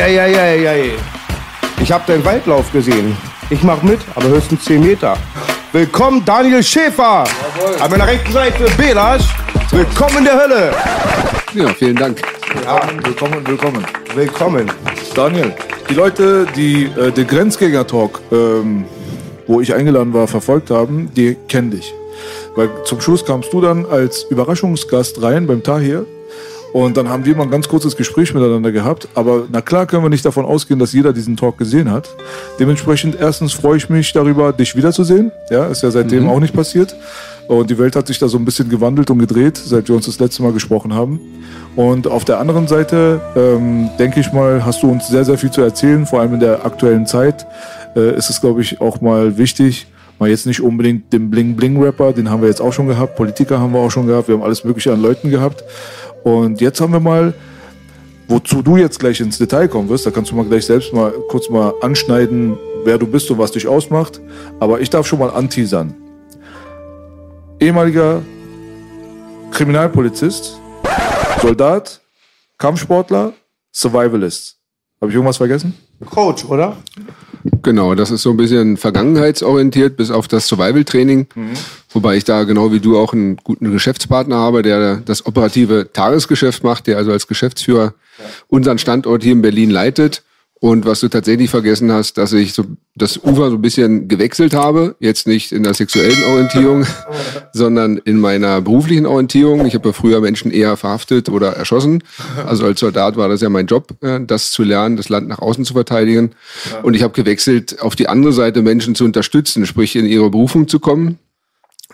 Eieieiei. Ich habe den Waldlauf gesehen. Ich mache mit, aber höchstens 10 Meter. Willkommen, Daniel Schäfer. An meiner rechten Seite Belasch. Willkommen in der Hölle. Ja, vielen Dank. Ja, Willkommen, willkommen. willkommen. Daniel, die Leute, die äh, den Grenzgänger-Talk, ähm, wo ich eingeladen war, verfolgt haben, die kennen dich. Weil zum Schluss kamst du dann als Überraschungsgast rein beim Tahir. Und dann haben wir mal ein ganz kurzes Gespräch miteinander gehabt. Aber na klar können wir nicht davon ausgehen, dass jeder diesen Talk gesehen hat. Dementsprechend erstens freue ich mich darüber, dich wiederzusehen. Ja, ist ja seitdem auch nicht passiert. Und die Welt hat sich da so ein bisschen gewandelt und gedreht, seit wir uns das letzte Mal gesprochen haben. Und auf der anderen Seite, ähm, denke ich mal, hast du uns sehr, sehr viel zu erzählen, vor allem in der aktuellen Zeit. Äh, ist es, glaube ich, auch mal wichtig, mal jetzt nicht unbedingt den Bling-Bling-Rapper, den haben wir jetzt auch schon gehabt, Politiker haben wir auch schon gehabt, wir haben alles Mögliche an Leuten gehabt. Und jetzt haben wir mal, wozu du jetzt gleich ins Detail kommen wirst, da kannst du mal gleich selbst mal kurz mal anschneiden, wer du bist und was dich ausmacht. Aber ich darf schon mal anteasern. Ehemaliger Kriminalpolizist, Soldat, Kampfsportler, Survivalist. Habe ich irgendwas vergessen? Coach, oder? Genau, das ist so ein bisschen vergangenheitsorientiert, bis auf das Survival-Training. Wobei ich da genau wie du auch einen guten Geschäftspartner habe, der das operative Tagesgeschäft macht, der also als Geschäftsführer unseren Standort hier in Berlin leitet. Und was du tatsächlich vergessen hast, dass ich so das Ufer so ein bisschen gewechselt habe. Jetzt nicht in der sexuellen Orientierung, sondern in meiner beruflichen Orientierung. Ich habe ja früher Menschen eher verhaftet oder erschossen. Also als Soldat war das ja mein Job, äh, das zu lernen, das Land nach außen zu verteidigen. Und ich habe gewechselt, auf die andere Seite Menschen zu unterstützen, sprich in ihre Berufung zu kommen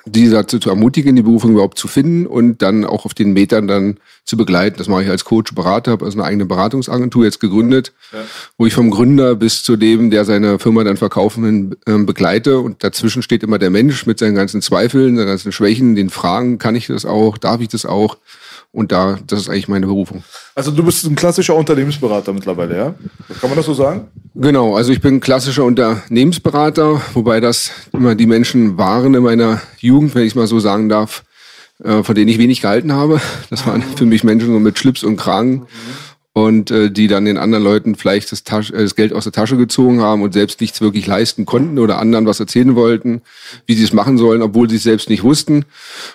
die dazu zu ermutigen, die Berufung überhaupt zu finden und dann auch auf den Metern dann zu begleiten. Das mache ich als Coach, Berater, habe also eine eigene Beratungsagentur jetzt gegründet, wo ich vom Gründer bis zu dem, der seine Firma dann verkaufen will, ähm, begleite. Und dazwischen steht immer der Mensch mit seinen ganzen Zweifeln, seinen ganzen Schwächen, den Fragen, kann ich das auch, darf ich das auch? Und da, das ist eigentlich meine Berufung. Also du bist ein klassischer Unternehmensberater mittlerweile, ja? Kann man das so sagen? Genau, also ich bin klassischer Unternehmensberater, wobei das immer die Menschen waren in meiner Jugend, wenn ich es mal so sagen darf, äh, von denen ich wenig gehalten habe. Das waren für mich Menschen so mit Schlips und Kragen und äh, die dann den anderen Leuten vielleicht das, Tasch äh, das Geld aus der Tasche gezogen haben und selbst nichts wirklich leisten konnten oder anderen was erzählen wollten, wie sie es machen sollen, obwohl sie es selbst nicht wussten.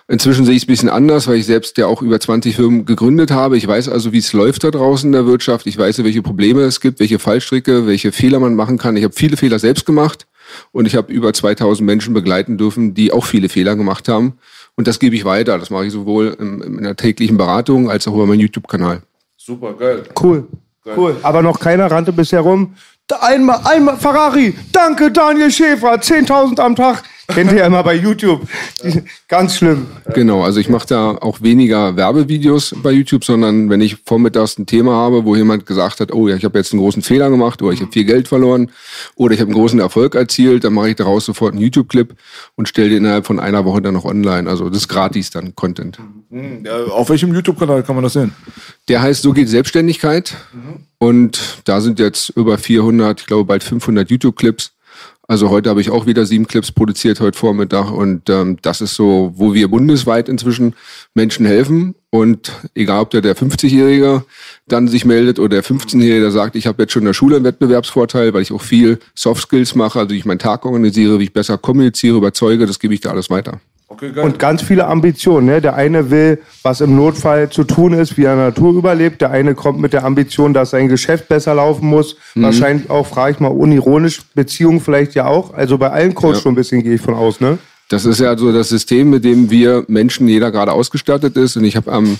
Inzwischen sehe ich es ein bisschen anders, weil ich selbst ja auch über 20 Firmen gegründet habe. Ich weiß also, wie es läuft da draußen in der Wirtschaft. Ich weiß, welche Probleme es gibt, welche Fallstricke, welche Fehler man machen kann. Ich habe viele Fehler selbst gemacht und ich habe über 2000 Menschen begleiten dürfen, die auch viele Fehler gemacht haben. Und das gebe ich weiter. Das mache ich sowohl in, in der täglichen Beratung als auch über meinen YouTube-Kanal. Super, geil. Cool. Cool. Aber noch keiner rannte bisher rum. Einmal, einmal Ferrari. Danke, Daniel Schäfer. 10.000 am Tag. Kennt ihr ja immer bei YouTube. Ganz schlimm. Genau, also ich mache da auch weniger Werbevideos bei YouTube, sondern wenn ich vormittags ein Thema habe, wo jemand gesagt hat, oh ja, ich habe jetzt einen großen Fehler gemacht oder ich habe viel Geld verloren oder ich habe einen großen Erfolg erzielt, dann mache ich daraus sofort einen YouTube-Clip und stelle den innerhalb von einer Woche dann noch online. Also das ist gratis dann Content. Ja, auf welchem YouTube-Kanal kann man das sehen? Der heißt So geht Selbstständigkeit und da sind jetzt über 400, ich glaube bald 500 YouTube-Clips. Also heute habe ich auch wieder sieben Clips produziert heute Vormittag und ähm, das ist so, wo wir bundesweit inzwischen Menschen helfen und egal ob der der 50-Jährige dann sich meldet oder der 15-Jährige, der sagt, ich habe jetzt schon in der Schule einen Wettbewerbsvorteil, weil ich auch viel Soft Skills mache, also wie ich meinen Tag organisiere, wie ich besser kommuniziere, überzeuge, das gebe ich da alles weiter. Okay. Und ganz viele Ambitionen. Ne? Der eine will, was im Notfall zu tun ist, wie er Natur überlebt. Der eine kommt mit der Ambition, dass sein Geschäft besser laufen muss. Mhm. Wahrscheinlich auch, frage ich mal, unironisch, Beziehung vielleicht ja auch. Also bei allen Coach schon ein bisschen gehe ich von aus, ne? Das ist ja so das System, mit dem wir Menschen, jeder gerade ausgestattet ist. Und ich habe am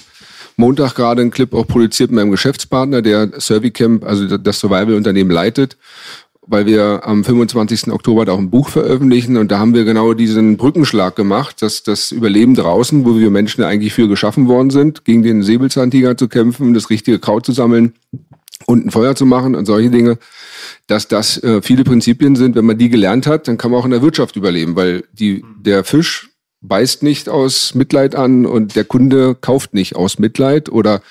Montag gerade einen Clip auch produziert mit meinem Geschäftspartner, der Servicamp, also das Survival-Unternehmen leitet, weil wir am 25. Oktober da auch ein Buch veröffentlichen und da haben wir genau diesen Brückenschlag gemacht, dass das Überleben draußen, wo wir Menschen eigentlich für geschaffen worden sind, gegen den Säbelzahntiger zu kämpfen, das richtige Kraut zu sammeln und ein Feuer zu machen und solche Dinge, dass das äh, viele Prinzipien sind. Wenn man die gelernt hat, dann kann man auch in der Wirtschaft überleben, weil die, der Fisch beißt nicht aus Mitleid an und der Kunde kauft nicht aus Mitleid oder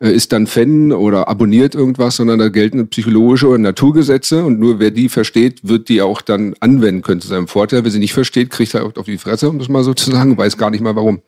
ist dann Fan oder abonniert irgendwas, sondern da gelten psychologische oder Naturgesetze und nur wer die versteht, wird die auch dann anwenden können zu seinem Vorteil. Wer sie nicht versteht, kriegt er auf die Fresse, um das mal so zu sagen, weiß gar nicht mal warum.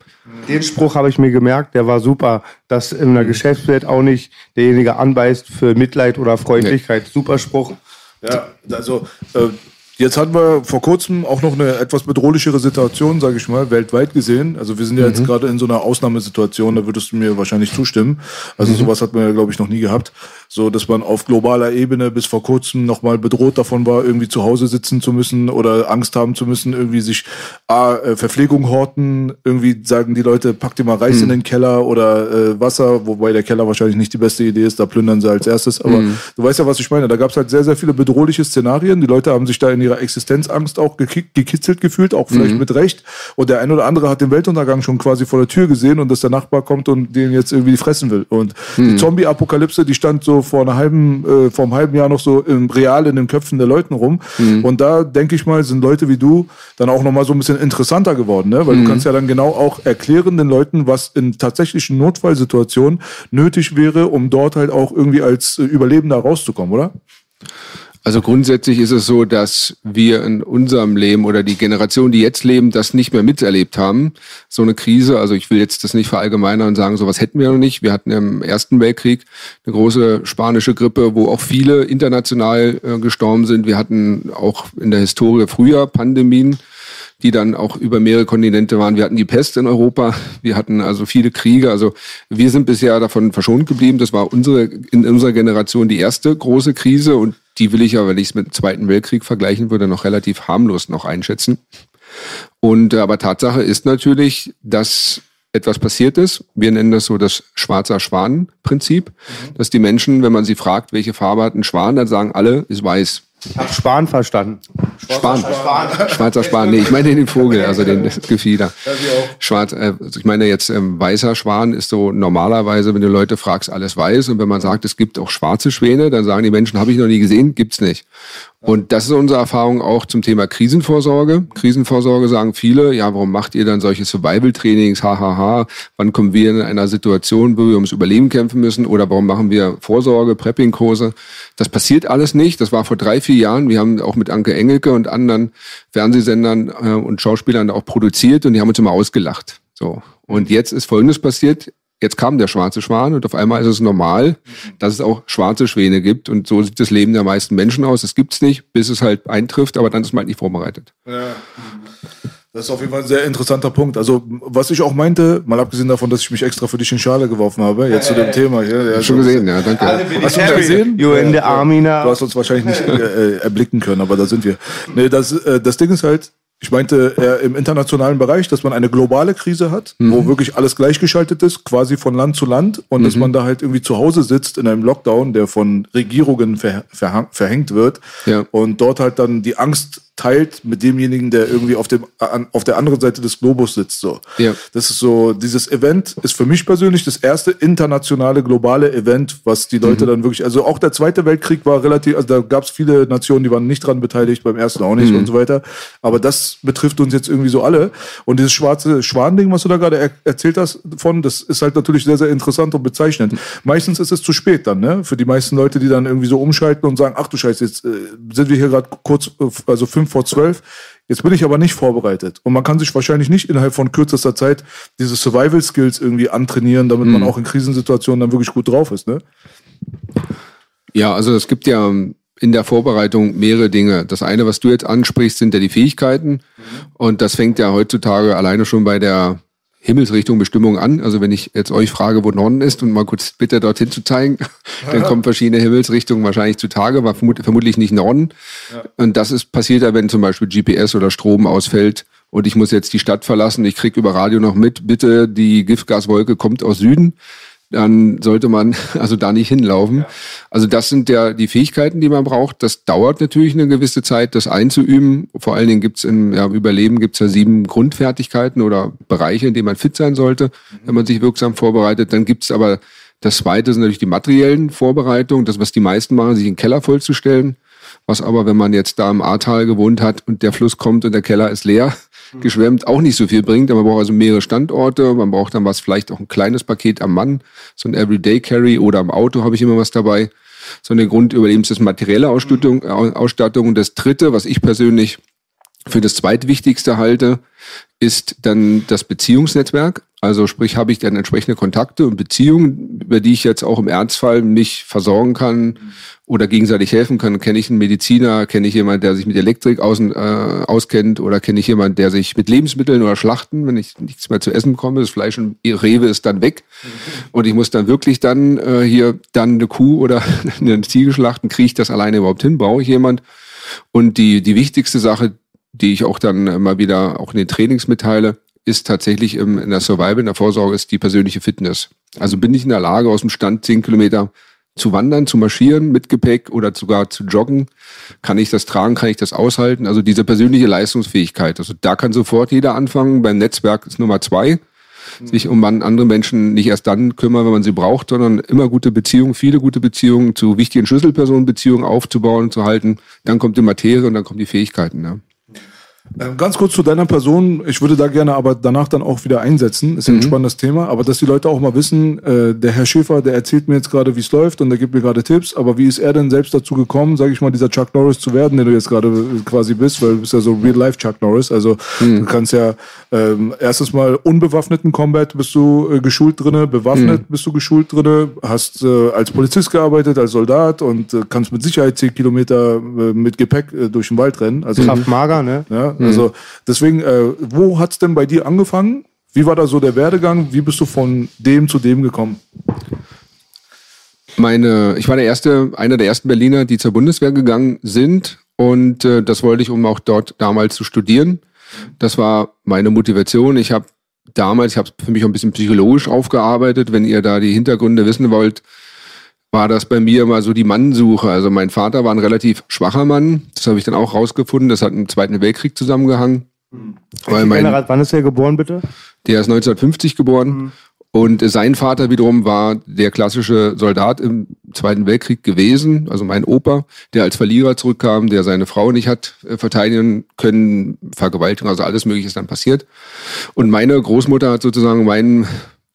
Den Spruch habe ich mir gemerkt, der war super, dass in der Geschäftswelt auch nicht derjenige anbeißt für Mitleid oder Freundlichkeit. Super Spruch. Ja, also äh, jetzt hatten wir vor kurzem auch noch eine etwas bedrohlichere Situation, sage ich mal, weltweit gesehen. Also wir sind ja jetzt gerade in so einer Ausnahmesituation, da würdest du mir wahrscheinlich zustimmen. Also sowas hat man ja, glaube ich, noch nie gehabt. So, dass man auf globaler Ebene bis vor kurzem nochmal bedroht davon war, irgendwie zu Hause sitzen zu müssen oder Angst haben zu müssen, irgendwie sich A, äh, Verpflegung horten, irgendwie sagen die Leute, pack dir mal Reis in den Keller oder äh, Wasser, wobei der Keller wahrscheinlich nicht die beste Idee ist, da plündern sie als erstes. Aber du weißt ja, was ich meine. Da gab es halt sehr, sehr viele bedrohliche Szenarien. Die Leute haben sich da in ihrer Existenzangst auch gekitzelt gefühlt, auch vielleicht mit Recht. Und der ein oder andere hat den Weltuntergang schon quasi vor der Tür gesehen und dass der Nachbar kommt und den jetzt irgendwie fressen will. Und die Zombie-Apokalypse, die stand so vor einer halben, äh, vor einem halben Jahr noch so im real in den Köpfen der Leuten rum. Und da denke ich mal, sind Leute wie du dann auch nochmal so ein bisschen interessanter geworden, ne? Weil du kannst ja dann genau auch erklären den Leuten, was in tatsächlichen Notfallsituationen nötig wäre, um dort halt auch irgendwie als äh, Überlebender rauszukommen, oder? Also grundsätzlich ist es so, dass wir in unserem Leben oder die Generation, die jetzt leben, das nicht mehr miterlebt haben. So eine Krise. Also ich will jetzt das nicht verallgemeinern und sagen, sowas hätten wir noch nicht. Wir hatten im Ersten Weltkrieg eine große spanische Grippe, wo auch viele international äh, gestorben sind. Wir hatten auch in der Historie früher Pandemien die dann auch über mehrere Kontinente waren. Wir hatten die Pest in Europa, wir hatten also viele Kriege. Also wir sind bisher davon verschont geblieben. Das war unsere in unserer Generation die erste große Krise und die will ich ja, wenn ich es mit dem Zweiten Weltkrieg vergleichen würde, noch relativ harmlos noch einschätzen. Und äh, aber Tatsache ist natürlich, dass etwas passiert ist. Wir nennen das so das schwarzer Schwan-Prinzip, dass die Menschen, wenn man sie fragt, welche Farbe hat ein Schwan, dann sagen alle, ist weiß. Ich habe Spahn verstanden. Span. Schwarzer Span. Nee, ich meine den Vogel, also den das Gefieder. Schwarz, äh, also ich meine jetzt ähm, weißer Schwan ist so normalerweise, wenn du Leute fragst, alles weiß. Und wenn man sagt, es gibt auch schwarze Schwäne, dann sagen die Menschen, habe ich noch nie gesehen, gibt's nicht. Und das ist unsere Erfahrung auch zum Thema Krisenvorsorge. Krisenvorsorge sagen viele, ja, warum macht ihr dann solche Survival-Trainings, hahaha, wann kommen wir in einer Situation, wo wir ums Überleben kämpfen müssen oder warum machen wir Vorsorge, Prepping-Kurse? Das passiert alles nicht. Das war vor drei, vier Jahren. Wir haben auch mit Anke Engelke und anderen Fernsehsendern äh, und Schauspielern auch produziert und die haben uns immer ausgelacht. So. Und jetzt ist Folgendes passiert. Jetzt kam der schwarze Schwan und auf einmal ist es normal, dass es auch schwarze Schwäne gibt. Und so sieht das Leben der meisten Menschen aus. Es gibt's nicht, bis es halt eintrifft, aber dann ist man halt nicht vorbereitet. Das ist auf jeden Fall ein sehr interessanter Punkt. Also, was ich auch meinte, mal abgesehen davon, dass ich mich extra für dich in Schale geworfen habe, jetzt zu dem Thema hier. Ja, Schon gesehen, ja, danke. Hast du uns gesehen? You in the army now. Du hast uns wahrscheinlich nicht äh, äh, erblicken können, aber da sind wir. Nee, das, äh, das Ding ist halt, ich meinte eher im internationalen Bereich, dass man eine globale Krise hat, wo wirklich alles gleichgeschaltet ist, quasi von Land zu Land und dass man da halt irgendwie zu Hause sitzt in einem Lockdown, der von Regierungen ver verhängt wird Ja. und dort halt dann die Angst teilt mit demjenigen, der irgendwie auf dem an, auf der anderen Seite des Globus sitzt. So, Ja. das ist so. Dieses Event ist für mich persönlich das erste internationale globale Event, was die Leute dann wirklich. Also auch der Zweite Weltkrieg war relativ. Also da gab es viele Nationen, die waren nicht dran beteiligt, beim ersten auch nicht und so weiter. Aber das betrifft uns jetzt irgendwie so alle. Und dieses schwarze Schwan-Ding, was du da gerade er erzählt hast, von, das ist halt natürlich sehr sehr interessant und bezeichnend. Meistens ist es zu spät dann, ne? Für die meisten Leute, die dann irgendwie so umschalten und sagen, ach du Scheiße, jetzt äh, sind wir hier gerade kurz, äh, also fünf vor zwölf. Jetzt bin ich aber nicht vorbereitet. Und man kann sich wahrscheinlich nicht innerhalb von kürzester Zeit diese Survival-Skills irgendwie antrainieren, damit man auch in Krisensituationen dann wirklich gut drauf ist, ne? Ja, also es gibt ja in in der Vorbereitung mehrere Dinge. Das eine, was du jetzt ansprichst, sind ja die Fähigkeiten. Und das fängt ja heutzutage alleine schon bei der Himmelsrichtung Bestimmung an. Also wenn ich jetzt euch frage, wo Norden ist und mal kurz bitte dorthin zu zeigen, dann kommen verschiedene Himmelsrichtungen wahrscheinlich zutage, aber vermut vermutlich nicht Norden. Ja. Und das ist passiert ja, wenn zum Beispiel GPS oder Strom ausfällt und ich muss jetzt die Stadt verlassen. Ich krieg über Radio noch mit, bitte, die Giftgaswolke kommt aus Süden dann sollte man also da nicht hinlaufen. Ja. Also das sind ja die Fähigkeiten, die man braucht. Das dauert natürlich eine gewisse Zeit, das einzuüben. Vor allen Dingen gibt's im ja, Überleben gibt's ja sieben Grundfertigkeiten oder Bereiche, in denen man fit sein sollte, mhm. wenn man sich wirksam vorbereitet. Dann gibt's aber das zweite sind natürlich die materiellen Vorbereitungen, das, was die meisten machen, sich den Keller vollzustellen. Was aber, wenn man jetzt da im Ahrtal gewohnt hat und der Fluss kommt und der Keller ist leer, geschwemmt auch nicht so viel bringt. Aber man braucht also mehrere Standorte. Man braucht dann was, vielleicht auch ein kleines Paket am Mann, so ein Everyday Carry oder am Auto habe ich immer was dabei. So eine Grundüberlebens ist materielle Ausstattung, Ausstattung. Und das dritte, was ich persönlich für das zweitwichtigste halte, ist dann das Beziehungsnetzwerk. Also sprich, habe ich dann entsprechende Kontakte und Beziehungen, über die ich jetzt auch im Ernstfall mich versorgen kann oder gegenseitig helfen kann. Kenne ich einen Mediziner, kenne ich jemanden, der sich mit Elektrik außen, äh, auskennt? Oder kenne ich jemanden, der sich mit Lebensmitteln oder Schlachten, wenn ich nichts mehr zu essen bekomme, das Fleisch und Rewe ist dann weg. Und ich muss dann wirklich dann äh, hier dann eine Kuh oder eine Ziege schlachten, kriege ich das alleine überhaupt hin, brauche ich jemand? Und die, die wichtigste Sache, die ich auch dann immer wieder auch in den Trainings mitteile, ist tatsächlich im, in der Survival, in der Vorsorge, ist die persönliche Fitness. Also bin ich in der Lage, aus dem Stand zehn Kilometer zu wandern, zu marschieren mit Gepäck oder sogar zu joggen? Kann ich das tragen? Kann ich das aushalten? Also diese persönliche Leistungsfähigkeit. Also da kann sofort jeder anfangen. Beim Netzwerk ist Nummer zwei. Sich um andere Menschen nicht erst dann kümmern, wenn man sie braucht, sondern immer gute Beziehungen, viele gute Beziehungen zu wichtigen Schlüsselpersonenbeziehungen aufzubauen, zu halten. Dann kommt die Materie und dann kommen die Fähigkeiten. Ja. Ähm, ganz kurz zu deiner Person. Ich würde da gerne aber danach dann auch wieder einsetzen. Ist ja ein mhm. spannendes Thema. Aber dass die Leute auch mal wissen, äh, der Herr Schäfer, der erzählt mir jetzt gerade, wie es läuft und der gibt mir gerade Tipps. Aber wie ist er denn selbst dazu gekommen, sage ich mal, dieser Chuck Norris zu werden, den du jetzt gerade quasi bist? Weil du bist ja so Real-Life Chuck Norris. Also mhm. du kannst ja ähm, erstes Mal unbewaffneten Combat bist du äh, geschult drinne, bewaffnet mhm. bist du geschult drinne, hast äh, als Polizist gearbeitet, als Soldat und äh, kannst mit Sicherheit zehn Kilometer äh, mit Gepäck äh, durch den Wald rennen. Also Kraftmager, ne? Ja, Mhm. Also deswegen, äh, wo hat's denn bei dir angefangen? Wie war da so der Werdegang? Wie bist du von dem zu dem gekommen? Meine, ich war der erste, einer der ersten Berliner, die zur Bundeswehr gegangen sind. Und äh, das wollte ich, um auch dort damals zu studieren. Das war meine Motivation. Ich habe damals, ich habe es für mich auch ein bisschen psychologisch aufgearbeitet. Wenn ihr da die Hintergründe wissen wollt, war das bei mir immer so die Mannsuche. Also mein Vater war ein relativ schwacher Mann. Das habe ich dann auch rausgefunden. Das hat im Zweiten Weltkrieg zusammengehangen. Mhm. Weil mein, wann ist er geboren, bitte? Der ist 1950 geboren. Mhm. Und sein Vater wiederum war der klassische Soldat im Zweiten Weltkrieg gewesen, also mein Opa, der als Verlierer zurückkam, der seine Frau nicht hat äh, verteidigen können, Vergewaltigung, also alles Mögliche ist dann passiert. Und meine Großmutter hat sozusagen meinen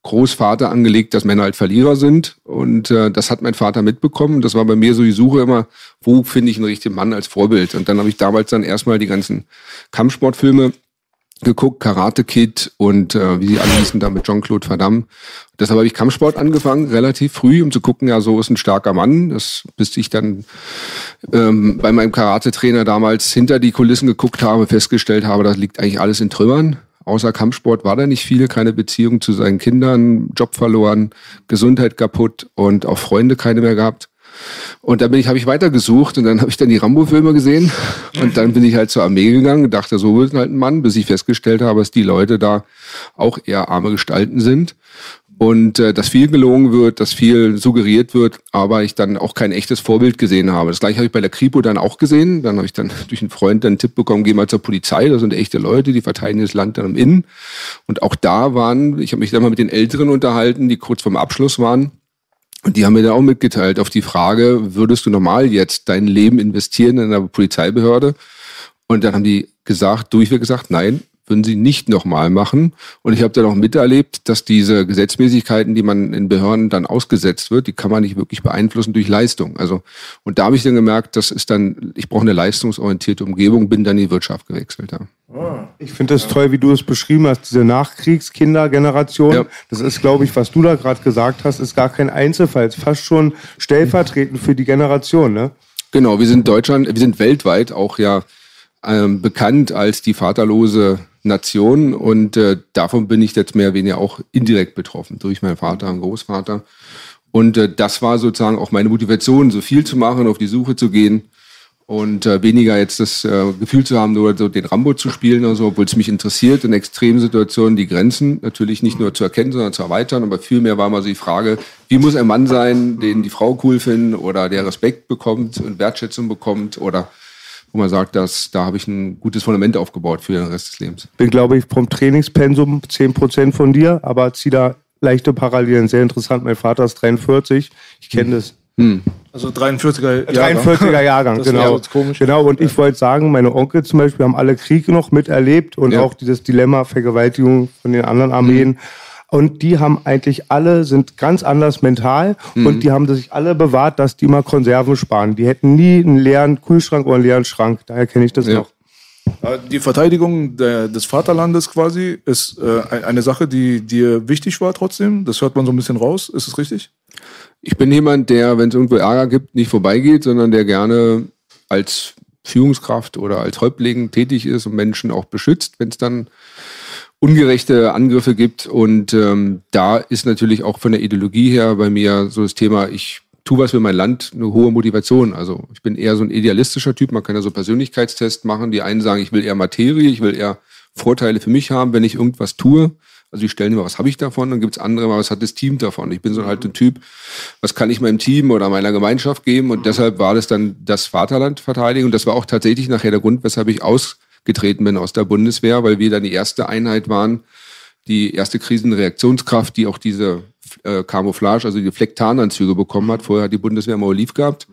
Großvater angelegt, dass Männer halt Verlierer sind. Und äh, das hat mein Vater mitbekommen. Das war bei mir so die Suche immer, wo finde ich einen richtigen Mann als Vorbild. Und dann habe ich damals dann erstmal die ganzen Kampfsportfilme geguckt, Karate Kid und äh, wie sie alle hießen da mit Jean-Claude Van Damme. Deshalb habe ich Kampfsport angefangen, relativ früh, um zu gucken, ja, so ist ein starker Mann. Das, bis ich dann ähm, bei meinem Karate-Trainer damals hinter die Kulissen geguckt habe, festgestellt habe, das liegt eigentlich alles in Trümmern außer Kampfsport war da nicht viel, keine Beziehung zu seinen Kindern, Job verloren, Gesundheit kaputt und auch Freunde keine mehr gehabt. Und dann bin ich, habe ich weitergesucht und dann habe ich dann die Rambo-Filme gesehen und dann bin ich halt zur Armee gegangen und dachte, so wird halt ein Mann, bis ich festgestellt habe, dass die Leute da auch eher arme Gestalten sind und äh, dass viel gelogen wird, dass viel suggeriert wird, aber ich dann auch kein echtes Vorbild gesehen habe. Das gleiche habe ich bei der Kripo dann auch gesehen. Dann habe ich dann durch einen Freund dann einen Tipp bekommen, geh mal zur Polizei, das sind echte Leute, die verteidigen das Land dann im Innen. Und auch da waren, ich habe mich dann mal mit den Älteren unterhalten, die kurz vorm Abschluss waren. Und die haben mir dann auch mitgeteilt auf die Frage, würdest du normal jetzt dein Leben investieren in einer Polizeibehörde? Und dann haben die gesagt, durchweg gesagt, nein, würden sie nicht nochmal machen. Und ich habe dann auch miterlebt, dass diese Gesetzmäßigkeiten, die man in Behörden dann ausgesetzt wird, die kann man nicht wirklich beeinflussen durch Leistung. Also, und da habe ich dann gemerkt, das ist dann, ich brauche eine leistungsorientierte Umgebung, bin dann in die Wirtschaft gewechselt. Ja. Ich finde es toll, wie du es beschrieben hast, diese Nachkriegskindergeneration. Ja. Das ist, glaube ich, was du da gerade gesagt hast, ist gar kein Einzelfall, ist fast schon stellvertretend für die Generation. Ne? Genau, wir sind Deutschland, wir sind weltweit auch ja ähm, bekannt als die vaterlose Nation und äh, davon bin ich jetzt mehr oder weniger auch indirekt betroffen durch meinen Vater und Großvater. Und äh, das war sozusagen auch meine Motivation, so viel zu machen, auf die Suche zu gehen und äh, weniger jetzt das äh, Gefühl zu haben, nur so den Rambo zu spielen oder so, obwohl es mich interessiert, in Extremsituationen die Grenzen natürlich nicht nur zu erkennen, sondern zu erweitern. Aber vielmehr war mal so die Frage, wie muss ein Mann sein, den die Frau cool findet oder der Respekt bekommt und Wertschätzung bekommt oder wo man sagt, dass da habe ich ein gutes Fundament aufgebaut für den Rest des Lebens. Bin, glaube ich, vom Trainingspensum 10% von dir, aber zieh da leichte Parallelen. Sehr interessant. Mein Vater ist 43. Ich kenne das. Also 43er Jahrgang. 43er Jahrgang, Das genau. jetzt komisch. Genau, und ich wollte sagen, meine Onkel zum Beispiel haben alle Krieg noch miterlebt und Ja. auch dieses Dilemma Vergewaltigung von den anderen Armeen. Und die haben eigentlich alle, sind ganz anders mental und die haben sich alle bewahrt, dass die mal Konserven sparen. Die hätten nie einen leeren Kühlschrank oder einen leeren Schrank. Daher kenne ich das Ja. noch. Äh, Die Verteidigung der, des Vaterlandes quasi ist äh, ein- eine Sache, die dir wichtig war trotzdem. Das hört man so ein bisschen raus. Ist es richtig? Ich bin jemand, der, wenn es irgendwo Ärger gibt, nicht vorbeigeht, sondern der gerne als Führungskraft oder als Häuptling tätig ist und Menschen auch beschützt, wenn es dann ungerechte Angriffe gibt. Und ähm, da ist natürlich auch von der Ideologie her bei mir so das Thema, ich tue was für mein Land, eine hohe Motivation. Also ich bin eher so ein idealistischer Typ. Man kann ja so Persönlichkeitstests machen. Die einen sagen, ich will eher Materie, ich will eher Vorteile für mich haben, wenn ich irgendwas tue. Also die stellen immer, was habe ich davon? Dann gibt's andere, was hat das Team davon? Ich bin so halt ein Typ, was kann ich meinem Team oder meiner Gemeinschaft geben? Und deshalb war das dann das Vaterland verteidigen. Und das war auch tatsächlich nachher der Grund, weshalb ich ausgetreten bin aus der Bundeswehr, weil wir dann die erste Einheit waren, die erste Krisenreaktionskraft, die auch diese äh, Camouflage, also die Flecktarnanzüge bekommen hat. Vorher hat die Bundeswehr immer Oliv gehabt.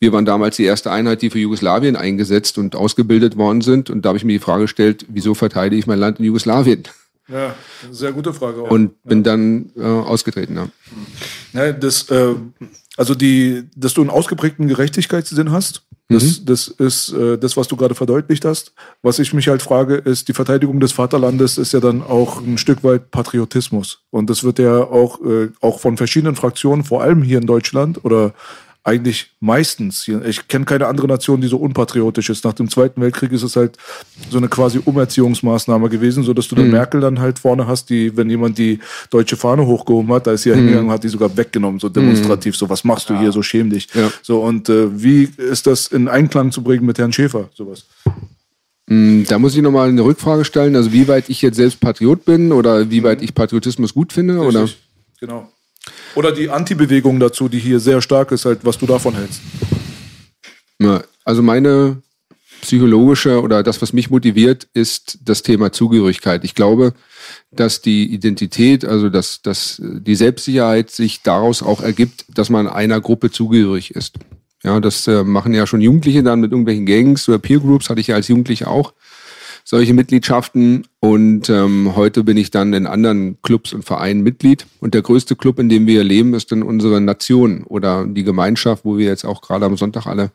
Wir waren damals die erste Einheit, die für Jugoslawien eingesetzt und ausgebildet worden sind. Und da habe ich mir die Frage gestellt, wieso verteidige ich mein Land in Jugoslawien? Ja, sehr gute Frage. Auch. Und bin dann äh, ausgetreten. Ja. Ja, das, äh, also die, dass du einen ausgeprägten Gerechtigkeitssinn hast, das, das ist äh, das, was du gerade verdeutlicht hast. Was ich mich halt frage, ist, die Verteidigung des Vaterlandes ist ja dann auch ein Stück weit Patriotismus. Und das wird ja auch, äh, auch von verschiedenen Fraktionen, vor allem hier in Deutschland oder eigentlich meistens, ich kenne keine andere Nation, die so unpatriotisch ist. Nach dem Zweiten Weltkrieg ist es halt so eine quasi Umerziehungsmaßnahme gewesen, so dass du dann Merkel dann halt vorne hast, die, wenn jemand die deutsche Fahne hochgehoben hat, da ist sie ja hingegangen, hat die sogar weggenommen, so demonstrativ, so was machst du hier, so schäm dich. Ja. So und äh, wie ist das in Einklang zu bringen mit Herrn Schäfer, sowas? Mm, Da muss ich nochmal eine Rückfrage stellen. Also wie weit ich jetzt selbst Patriot bin oder wie weit ich Patriotismus gut finde? Oder? Richtig. Genau. Oder die Anti-Bewegung dazu, die hier sehr stark ist, halt, was du davon hältst. Ja, also meine psychologische oder das, was mich motiviert, ist das Thema Zugehörigkeit. Ich glaube, dass die Identität, also dass, dass die Selbstsicherheit sich daraus auch ergibt, dass man einer Gruppe zugehörig ist. Ja, das äh, machen ja schon Jugendliche dann mit irgendwelchen Gangs oder Peer Groups, hatte ich ja als Jugendlicher auch solche Mitgliedschaften. Und ähm, heute bin ich dann in anderen Clubs und Vereinen Mitglied. Und der größte Club, in dem wir leben, ist dann unsere Nation oder die Gemeinschaft, wo wir jetzt auch gerade am Sonntag alle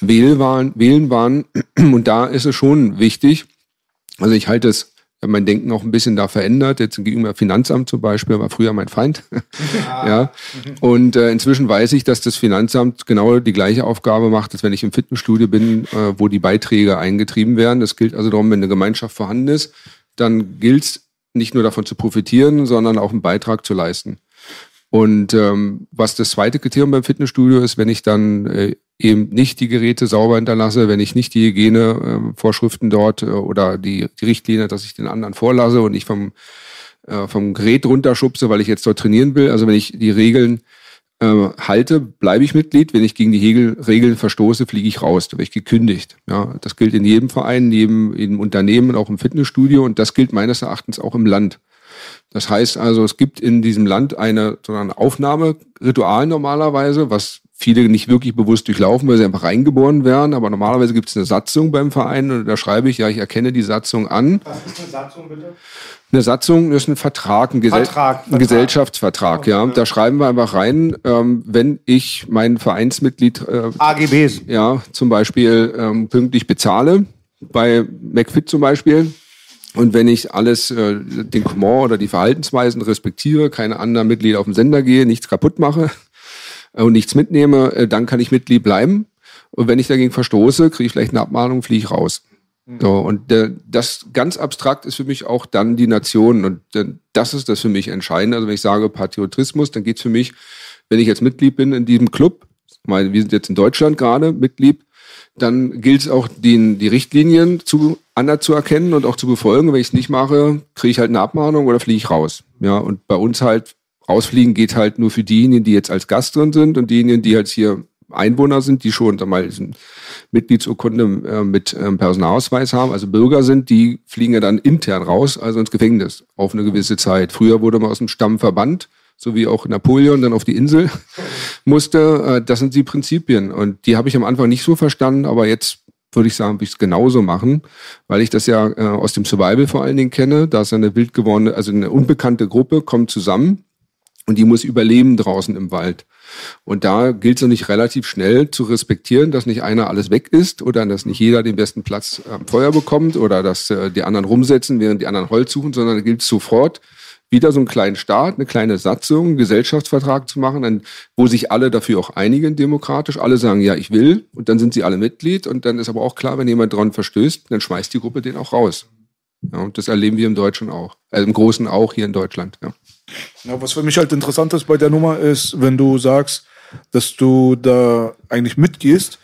wählen waren, und da ist es schon wichtig, also ich halte es mein Denken auch ein bisschen da verändert. Jetzt gegenüber Finanzamt zum Beispiel war früher mein Feind. ja. Und äh, inzwischen weiß ich, dass das Finanzamt genau die gleiche Aufgabe macht, als wenn ich im Fitnessstudio bin, äh, wo die Beiträge eingetrieben werden. Das gilt also darum, wenn eine Gemeinschaft vorhanden ist, dann gilt es nicht nur davon zu profitieren, sondern auch einen Beitrag zu leisten. Und ähm, was das zweite Kriterium beim Fitnessstudio ist, wenn ich dann äh, eben nicht die Geräte sauber hinterlasse, wenn ich nicht die Hygienevorschriften dort äh, oder die, die Richtlinie, dass ich den anderen vorlasse und nicht vom, äh, vom Gerät runterschubse, weil ich jetzt dort trainieren will. Also wenn ich die Regeln äh, halte, bleibe ich Mitglied. Wenn ich gegen die Regel, Regeln verstoße, fliege ich raus. Da werde ich gekündigt. Ja, das gilt in jedem Verein, in jedem, in jedem Unternehmen auch im Fitnessstudio und das gilt meines Erachtens auch im Land. Das heißt also, es gibt in diesem Land eine, so ein Aufnahmeritual normalerweise, was viele nicht wirklich bewusst durchlaufen, weil sie einfach reingeboren werden. Aber normalerweise gibt es eine Satzung beim Verein und da schreibe ich, ja, ich erkenne die Satzung an. Was ist eine Satzung bitte? Eine Satzung ist ein Vertrag, ein, Gesell Vertrag, ein Vertrag. Gesellschaftsvertrag, ja. Da schreiben wir einfach rein, ähm, wenn ich mein Vereinsmitglied äh, AGBs. ja, zum Beispiel ähm, pünktlich bezahle, bei McFit zum Beispiel. Und wenn ich alles, äh, den Komment oder die Verhaltensweisen respektiere, keine anderen Mitglieder auf den Sender gehe, nichts kaputt mache und nichts mitnehme, äh, dann kann ich Mitglied bleiben. Und wenn ich dagegen verstoße, kriege ich vielleicht eine Abmahnung, fliege ich raus. So, und äh, das ganz abstrakt ist für mich auch dann die Nation. Und äh, das ist das für mich Entscheidende. Also wenn ich sage Patriotismus, dann geht es für mich, wenn ich jetzt Mitglied bin in diesem Club, meine, wir sind jetzt in Deutschland gerade Mitglied, dann gilt es auch, die, die Richtlinien zu, anerzuerkennen und auch zu befolgen. Wenn ich es nicht mache, kriege ich halt eine Abmahnung oder fliege ich raus. Ja, und bei uns halt rausfliegen geht halt nur für diejenigen, die jetzt als Gast drin sind und diejenigen, die halt hier Einwohner sind, die schon mal Mitgliedsurkunde äh, mit ähm, Personalausweis haben, also Bürger sind, die fliegen ja dann intern raus, also ins Gefängnis auf eine gewisse Zeit. Früher wurde man aus dem Stamm verbannt, so wie auch Napoleon dann auf die Insel musste. Äh, das sind die Prinzipien und die habe ich am Anfang nicht so verstanden, aber jetzt würde ich sagen, würde ich es genauso machen, weil ich das ja äh, aus dem Survival vor allen Dingen kenne. Da ist eine wild gewordene, also eine unbekannte Gruppe kommt zusammen und die muss überleben draußen im Wald. Und da gilt es nicht relativ schnell zu respektieren, dass nicht einer alles weg ist oder dass nicht jeder den besten Platz am Feuer bekommt oder dass äh, die anderen rumsetzen, während die anderen Holz suchen, sondern da gilt es sofort, wieder so einen kleinen Staat, eine kleine Satzung, einen Gesellschaftsvertrag zu machen, wo sich alle dafür auch einigen demokratisch. Alle sagen, ja, ich will. Und dann sind sie alle Mitglied. Und dann ist aber auch klar, wenn jemand dran verstößt, dann schmeißt die Gruppe den auch raus. Ja, und das erleben wir im Deutschen auch. Also im Großen auch hier in Deutschland. Ja. Ja, was für mich halt interessant ist bei der Nummer ist, wenn du sagst, dass du da eigentlich mitgehst,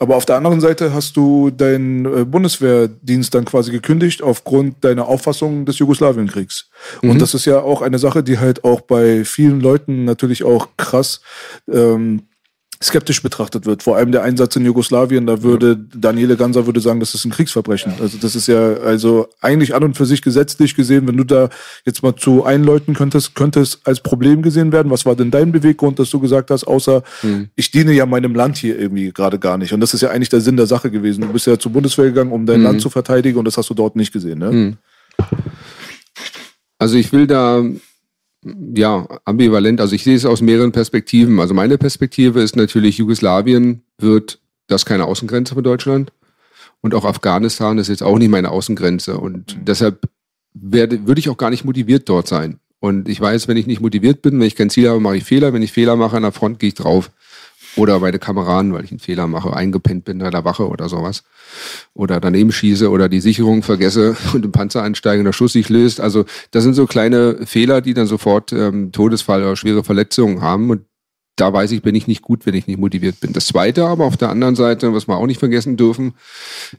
aber auf der anderen Seite hast du deinen äh, Bundeswehrdienst dann quasi gekündigt aufgrund deiner Auffassung des Jugoslawienkriegs. Mhm. Und das ist ja auch eine Sache, die halt auch bei vielen Leuten natürlich auch krass ähm, skeptisch betrachtet wird. Vor allem der Einsatz in Jugoslawien, da würde Daniele Ganser würde sagen, das ist ein Kriegsverbrechen. Also das ist ja also eigentlich an und für sich gesetzlich gesehen, wenn du da jetzt mal zu einläuten könntest, könnte es als Problem gesehen werden. Was war denn dein Beweggrund, dass du gesagt hast, außer mhm. ich diene ja meinem Land hier irgendwie gerade gar nicht. Und das ist ja eigentlich der Sinn der Sache gewesen. Du bist ja zur Bundeswehr gegangen, um dein mhm. Land zu verteidigen und das hast du dort nicht gesehen, ne? Mhm. Also ich will da ja, ambivalent. Also ich sehe es aus mehreren Perspektiven. Also meine Perspektive ist natürlich, Jugoslawien wird das keine Außengrenze für Deutschland. Und auch Afghanistan ist jetzt auch nicht meine Außengrenze. Und mhm. deshalb werde, würde ich auch gar nicht motiviert dort sein. Und ich weiß, wenn ich nicht motiviert bin, wenn ich kein Ziel habe, mache ich Fehler. Wenn ich Fehler mache an der Front, gehe ich drauf. Oder meine Kameraden, weil ich einen Fehler mache, eingepennt bin bei der Wache oder sowas. Oder daneben schieße oder die Sicherung vergesse und im Panzer einsteige und der Schuss sich löst. Also das sind so kleine Fehler, die dann sofort ähm, Todesfall oder schwere Verletzungen haben. Und da weiß ich, bin ich nicht gut, wenn ich nicht motiviert bin. Das Zweite aber auf der anderen Seite, was wir auch nicht vergessen dürfen,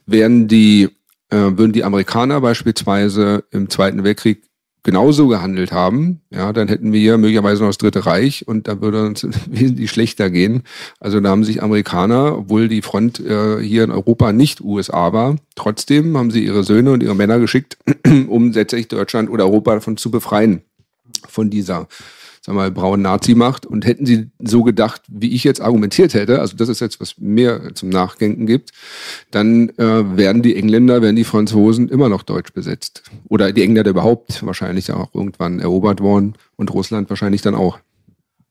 werden die, äh, würden die Amerikaner beispielsweise im Zweiten Weltkrieg genauso gehandelt haben, ja, dann hätten wir möglicherweise noch das Dritte Reich und da würde uns wesentlich schlechter gehen. Also da haben sich Amerikaner, obwohl die Front äh, hier in Europa nicht USA war, trotzdem haben sie ihre Söhne und ihre Männer geschickt, um letztendlich Deutschland oder Europa davon zu befreien, von dieser sag mal, braunen Nazi-Macht. Und hätten sie so gedacht, wie ich jetzt argumentiert hätte, also das ist jetzt, was mir zum Nachdenken gibt, dann äh, werden die Engländer, werden die Franzosen immer noch deutsch besetzt. Oder die Engländer überhaupt wahrscheinlich auch irgendwann erobert worden und Russland wahrscheinlich dann auch.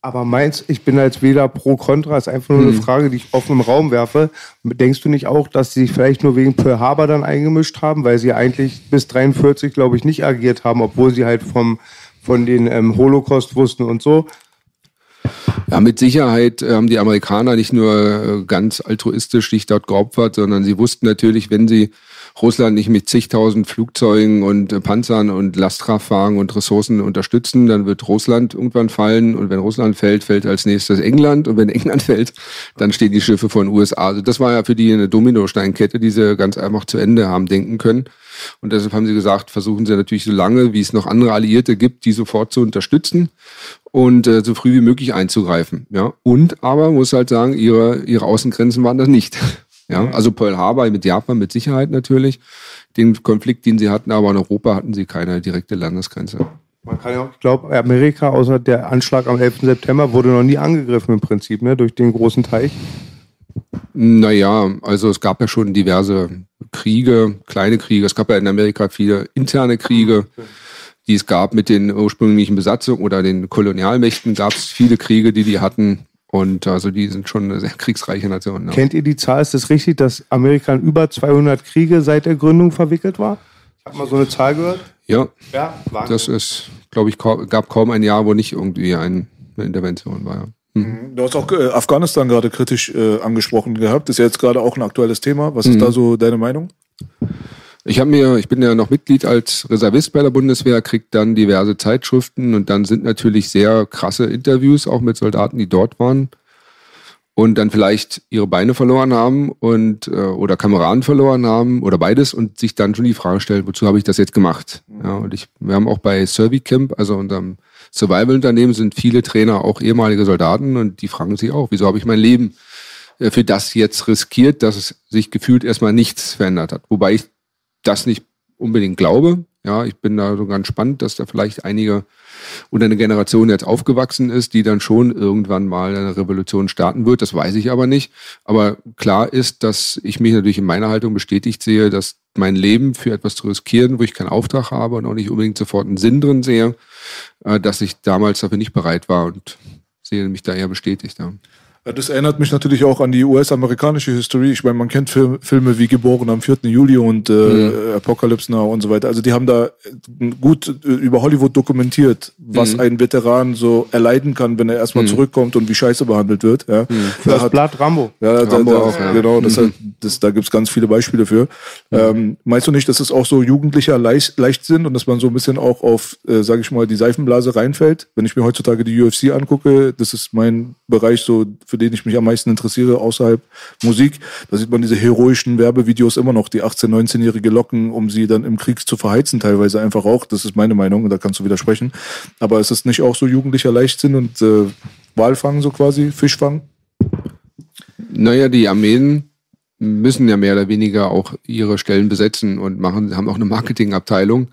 Aber meins, ich bin als Wähler pro Contra, ist einfach nur eine hm. Frage, die ich offen im Raum werfe. Denkst du nicht auch, dass sie sich vielleicht nur wegen Pearl Harbor dann eingemischt haben, weil sie eigentlich bis 43, glaube ich, nicht agiert haben, obwohl sie halt vom von den ähm, Holocaust wussten und so. Ja, mit Sicherheit haben die Amerikaner nicht nur äh, ganz altruistisch sich dort geopfert, sondern sie wussten natürlich, wenn sie Russland nicht mit zigtausend Flugzeugen und äh, Panzern und Lastkraftwagen und Ressourcen unterstützen, dann wird Russland irgendwann fallen. Und wenn Russland fällt, fällt als nächstes England. Und wenn England fällt, dann stehen die Schiffe von USA. Also das war ja für die eine Dominosteinkette, die sie ganz einfach zu Ende haben denken können. Und deshalb haben sie gesagt, versuchen sie natürlich so lange, wie es noch andere Alliierte gibt, die sofort zu unterstützen und äh, so früh wie möglich einzugreifen. Ja, und aber muss halt sagen, ihre ihre Außengrenzen waren das nicht. Ja, also Pearl Harbor mit Japan mit Sicherheit natürlich. Den Konflikt, den sie hatten, aber in Europa hatten sie keine direkte Landesgrenze. Man kann ja auch, ich glaube, Amerika, außer der Anschlag am 11. September, wurde noch nie angegriffen im Prinzip, ne, durch den großen Teich. Naja, also es gab ja schon diverse Kriege, kleine Kriege. Es gab ja in Amerika viele interne Kriege, die es gab mit den ursprünglichen Besatzungen oder den Kolonialmächten. Gab es viele Kriege, die die hatten. Und also die sind schon eine sehr kriegsreiche Nation. Ja. Kennt ihr die Zahl? Ist es richtig, dass Amerika in über 200 Kriege seit der Gründung verwickelt war? Ich habe mal so eine Zahl gehört. Ja, ja das ist, glaube ich, gab kaum ein Jahr, wo nicht irgendwie eine Intervention war. Ja. Du hast auch äh, Afghanistan gerade kritisch äh, angesprochen gehabt. Ist ja jetzt gerade auch ein aktuelles Thema. Was ist da so deine Meinung? Ich habe mir, ich bin ja noch Mitglied als Reservist bei der Bundeswehr, krieg dann diverse Zeitschriften und dann sind natürlich sehr krasse Interviews auch mit Soldaten, die dort waren und dann vielleicht ihre Beine verloren haben und äh, oder Kameraden verloren haben oder beides und sich dann schon die Frage stellen, wozu habe ich das jetzt gemacht? Ja, und ich, wir haben auch bei Servicamp, also unserem Survival-Unternehmen, sind viele Trainer auch ehemalige Soldaten und die fragen sich auch, wieso habe ich mein Leben äh, für das jetzt riskiert, dass es sich gefühlt erstmal nichts verändert hat. Wobei ich das nicht unbedingt glaube. Ja, ich bin da so ganz spannend, dass da vielleicht einige oder eine Generation jetzt aufgewachsen ist, die dann schon irgendwann mal eine Revolution starten wird. Das weiß ich aber nicht. Aber klar ist, dass ich mich natürlich in meiner Haltung bestätigt sehe, dass mein Leben für etwas zu riskieren, wo ich keinen Auftrag habe und auch nicht unbedingt sofort einen Sinn drin sehe, äh, dass ich damals dafür nicht bereit war und sehe mich da eher bestätigt. Ja. Ja, das erinnert mich natürlich auch an die US-amerikanische History. Ich meine, man kennt Film, Filme wie Geboren am 4. Juli und äh, Mhm. Apocalypse Now und so weiter. Also die haben da äh, gut äh, über Hollywood dokumentiert, was Mhm. ein Veteran so erleiden kann, wenn er erstmal zurückkommt und wie scheiße behandelt wird. Ja. Da Das hat- Blatt Rambo. ja, da, Rambo da, auch, ja. genau, das, hat- das, da gibt's ganz viele Beispiele für. Ähm, meinst du nicht, dass es auch so jugendlicher Leicht, Leichtsinn und dass man so ein bisschen auch auf, äh, sage ich mal, die Seifenblase reinfällt? Wenn ich mir heutzutage die UFC angucke, das ist mein Bereich, so für den ich mich am meisten interessiere, außerhalb Musik. Da sieht man diese heroischen Werbevideos immer noch, die 18-, 19-Jährige locken, um sie dann im Krieg zu verheizen, teilweise einfach auch. Das ist meine Meinung, und da kannst du widersprechen. Aber ist es nicht auch so jugendlicher Leichtsinn und äh, Walfang so quasi, Fischfang? Naja, die Armeen müssen ja mehr oder weniger auch ihre Stellen besetzen und machen, haben auch eine Marketingabteilung.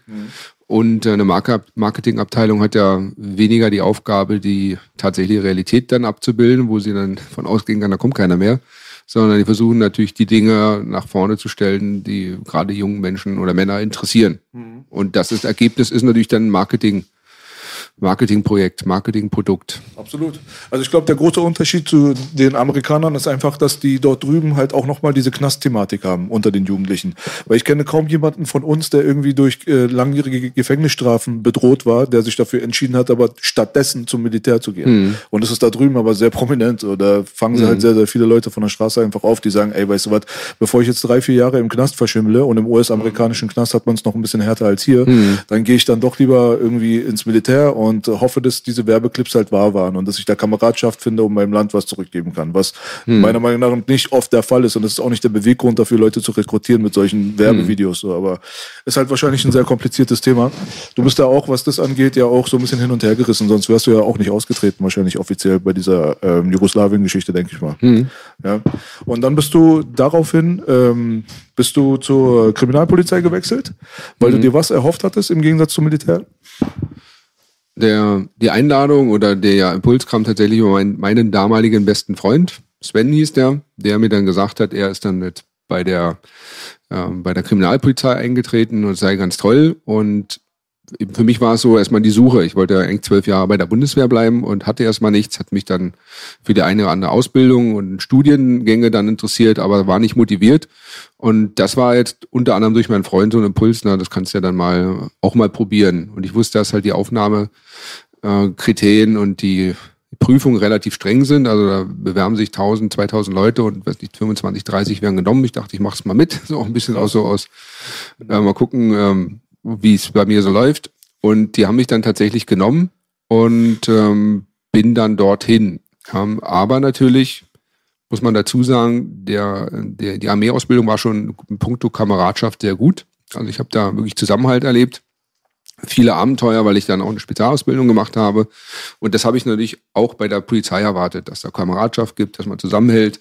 Und äh, eine Marke- Marketingabteilung hat ja weniger die Aufgabe, die tatsächliche Realität dann abzubilden, wo sie dann von ausgehen kann, da kommt keiner mehr. Sondern die versuchen natürlich die Dinge nach vorne zu stellen, die gerade jungen Menschen oder Männer interessieren. Und das ist, Ergebnis ist natürlich dann Marketing, Marketingprojekt, Marketingprodukt. Absolut. Also ich glaube, der große Unterschied zu den Amerikanern ist einfach, dass die dort drüben halt auch nochmal diese Knastthematik haben unter den Jugendlichen. Weil ich kenne kaum jemanden von uns, der irgendwie durch äh, langjährige Gefängnisstrafen bedroht war, der sich dafür entschieden hat, aber stattdessen zum Militär zu gehen. Und das ist da drüben aber sehr prominent. Da fangen sie halt sehr, sehr viele Leute von der Straße einfach auf, die sagen, ey, weißt du was, bevor ich jetzt drei, vier Jahre im Knast verschimmle und im US-amerikanischen Knast hat man es noch ein bisschen härter als hier, dann gehe ich dann doch lieber irgendwie ins Militär und äh, hoffe, dass diese Werbeclips halt wahr waren und dass ich da Kameradschaft finde und meinem Land was zurückgeben kann, was meiner Meinung nach nicht oft der Fall ist und das ist auch nicht der Beweggrund dafür, Leute zu rekrutieren mit solchen Werbevideos. So. Aber ist halt wahrscheinlich ein sehr kompliziertes Thema. Du bist da auch, was das angeht, ja auch so ein bisschen hin und her gerissen, sonst wärst du ja auch nicht ausgetreten, wahrscheinlich offiziell bei dieser ähm, Jugoslawien-Geschichte, denke ich mal. Ja. Und dann bist du daraufhin, ähm, bist du zur Kriminalpolizei gewechselt, weil du dir was erhofft hattest im Gegensatz zum Militär? Der, die Einladung oder der Impuls kam tatsächlich über meinen, meinen damaligen besten Freund. Sven hieß der, der mir dann gesagt hat, er ist dann mit bei der, ähm, bei der Kriminalpolizei eingetreten und sei ganz toll. Und für mich war es so erstmal die Suche. Ich wollte eigentlich zwölf Jahre bei der Bundeswehr bleiben und hatte erstmal nichts, hat mich dann für die eine oder andere Ausbildung und Studiengänge dann interessiert, aber war nicht motiviert. Und das war jetzt unter anderem durch meinen Freund so ein Impuls, na, das kannst du ja dann mal auch mal probieren. Und ich wusste, dass halt die Aufnahmekriterien äh, und die Prüfungen relativ streng sind. Also da bewerben sich 1000, 2000 Leute und weiß nicht, 25, 30 werden genommen. Ich dachte, ich mache es mal mit. So auch ein bisschen auch so aus, äh, mal gucken, ähm, wie es bei mir so läuft. Und die haben mich dann tatsächlich genommen und ähm, bin dann dorthin. Aber natürlich muss man dazu sagen, der, der, die Armeeausbildung war schon in puncto Kameradschaft sehr gut. Also ich habe da wirklich Zusammenhalt erlebt. Viele Abenteuer, weil ich dann auch eine Spezialausbildung gemacht habe. Und das habe ich natürlich auch bei der Polizei erwartet, dass da Kameradschaft gibt, dass man zusammenhält,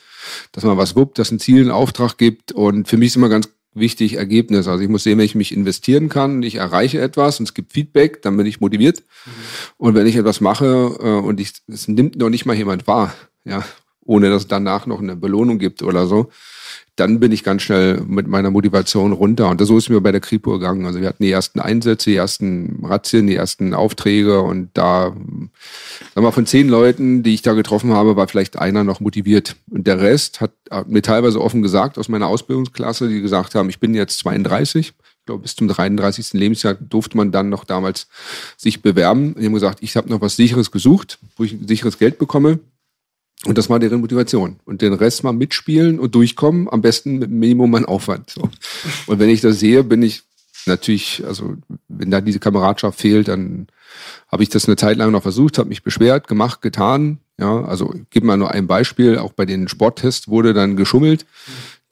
dass man was wuppt, dass ein Ziel einen Auftrag gibt. Und für mich ist immer ganz wichtig Ergebnis. Also ich muss sehen, wenn ich mich investieren kann, ich erreiche etwas und es gibt Feedback, dann bin ich motiviert. Und wenn ich etwas mache äh, und ich, es nimmt noch nicht mal jemand wahr, ja, ohne dass es danach noch eine Belohnung gibt oder so, dann bin ich ganz schnell mit meiner Motivation runter. Und so ist mir bei der Kripo gegangen. Also wir hatten die ersten Einsätze, die ersten Razzien, die ersten Aufträge und da, sagen wir mal, von zehn Leuten, die ich da getroffen habe, war vielleicht einer noch motiviert. Und der Rest hat, hat mir teilweise offen gesagt aus meiner Ausbildungsklasse, die gesagt haben, ich bin jetzt 32. Ich glaube, bis zum 33. Lebensjahr durfte man dann noch damals sich bewerben. Die haben gesagt, ich habe noch was Sicheres gesucht, wo ich sicheres Geld bekomme. Und das war deren Motivation. Und den Rest mal mitspielen und durchkommen, am besten mit Minimum an Aufwand. So. Und wenn ich das sehe, bin ich natürlich, also wenn da diese Kameradschaft fehlt, dann habe ich das eine Zeit lang noch versucht, habe mich beschwert, gemacht, getan. Ja, also ich gebe mal nur ein Beispiel. Auch bei den Sporttests wurde dann geschummelt.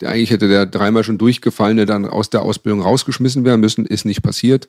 Eigentlich hätte der dreimal schon durchgefallene dann aus der Ausbildung rausgeschmissen werden müssen, ist nicht passiert.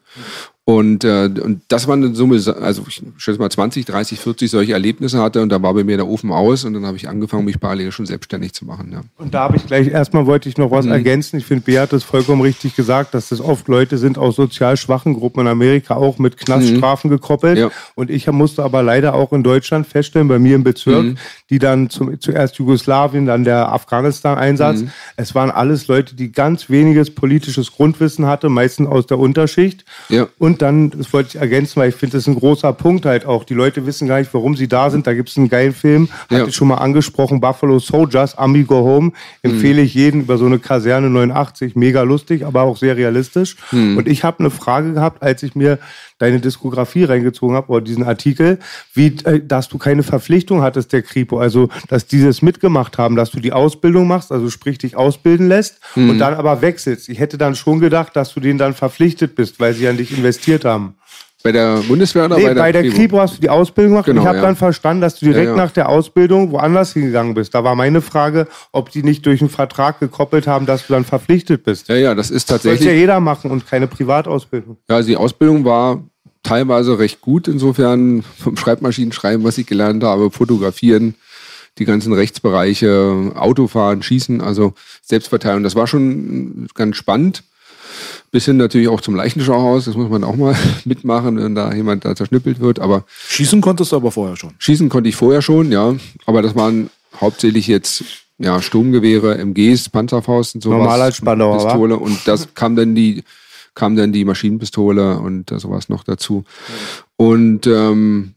Und, äh, und das war eine Summe, also ich schätze mal 20, 30, 40 solche Erlebnisse hatte und da war bei mir der Ofen aus und dann habe ich angefangen, mich parallel schon selbstständig zu machen. Ja. Und da habe ich gleich, erstmal wollte ich noch was Mhm. ergänzen. Ich finde, Bea hat das vollkommen richtig gesagt, dass das oft Leute sind aus sozial schwachen Gruppen in Amerika auch mit Knaststrafen gekoppelt. Mhm. Ja. Und ich musste aber leider auch in Deutschland feststellen, bei mir im Bezirk, Mhm. die dann zum, zuerst Jugoslawien, dann der Afghanistan-Einsatz. Mhm. Es waren alles Leute, die ganz weniges politisches Grundwissen hatten, meistens aus der Unterschicht. Ja. Und dann, das wollte ich ergänzen, weil ich finde, das ist ein großer Punkt halt auch. Die Leute wissen gar nicht, warum sie da sind. Da gibt es einen geilen Film, hatte Ja. ich schon mal angesprochen, Buffalo Soldiers, Ami Go Home. Empfehle ich jedem über so eine Kaserne 89. Mega lustig, aber auch sehr realistisch. Und ich habe eine Frage gehabt, als ich mir deine Diskografie reingezogen habe oder diesen Artikel, wie, äh, dass du keine Verpflichtung hattest, der Kripo. Also, dass dieses mitgemacht haben, dass du die Ausbildung machst, also sprich dich ausbilden lässt und dann aber wechselst. Ich hätte dann schon gedacht, dass du denen dann verpflichtet bist, weil sie an dich investiert haben. Bei der Bundeswehr oder Nee, bei der, bei der Kripo hast du die Ausbildung gemacht. Genau, ich habe ja. dann verstanden, dass du direkt Ja, ja. nach der Ausbildung woanders hingegangen bist. Da war meine Frage, ob die nicht durch einen Vertrag gekoppelt haben, dass du dann verpflichtet bist. Ja, ja, das ist Das sollte ja tatsächlich. jeder machen und keine Privatausbildung. Ja, also die Ausbildung war teilweise recht gut. Insofern vom Schreibmaschinenschreiben, was ich gelernt habe, Fotografieren, die ganzen Rechtsbereiche, Autofahren, Schießen, also Selbstverteidigung. Das war schon ganz spannend. Bis hin natürlich auch zum Leichenschauhaus. Das muss man auch mal mitmachen, wenn da jemand da zerschnippelt wird. Aber Schießen konntest du aber vorher schon. Schießen konnte ich vorher schon, ja. Aber das waren hauptsächlich jetzt ja, Sturmgewehre, MGs, Panzerfaust und sowas. Normaler Spandauer, wa? Pistole. Und das kam dann die, kam dann die Maschinenpistole und äh, sowas noch dazu. Und ähm,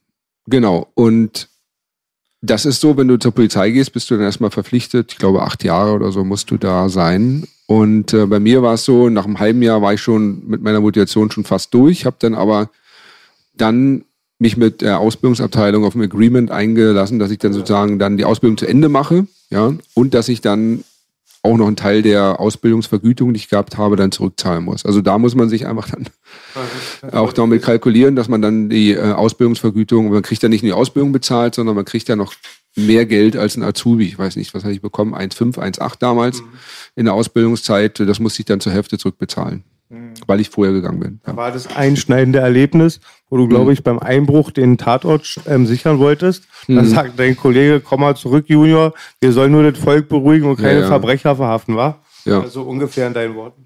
genau. Und das ist so, wenn du zur Polizei gehst, bist du dann erstmal verpflichtet. Ich glaube, acht Jahre oder so musst du da sein. Und äh, bei mir war es so, nach einem halben Jahr war ich schon mit meiner Motivation schon fast durch, habe dann aber dann mich mit der Ausbildungsabteilung auf ein Agreement eingelassen, dass ich dann sozusagen dann die Ausbildung zu Ende mache, ja, und dass ich dann auch noch einen Teil der Ausbildungsvergütung, die ich gehabt habe, dann zurückzahlen muss. Also da muss man sich einfach dann auch damit kalkulieren, dass man dann die äh, Ausbildungsvergütung, man kriegt ja nicht nur die Ausbildung bezahlt, sondern man kriegt ja noch mehr Geld als ein Azubi. Ich weiß nicht, was habe ich bekommen? 1,5, 1,8 damals in der Ausbildungszeit. Das musste ich dann zur Hälfte zurückbezahlen, weil ich vorher gegangen bin. Ja. War das einschneidende Erlebnis, wo du, glaube ich, beim Einbruch den Tatort ähm, sichern wolltest? Mhm. Dann sagt dein Kollege, komm mal zurück, Junior, wir sollen nur das Volk beruhigen und keine Ja, ja. Verbrecher verhaften, wa? Ja. Also ungefähr in deinen Worten.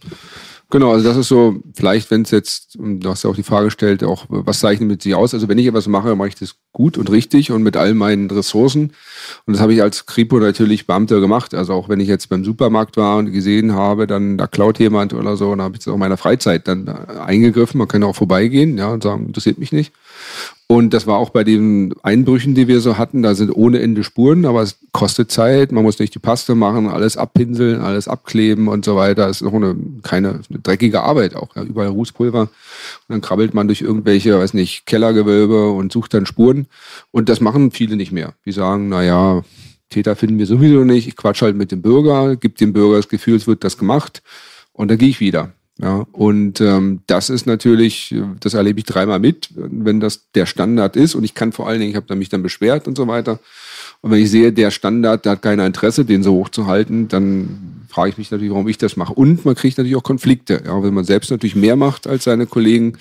Genau, also das ist so, vielleicht, wenn es jetzt, du hast ja auch die Frage gestellt, auch was zeichnet mit sich aus? Also wenn ich etwas mache, mache ich das gut und richtig und mit all meinen Ressourcen. Und das habe ich als Kripo natürlich Beamter gemacht. Also auch wenn ich jetzt beim Supermarkt war und gesehen habe, dann da klaut jemand oder so, dann habe ich das auch in meiner Freizeit dann äh, eingegriffen. Man kann auch vorbeigehen, ja, und sagen, interessiert mich nicht. Und das war auch bei den Einbrüchen, die wir so hatten. Da sind ohne Ende Spuren, aber es kostet Zeit. Man muss nicht die Paste machen, alles abpinseln, alles abkleben und so weiter. Es ist noch eine, keine eine dreckige Arbeit auch. Ja. Überall Rußpulver. Und dann krabbelt man durch irgendwelche, weiß nicht, Kellergewölbe und sucht dann Spuren. Und das machen viele nicht mehr. Die sagen, na ja, Täter finden wir sowieso nicht. Ich quatsch halt mit dem Bürger, gebe dem Bürger das Gefühl, es wird das gemacht. Und dann gehe ich wieder. Ja, und ähm, das ist natürlich, das erlebe ich dreimal mit, wenn das der Standard ist. Und ich kann vor allen Dingen, ich habe mich dann beschwert und so weiter. Und wenn ich sehe, der Standard, der hat kein Interesse, den so hoch zu halten, dann frage ich mich natürlich, warum ich das mache. Und man kriegt natürlich auch Konflikte. Ja, wenn man selbst natürlich mehr macht als seine Kollegen,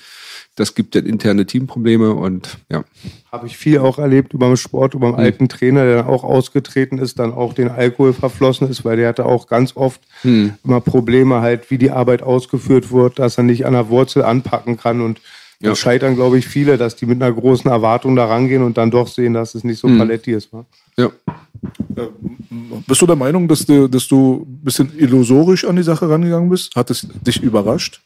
das gibt dann interne Teamprobleme und ja. Habe ich viel auch erlebt über den Sport, über den alten Trainer, der dann auch ausgetreten ist, dann auch den Alkohol verflossen ist, weil der hatte auch ganz oft immer Probleme halt, wie die Arbeit ausgeführt wird, dass er nicht an der Wurzel anpacken kann und da Ja. scheitern, glaube ich, viele, dass die mit einer großen Erwartung da rangehen und dann doch sehen, dass es nicht so paletti ist. wa? Ja. Bist du der Meinung, dass du, dass du ein bisschen illusorisch an die Sache rangegangen bist? Hat es dich überrascht?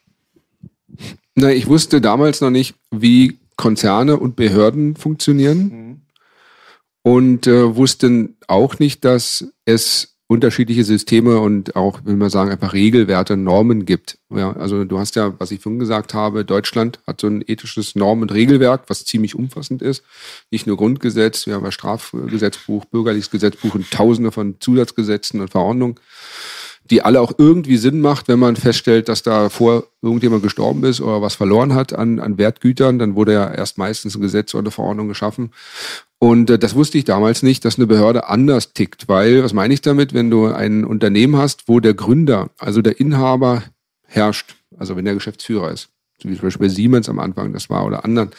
Na, ich wusste damals noch nicht, wie Konzerne und Behörden funktionieren und äh, wusste auch nicht, dass es unterschiedliche Systeme und auch, will man sagen, einfach Regelwerte, Normen gibt. Ja, also du hast ja, was ich vorhin gesagt habe, Deutschland hat so ein ethisches Norm- und Regelwerk, was ziemlich umfassend ist. Nicht nur Grundgesetz, wir haben ja Strafgesetzbuch, Bürgerliches Gesetzbuch und tausende von Zusatzgesetzen und Verordnungen die alle auch irgendwie Sinn macht, wenn man feststellt, dass da vor irgendjemand gestorben ist oder was verloren hat an, an Wertgütern, dann wurde ja erst meistens ein Gesetz oder eine Verordnung geschaffen. Und äh, das wusste ich damals nicht, dass eine Behörde anders tickt, weil, was meine ich damit, wenn du ein Unternehmen hast, wo der Gründer, also der Inhaber herrscht, also wenn der Geschäftsführer ist, so wie zum Beispiel Siemens am Anfang das war oder anderen,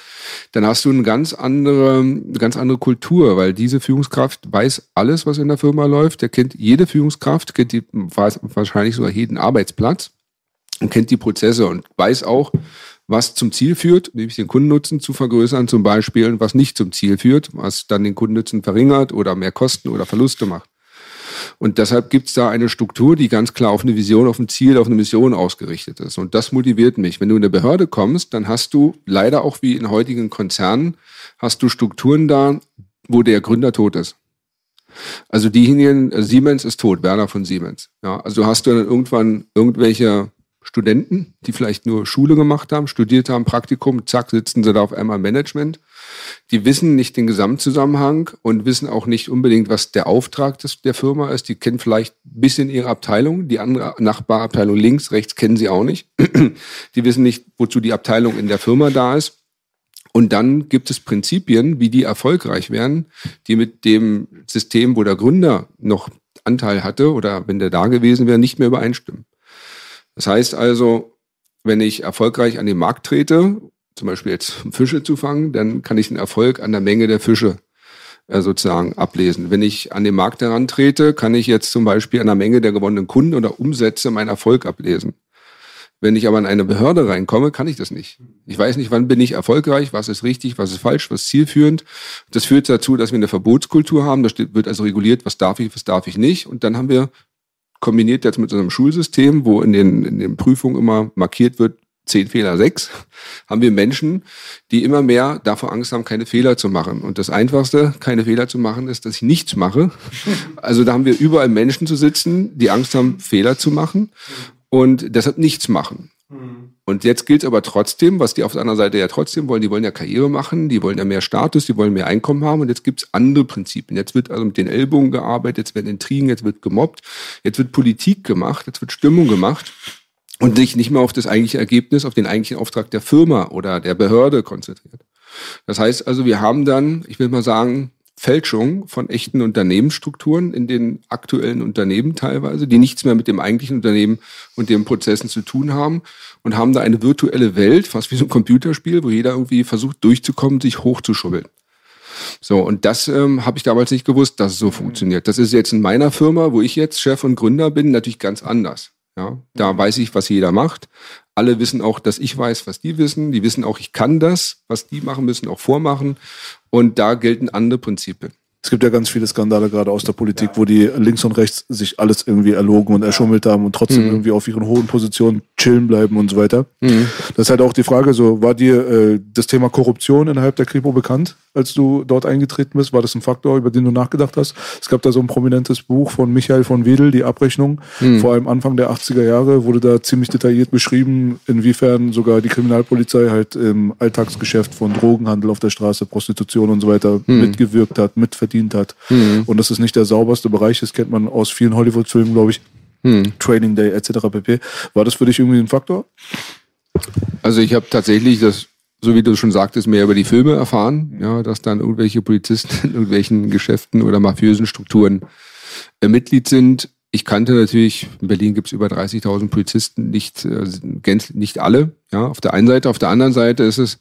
dann hast du eine ganz andere, eine ganz andere Kultur, weil diese Führungskraft weiß alles, was in der Firma läuft. Der kennt jede Führungskraft, kennt die, wahrscheinlich sogar jeden Arbeitsplatz und kennt die Prozesse und weiß auch, was zum Ziel führt, nämlich den Kundennutzen zu vergrößern zum Beispiel und was nicht zum Ziel führt, was dann den Kundennutzen verringert oder mehr Kosten oder Verluste macht. Und deshalb gibt es da eine Struktur, die ganz klar auf eine Vision, auf ein Ziel, auf eine Mission ausgerichtet ist. Und das motiviert mich. Wenn du in eine Behörde kommst, dann hast du leider auch wie in heutigen Konzernen, hast du Strukturen da, wo der Gründer tot ist. Also diejenigen, also Siemens ist tot, Werner von Siemens. Ja, also hast du dann irgendwann irgendwelche Studenten, die vielleicht nur Schule gemacht haben, studiert haben, Praktikum, zack, sitzen sie da auf einmal Management. Die wissen nicht den Gesamtzusammenhang und wissen auch nicht unbedingt, was der Auftrag des, der Firma ist. Die kennen vielleicht ein bisschen ihre Abteilung, die andere Nachbarabteilung links, rechts kennen sie auch nicht. die wissen nicht, wozu die Abteilung in der Firma da ist. Und dann gibt es Prinzipien, wie die erfolgreich werden, die mit dem System, wo der Gründer noch Anteil hatte oder wenn der da gewesen wäre, nicht mehr übereinstimmen. Das heißt also, wenn ich erfolgreich an den Markt trete, zum Beispiel jetzt Fische zu fangen, dann kann ich den Erfolg an der Menge der Fische äh, sozusagen ablesen. Wenn ich an den Markt herantrete, kann ich jetzt zum Beispiel an der Menge der gewonnenen Kunden oder Umsätze meinen Erfolg ablesen. Wenn ich aber in eine Behörde reinkomme, kann ich das nicht. Ich weiß nicht, wann bin ich erfolgreich, was ist richtig, was ist falsch, was ist zielführend. Das führt dazu, dass wir eine Verbotskultur haben. Da wird also reguliert, was darf ich, was darf ich nicht. Und dann haben wir kombiniert jetzt mit unserem Schulsystem, wo in den, in den Prüfungen immer markiert wird, zehn Fehler, sechs, haben wir Menschen, die immer mehr davor Angst haben, keine Fehler zu machen. Und das Einfachste, keine Fehler zu machen, ist, dass ich nichts mache. Also da haben wir überall Menschen zu sitzen, die Angst haben, Fehler zu machen und deshalb nichts machen. Und jetzt gilt es aber trotzdem, was die auf der anderen Seite ja trotzdem wollen, die wollen ja Karriere machen, die wollen ja mehr Status, die wollen mehr Einkommen haben und jetzt gibt es andere Prinzipien. Jetzt wird also mit den Ellbogen gearbeitet, jetzt werden Intrigen, jetzt wird gemobbt, jetzt wird Politik gemacht, jetzt wird Stimmung gemacht und sich nicht mehr auf das eigentliche Ergebnis, auf den eigentlichen Auftrag der Firma oder der Behörde konzentriert. Das heißt also, wir haben dann, ich will mal sagen, Fälschung von echten Unternehmensstrukturen in den aktuellen Unternehmen teilweise, die nichts mehr mit dem eigentlichen Unternehmen und den Prozessen zu tun haben und haben da eine virtuelle Welt, fast wie so ein Computerspiel, wo jeder irgendwie versucht durchzukommen, sich hochzuschubbeln. So, und das ähm, habe ich damals nicht gewusst, dass es so funktioniert. Das ist jetzt in meiner Firma, wo ich jetzt Chef und Gründer bin, natürlich ganz anders. Ja, da weiß ich, was jeder macht. Alle wissen auch, dass ich weiß, was die wissen. Die wissen auch, ich kann das, was die machen müssen, auch vormachen. Und da gelten andere Prinzipien. Es gibt ja ganz viele Skandale gerade aus der Politik, wo die links und rechts sich alles irgendwie erlogen und erschummelt haben und trotzdem mhm. irgendwie auf ihren hohen Positionen chillen bleiben und so weiter. Mhm. Das ist halt auch die Frage, so war dir äh, das Thema Korruption innerhalb der Kripo bekannt, als du dort eingetreten bist? War das ein Faktor, über den du nachgedacht hast? Es gab da so ein prominentes Buch von Michael von Wedel, die Abrechnung. Mhm. Vor allem Anfang der 80er Jahre wurde da ziemlich detailliert beschrieben, inwiefern sogar die Kriminalpolizei halt im Alltagsgeschäft von Drogenhandel auf der Straße, Prostitution und so weiter mhm. mitgewirkt hat, mitverdient verdient hat. Mhm. Und das ist nicht der sauberste Bereich, das kennt man aus vielen Hollywood-Filmen, glaube ich. Mhm. Training Day etc. pp. War das für dich irgendwie ein Faktor? Also ich habe tatsächlich das, so wie du schon sagtest, mehr über die Filme erfahren, ja, dass dann irgendwelche Polizisten in irgendwelchen Geschäften oder mafiösen Strukturen äh, Mitglied sind. Ich kannte natürlich, in Berlin gibt es über 30.000 Polizisten, nicht, äh, nicht alle, ja, auf der einen Seite. Auf der anderen Seite ist es,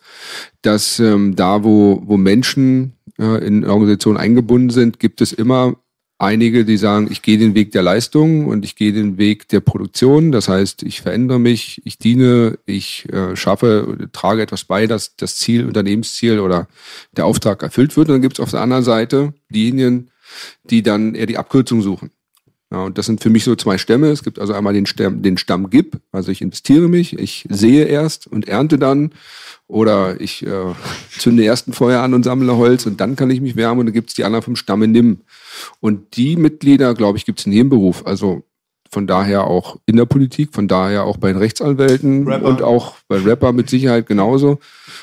dass ähm, da, wo, wo Menschen äh, in Organisationen eingebunden sind, gibt es immer einige, die sagen, ich gehe den Weg der Leistung und ich gehe den Weg der Produktion. Das heißt, ich verändere mich, ich diene, ich äh, schaffe, trage etwas bei, dass das Ziel, Unternehmensziel oder der Auftrag erfüllt wird. Und dann gibt es auf der anderen Seite diejenigen, die dann eher die Abkürzung suchen. Ja, und das sind für mich so zwei Stämme. Es gibt also einmal den Stamm, den Stamm Gib, also ich investiere mich, ich sehe erst und ernte dann. Oder ich äh, zünde erst ein Feuer an und sammle Holz und dann kann ich mich wärmen. Und dann gibt es die anderen vom Stamme Nimm. Und die Mitglieder, glaube ich, gibt es in jedem Beruf. Also von daher auch in der Politik, von daher auch bei den Rechtsanwälten Rapper. und auch bei Rapper mit Sicherheit genauso.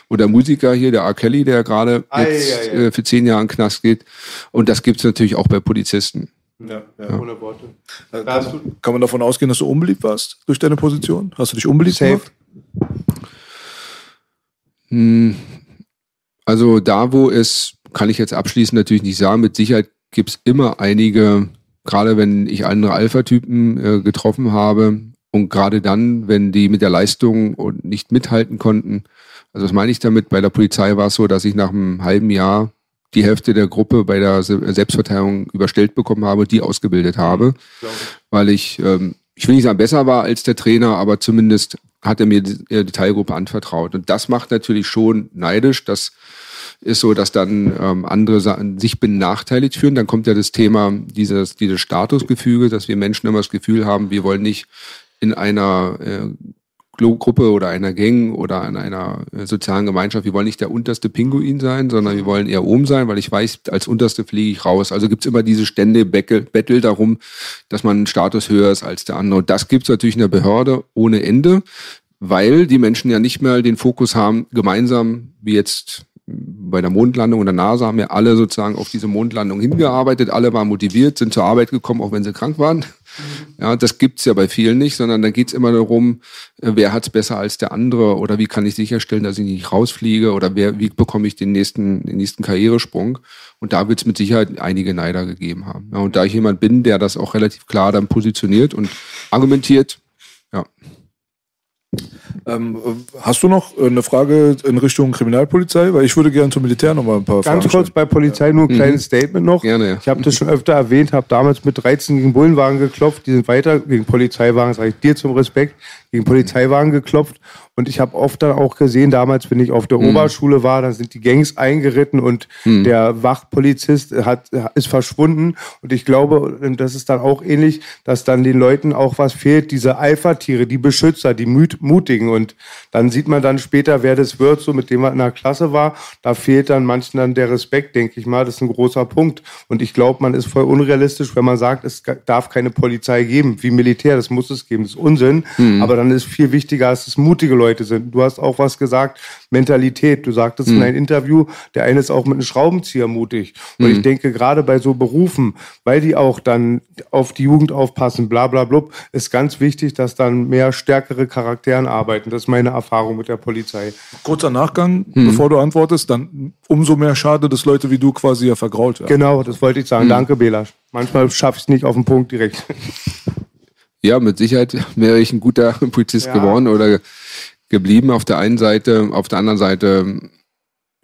Oder Musiker hier, der R. Kelly, der gerade jetzt äh, für zehn Jahre in den Knast geht. Und das gibt es natürlich auch bei Polizisten. Ja, ja, ohne Worte. Hast du Kann man davon ausgehen, dass du unbeliebt warst durch deine Position? Hast du dich unbeliebt safe. gemacht? Hm, Also da, wo es, kann ich jetzt abschließend natürlich nicht sagen, mit Sicherheit gibt es immer einige, gerade wenn ich andere Alpha-Typen äh, getroffen habe und gerade dann, wenn die mit der Leistung und nicht mithalten konnten. Also was meine ich damit? Bei der Polizei war es so, dass ich nach einem halben Jahr die Hälfte der Gruppe bei der Se- Selbstverteidigung überstellt bekommen habe, die ausgebildet habe, weil ich, ähm, ich will nicht sagen, besser war als der Trainer, aber zumindest hat er mir die, die Teilgruppe anvertraut. Und das macht natürlich schon neidisch. Das ist so, dass dann ähm, andere sich benachteiligt fühlen. Dann kommt ja das Thema dieses, dieses Statusgefüge, dass wir Menschen immer das Gefühl haben, wir wollen nicht in einer äh, Gruppe oder einer Gang oder in einer äh, sozialen Gemeinschaft, wir wollen nicht der unterste Pinguin sein, sondern wir wollen eher oben sein, weil ich weiß, als unterste fliege ich raus. Also gibt's immer diese Becke- Battle darum, dass man einen Status höher ist als der andere. Und das gibt's natürlich in der Behörde ohne Ende, weil die Menschen ja nicht mehr den Fokus haben, gemeinsam, wie jetzt bei der Mondlandung und der NASA haben ja alle sozusagen auf diese Mondlandung hingearbeitet, alle waren motiviert, sind zur Arbeit gekommen, auch wenn sie krank waren. Ja, das gibt's ja bei vielen nicht, sondern da geht's immer darum, äh, wer hat's besser als der andere oder wie kann ich sicherstellen, dass ich nicht rausfliege oder wer, wie bekomme ich den nächsten, den nächsten Karrieresprung. Und da wird's mit Sicherheit einige Neider gegeben haben. Ja, und da ich jemand bin, der das auch relativ klar dann positioniert und argumentiert, ja. Ähm, äh, hast du noch äh, eine Frage in Richtung Kriminalpolizei? Weil ich würde gerne zum Militär noch mal ein paar Ganz Fragen kurz bei Polizei nur ein kleines Statement noch. Mhm. Gerne, ja. Ich habe das schon öfter erwähnt, habe damals mit 13 gegen Bullenwagen geklopft. Die sind weiter gegen Polizeiwagen, sage ich dir zum Respekt, gegen Polizeiwagen geklopft. Und ich habe oft dann auch gesehen, damals, wenn ich auf der Oberschule war, dann sind die Gangs eingeritten und der Wachpolizist hat, ist verschwunden. Und ich glaube, und das ist dann auch ähnlich, dass dann den Leuten auch was fehlt, diese Alpha-Tiere, die Beschützer, die Müt Mutigen. Und dann sieht man dann später, wer das wird, so mit dem man in der Klasse war. Da fehlt dann manchen dann der Respekt, denke ich mal. Das ist ein großer Punkt. Und ich glaube, man ist voll unrealistisch, wenn man sagt, es darf keine Polizei geben, wie Militär, das muss es geben. Das ist Unsinn. Aber dann ist viel wichtiger, dass es mutige Leute sind. Du hast auch was gesagt, Mentalität. Du sagtest in einem Interview, der eine ist auch mit einem Schraubenzieher mutig. Und ich denke, gerade bei so Berufen, weil die auch dann auf die Jugend aufpassen, bla bla blub, ist ganz wichtig, dass dann mehr stärkere Charakteren arbeiten. Das ist meine Erfahrung mit der Polizei. Kurzer Nachgang, bevor du antwortest, dann umso mehr schade, dass Leute wie du quasi ja vergrault werden. Genau, das wollte ich sagen. Danke, Belasch. Manchmal schaffe ich es nicht auf den Punkt direkt. Ja, mit Sicherheit wäre ich ein guter Polizist Ja. geworden oder ge- geblieben auf der einen Seite. Auf der anderen Seite,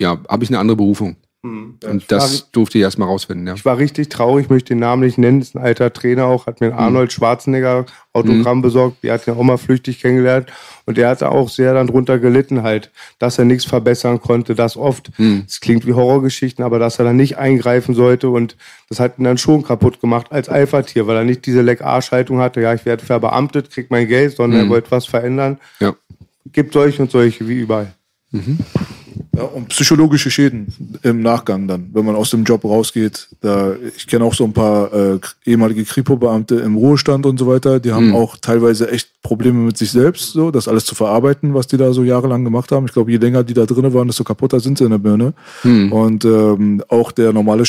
ja, habe ich eine andere Berufung. Und das durfte ich erst mal rausfinden, ja. Ich war richtig traurig, ich möchte den Namen nicht nennen, ist ein alter Trainer auch, hat mir ein Arnold Schwarzenegger Autogramm besorgt, der hat ihn auch mal flüchtig kennengelernt und der hatte auch sehr dann drunter gelitten halt, dass er nichts verbessern konnte, das oft, es klingt wie Horrorgeschichten, aber dass er dann nicht eingreifen sollte und das hat ihn dann schon kaputt gemacht als Alpha-Tier, weil er nicht diese Leck-Arsch-Haltung hatte, ja, ich werde verbeamtet, krieg mein Geld, sondern er wollte was verändern. ja. Gibt solche und solche, wie überall. Ja, und psychologische Schäden im Nachgang dann, wenn man aus dem Job rausgeht. Da, ich kenne auch so ein paar äh, ehemalige Kripo-Beamte im Ruhestand und so weiter, die haben auch teilweise echt Probleme mit sich selbst, so das alles zu verarbeiten, was die da so jahrelang gemacht haben. Ich glaube, je länger die da drinnen waren, desto kaputter sind sie in der Birne. Und ähm, auch der normale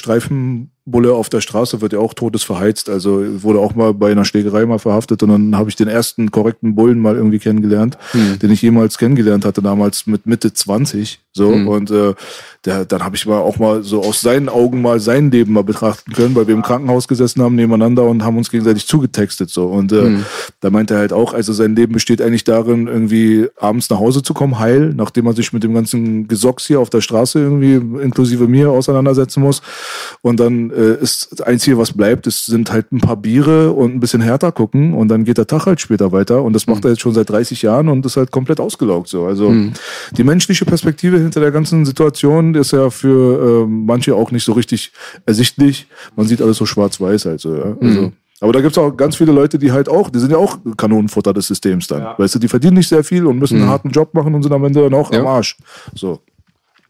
Streifenbulle auf der Straße wird ja auch todesverheizt. Also wurde auch mal bei einer Schlägerei mal verhaftet und dann habe ich den ersten korrekten Bullen mal irgendwie kennengelernt, den ich jemals kennengelernt hatte, damals mit Mitte 20. So, und äh, der, dann habe ich mal auch mal so aus seinen Augen mal sein Leben mal betrachten können, weil wir im Krankenhaus gesessen haben nebeneinander und haben uns gegenseitig zugetextet. So. Und äh, da meinte er halt auch, also sein Leben besteht eigentlich darin, irgendwie abends nach Hause zu kommen, heil, nachdem man sich mit dem ganzen Gesocks hier auf der Straße irgendwie inklusive mir auseinandersetzen muss. Und dann äh, ist das Einzige, was bleibt, es sind halt ein paar Biere und ein bisschen härter gucken und dann geht der Tag halt später weiter. Und das macht er jetzt schon seit 30 Jahren und ist halt komplett ausgelaugt. So. Also die menschliche Perspektive hinter der ganzen Situation ist ja für ähm, manche auch nicht so richtig ersichtlich. Man sieht alles so schwarz-weiß halt so. Ja? Also, aber da gibt's auch ganz viele Leute, die halt auch, die sind ja auch Kanonenfutter des Systems dann. Weißt du, die verdienen nicht sehr viel und müssen einen harten Job machen und sind am Ende dann auch Ja. am Arsch. So.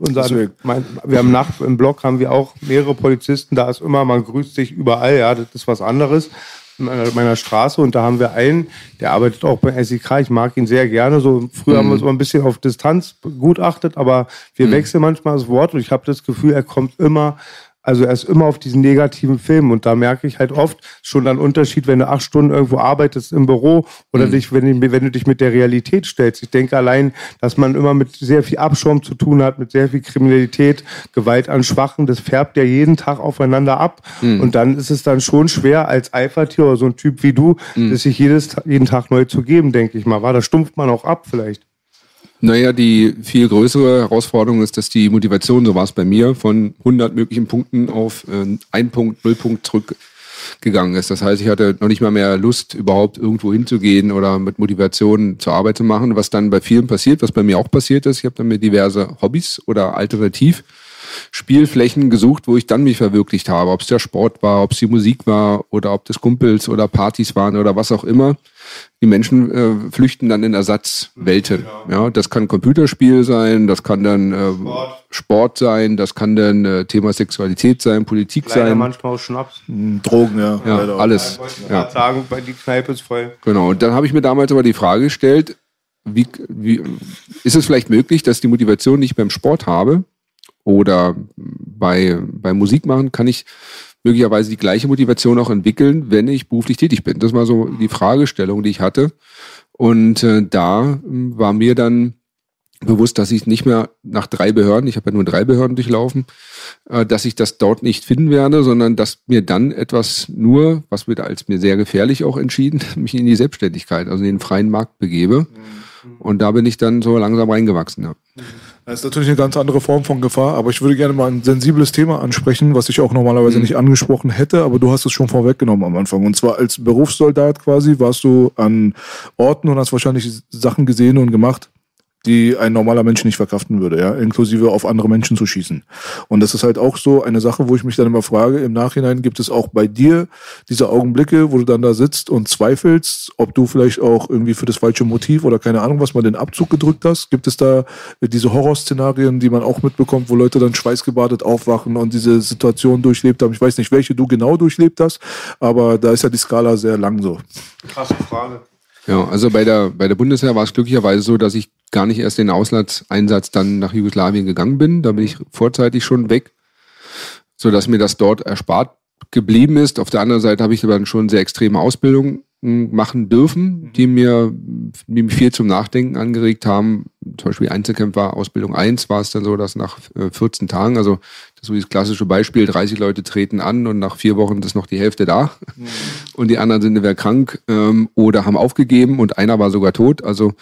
Unser, Deswegen. mein, wir haben nach, im Block haben wir auch mehrere Polizisten, da ist immer, man grüßt sich überall, ja, das ist was anderes meiner, meiner Straße und da haben wir einen, der arbeitet auch bei SEK, ich mag ihn sehr gerne, so früher haben wir uns immer ein bisschen auf Distanz begutachtet, aber wir wechseln manchmal das Wort und ich habe das Gefühl, er kommt immer also er ist immer auf diesen negativen Film und da merke ich halt oft schon einen Unterschied, wenn du acht Stunden irgendwo arbeitest im Büro oder dich, wenn, du- wenn du dich mit der Realität stellst. Ich denke allein, dass man immer mit sehr viel Abschaum zu tun hat, mit sehr viel Kriminalität, Gewalt an Schwachen, das färbt ja jeden Tag aufeinander ab und dann ist es dann schon schwer als Eifertier oder so ein Typ wie du, das sich jedes, jeden Tag neu zu geben, denke ich mal. War, da stumpft man auch ab vielleicht. Naja, die viel größere Herausforderung ist, dass die Motivation, so war es bei mir, von 100 möglichen Punkten auf äh, ein Punkt, null Punkt zurückgegangen ist. Das heißt, ich hatte noch nicht mal mehr Lust, überhaupt irgendwo hinzugehen oder mit Motivation zur Arbeit zu machen, was dann bei vielen passiert, was bei mir auch passiert ist. Ich habe dann mir diverse Hobbys oder alternativ Spielflächen gesucht, wo ich dann mich verwirklicht habe. Ob es der Sport war, ob es die Musik war oder ob das Kumpels oder Partys waren oder was auch immer. Die Menschen äh, flüchten dann in Ersatzwelten. Ja, das kann Computerspiel sein, das kann dann äh, Sport. sein, das kann dann äh, Thema Sexualität sein, Politik Leider sein. manchmal auch Schnaps. Drogen, ja. Ja, leider alles. Wollte ich Ja. gerade sagen, weil die Kneipe ist voll. Genau. Und dann habe ich mir damals aber die Frage gestellt, wie, wie, ist es vielleicht möglich, dass ich die Motivation nicht beim Sport habe oder bei, bei Musik machen, kann ich möglicherweise die gleiche Motivation auch entwickeln, wenn ich beruflich tätig bin. Das war so die Fragestellung, die ich hatte. Und äh, da ähm, war mir dann bewusst, dass ich nicht mehr nach drei Behörden, ich habe ja nur drei Behörden durchlaufen, äh, dass ich das dort nicht finden werde, sondern dass mir dann etwas nur, was wird als mir sehr gefährlich auch entschieden, mich in die Selbstständigkeit, also in den freien Markt begebe. Und da bin ich dann so langsam reingewachsen. Ja. Das ist natürlich eine ganz andere Form von Gefahr, aber ich würde gerne mal ein sensibles Thema ansprechen, was ich auch normalerweise nicht angesprochen hätte, aber du hast es schon vorweggenommen am Anfang. Und zwar als Berufssoldat quasi warst du an Orten und hast wahrscheinlich Sachen gesehen und gemacht, die ein normaler Mensch nicht verkraften würde, ja, inklusive auf andere Menschen zu schießen. Und das ist halt auch so eine Sache, wo ich mich dann immer frage, im Nachhinein gibt es auch bei dir diese Augenblicke, wo du dann da sitzt und zweifelst, ob du vielleicht auch irgendwie für das falsche Motiv oder keine Ahnung, was mal den Abzug gedrückt hast? Gibt es da äh, diese Horrorszenarien, die man auch mitbekommt, wo Leute dann schweißgebadet aufwachen und diese Situation durchlebt haben? Ich weiß nicht, welche du genau durchlebt hast, aber da ist ja die Skala sehr lang so. Krasse Frage. Ja, also bei der, bei der Bundeswehr war es glücklicherweise so, dass ich gar nicht erst den Auslandseinsatz dann nach Jugoslawien gegangen bin. Da bin ich vorzeitig schon weg, sodass mir das dort erspart geblieben ist. Auf der anderen Seite habe ich dann schon sehr extreme Ausbildung machen dürfen, die mir, die mich viel zum Nachdenken angeregt haben. Zum Beispiel Einzelkämpfer Ausbildung 1 war es dann so, dass nach äh, 14 Tagen, also das ist so dieses klassische Beispiel, 30 Leute treten an und nach vier Wochen ist noch die Hälfte da und die anderen sind entweder krank ähm, oder haben aufgegeben und einer war sogar tot. Also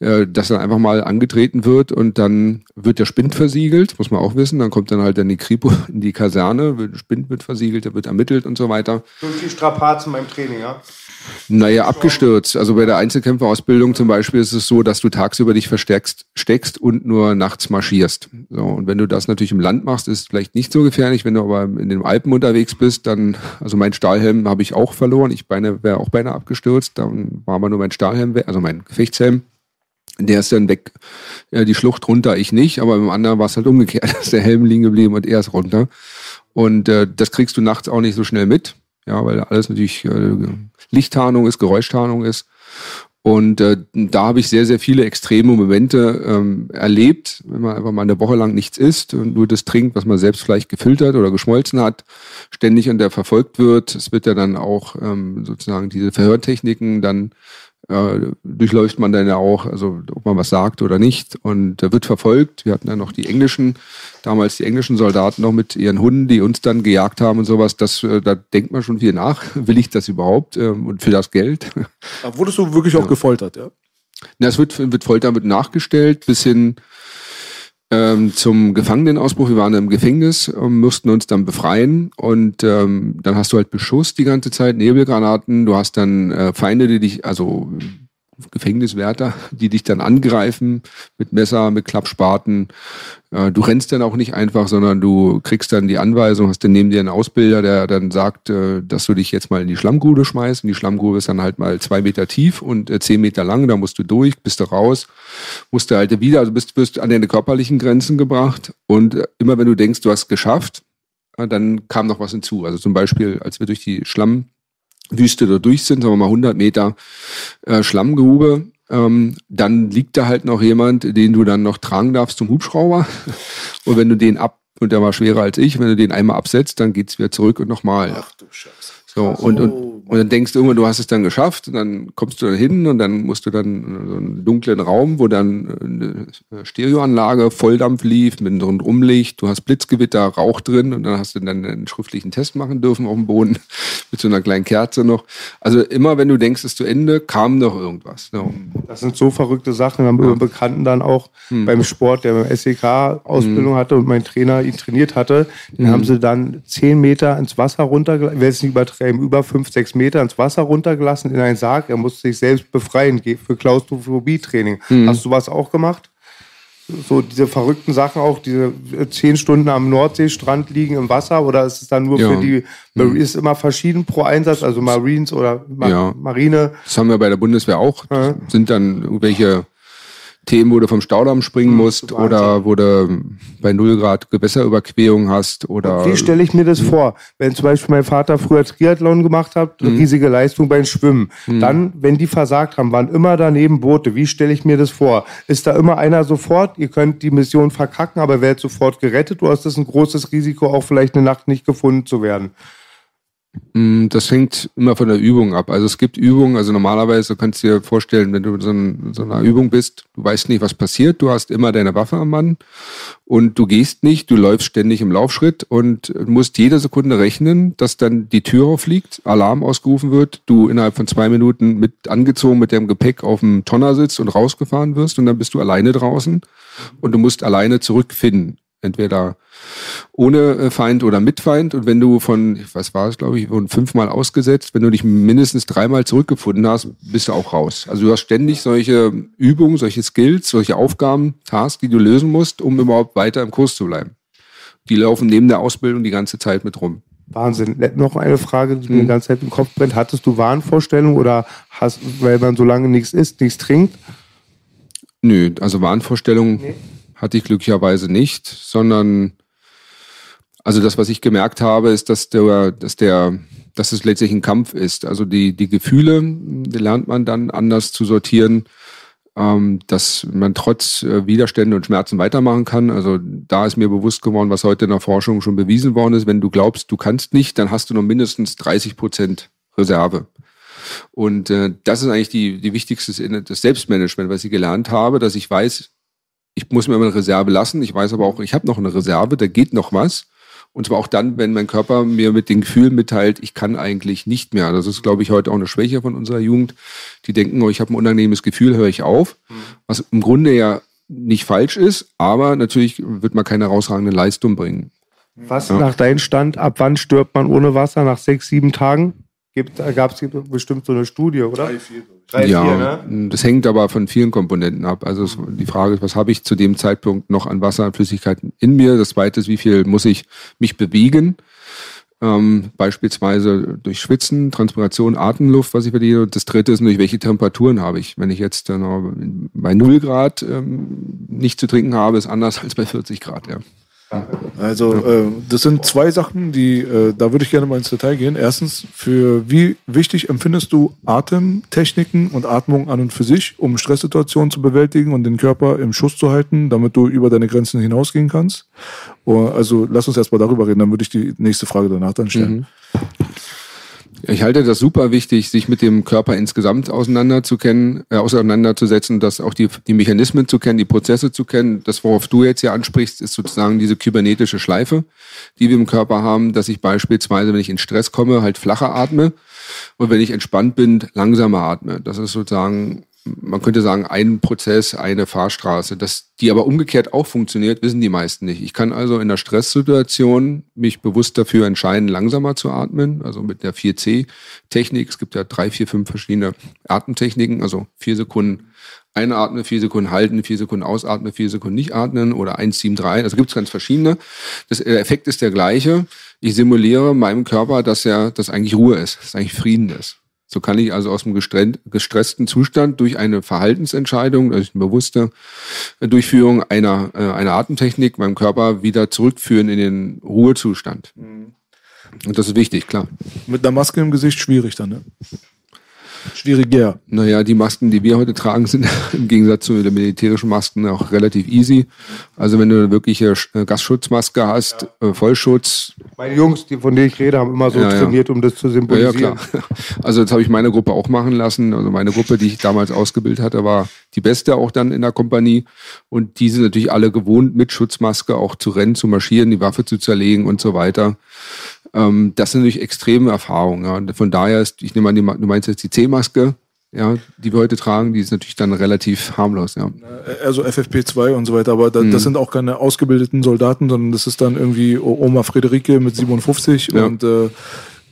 äh, dass dann einfach mal angetreten wird und dann wird der Spind versiegelt, muss man auch wissen. Dann kommt dann halt dann die Kripo in die Kaserne, der Spind wird versiegelt, der wird ermittelt und so weiter. Durch die Strapazen beim Training, ja? Naja, abgestürzt. Also bei der Einzelkämpferausbildung zum Beispiel ist es so, dass du tagsüber dich versteckst, steckst und nur nachts marschierst. So, und wenn du das natürlich im Land machst, ist es vielleicht nicht so gefährlich. Wenn du aber in den Alpen unterwegs bist, dann, also mein Stahlhelm habe ich auch verloren. Ich wäre auch beinahe abgestürzt. Dann war aber nur mein Stahlhelm also mein Gefechtshelm. Der ist dann weg, äh, die Schlucht runter, ich nicht, aber beim anderen war es halt umgekehrt. Da ist der Helm liegen geblieben und er ist runter. Und äh, das kriegst du nachts auch nicht so schnell mit, ja, weil alles natürlich äh, Lichttarnung ist, Geräuschtarnung ist. Und äh, da habe ich sehr, sehr viele extreme Momente ähm, erlebt, wenn man einfach mal eine Woche lang nichts isst und nur das trinkt, was man selbst vielleicht gefiltert oder geschmolzen hat, ständig und der verfolgt wird. Es wird ja dann auch ähm, sozusagen diese Verhörtechniken dann äh, durchläuft man dann ja auch, also ob man was sagt oder nicht. Und da wird verfolgt. Wir hatten dann noch die englischen, damals die englischen Soldaten noch mit ihren Hunden, die uns dann gejagt haben und sowas. Das, äh, da denkt man schon viel nach. Will ich das überhaupt? Ähm, und für das Geld? Da wurdest du wirklich auch gefoltert, ja? Na, es wird, wird Folter mit nachgestellt bis hin ähm, zum Gefangenenausbruch. Wir waren im Gefängnis, ähm, mussten uns dann befreien und ähm, dann hast du halt Beschuss die ganze Zeit, Nebelgranaten. Du hast dann äh, Feinde, die dich, also Gefängniswärter, die dich dann angreifen mit Messer, mit Klappspaten. Äh, du rennst dann auch nicht einfach, sondern du kriegst dann die Anweisung, hast dann neben dir einen Ausbilder, der dann sagt, äh, dass du dich jetzt mal in die Schlammgrube schmeißt. Und die Schlammgrube ist dann halt mal zwei Meter tief und äh, zehn Meter lang. Da musst du durch, bist du raus, musst du halt wieder, also bist, bist an deine körperlichen Grenzen gebracht. Und immer wenn du denkst, du hast geschafft, dann kam noch was hinzu. Also zum Beispiel, als wir durch die Schlamm Wüste da durch sind, sagen wir mal 100 Meter äh, Schlammgrube, ähm, dann liegt da halt noch jemand, den du dann noch tragen darfst zum Hubschrauber. Und wenn du den ab, und der war schwerer als ich, wenn du den einmal absetzt, dann geht's wieder zurück und nochmal. Ach du Scheiße. So, und, und, und dann denkst du irgendwann, du hast es dann geschafft, und dann kommst du da hin und dann musst du dann in so einen dunklen Raum, wo dann eine Stereoanlage Volldampf lief mit einem Umlicht, du hast Blitzgewitter, Rauch drin und dann hast du dann einen schriftlichen Test machen dürfen auf dem Boden mit so einer kleinen Kerze noch. Also immer, wenn du denkst, es ist zu Ende, kam noch irgendwas. So. Das sind so verrückte Sachen. Wir haben ja. Bekannten dann auch hm. beim Sport, der beim SEK Ausbildung hm. hatte und mein Trainer ihn trainiert hatte, den hm. haben sie dann zehn Meter ins Wasser runtergelassen, wer es nicht übertreiben, über fünf, sechs Meter ins Wasser runtergelassen in einen Sarg. Er musste sich selbst befreien für Klaustrophobie-Training. Hm. Hast du was auch gemacht? so diese verrückten Sachen auch, diese zehn Stunden am Nordseestrand liegen im Wasser oder ist es dann nur ja. für die, mhm. ist immer verschieden pro Einsatz, also Marines oder Ma ja. Marine? Das haben wir bei der Bundeswehr auch. Ja. Sind dann irgendwelche Themen, wo du vom Staudamm springen hm, musst oder wo du bei null Grad Gewässerüberquerung hast oder. Wie stelle ich mir das hm. vor? Wenn zum Beispiel mein Vater früher Triathlon gemacht hat, hm. riesige Leistung beim Schwimmen. Hm. Dann, wenn die versagt haben, waren immer daneben Boote. Wie stelle ich mir das vor? Ist da immer einer sofort, ihr könnt die Mission verkacken, aber werdet sofort gerettet oder ist das ein großes Risiko, auch vielleicht eine Nacht nicht gefunden zu werden? Mm, das hängt immer von der Übung ab. Also es gibt Übungen, also normalerweise kannst du dir vorstellen, wenn du in so, ein, so, einer Übung bist, du weißt nicht, was passiert, du hast immer deine Waffe am Mann und du gehst nicht, du läufst ständig im Laufschritt und musst jede Sekunde rechnen, dass dann die Tür aufliegt, Alarm ausgerufen wird, du innerhalb von zwei Minuten mit angezogen mit dem Gepäck auf dem Tonner sitzt und rausgefahren wirst und dann bist du alleine draußen und du musst alleine zurückfinden entweder ohne äh, Feind oder mit Feind. Und wenn du von, was war es, glaube ich, von fünfmal ausgesetzt, wenn du dich mindestens dreimal zurückgefunden hast, bist du auch raus. Also du hast ständig solche Übungen, solche Skills, solche Aufgaben, Tasks, die du lösen musst, um überhaupt weiter im Kurs zu bleiben. Die laufen neben der Ausbildung die ganze Zeit mit rum. Wahnsinn. Noch eine Frage, die hm. mir die ganze Zeit im Kopf brennt. Hattest du Wahnvorstellungen oder hast, weil man so lange nichts isst, nichts trinkt? Nö, also Wahnvorstellungen. Nee hatte ich glücklicherweise nicht, sondern also das, was ich gemerkt habe, ist, dass der, dass der, dass es letztlich ein Kampf ist. Also die, die Gefühle die lernt man dann anders zu sortieren, ähm, dass man trotz äh, Widerstände und Schmerzen weitermachen kann. Also da ist mir bewusst geworden, was heute in der Forschung schon bewiesen worden ist. Wenn du glaubst, du kannst nicht, dann hast du noch mindestens 30 Prozent Reserve. Und äh, das ist eigentlich die, die wichtigste das Selbstmanagement, was ich gelernt habe, dass ich weiß, ich muss mir immer eine Reserve lassen. Ich weiß aber auch, ich habe noch eine Reserve, da geht noch was. Und zwar auch dann, wenn mein Körper mir mit den Gefühlen mitteilt, ich kann eigentlich nicht mehr. Das ist, glaube ich, heute auch eine Schwäche von unserer Jugend. Die denken, oh, ich habe ein unangenehmes Gefühl, höre ich auf. Mhm. Was im Grunde ja nicht falsch ist, aber natürlich wird man keine herausragende Leistung bringen. Was ja. nach deinem Stand, ab wann stirbt man ohne Wasser? Nach sechs, sieben Tagen? Gab es bestimmt so eine Studie, oder? Drei, vier. Drei, ja, vier, ne? das hängt aber von vielen Komponenten ab. Also es, die Frage ist, was habe ich zu dem Zeitpunkt noch an Wasser und Flüssigkeiten in mir? Das zweite ist, wie viel muss ich mich bewegen? Ähm, beispielsweise durch Schwitzen, Transpiration, Atemluft, was ich verliere. Das dritte ist natürlich, welche Temperaturen habe ich. Wenn ich jetzt äh, bei 0 Grad ähm, nicht zu trinken habe, ist anders als bei 40 Grad. Ja. Also äh, das sind zwei Sachen, die äh, da würde ich gerne mal ins Detail gehen. Erstens, für wie wichtig empfindest du Atemtechniken und Atmung an und für sich, um Stresssituationen zu bewältigen und den Körper im Schuss zu halten, damit du über deine Grenzen hinausgehen kannst? Also lass uns erstmal darüber reden, dann würde ich die nächste Frage danach dann stellen. Mhm. Ich halte das super wichtig, sich mit dem Körper insgesamt auseinanderzukennen, äh, auseinanderzusetzen, dass auch die, die Mechanismen zu kennen, die Prozesse zu kennen. Das, worauf du jetzt hier ansprichst, ist sozusagen diese kybernetische Schleife, die wir im Körper haben, dass ich beispielsweise, wenn ich in Stress komme, halt flacher atme und wenn ich entspannt bin, langsamer atme. Das ist sozusagen man könnte sagen, ein Prozess, eine Fahrstraße. Dass die aber umgekehrt auch funktioniert, wissen die meisten nicht. Ich kann also in der Stresssituation mich bewusst dafür entscheiden, langsamer zu atmen, also mit der 4C-Technik. Es gibt ja drei, vier, fünf verschiedene Atemtechniken, also vier Sekunden einatmen, vier Sekunden halten, vier Sekunden ausatmen, vier Sekunden nicht atmen oder 1, 7, 3. Also gibt es ganz verschiedene. Das, der Effekt ist der gleiche. Ich simuliere meinem Körper, dass er, dass eigentlich Ruhe ist, dass eigentlich Frieden ist. So kann ich also aus dem gestressten Zustand durch eine Verhaltensentscheidung, durch eine bewusste Durchführung einer, äh, einer Atemtechnik meinem Körper wieder zurückführen in den Ruhezustand. Mhm. Und das ist wichtig, klar. Mit einer Maske im Gesicht schwierig dann, ne? Schwieriger. Naja, die Masken, die wir heute tragen, sind im Gegensatz zu den militärischen Masken auch relativ easy. Also wenn du eine wirkliche äh, Gasschutzmaske hast, ja. Äh, Vollschutz. Meine Jungs, die, von denen ich rede, haben immer so ja, trainiert, um das zu symbolisieren. Ja, klar. Also das habe ich meine Gruppe auch machen lassen. Also meine Gruppe, die ich damals ausgebildet hatte, war die beste auch dann in der Kompanie. Und die sind natürlich alle gewohnt, mit Schutzmaske auch zu rennen, zu marschieren, die Waffe zu zerlegen und so weiter. Ähm, das sind natürlich extreme Erfahrungen. Ja. Von daher ist, ich nehme an, du meinst jetzt die C-Maske, ja, die wir heute tragen, die ist natürlich dann relativ harmlos, ja. Also FFP2 und so weiter, aber da, mhm. das sind auch keine ausgebildeten Soldaten, sondern das ist dann irgendwie Oma Friederike mit 57 ja. und äh,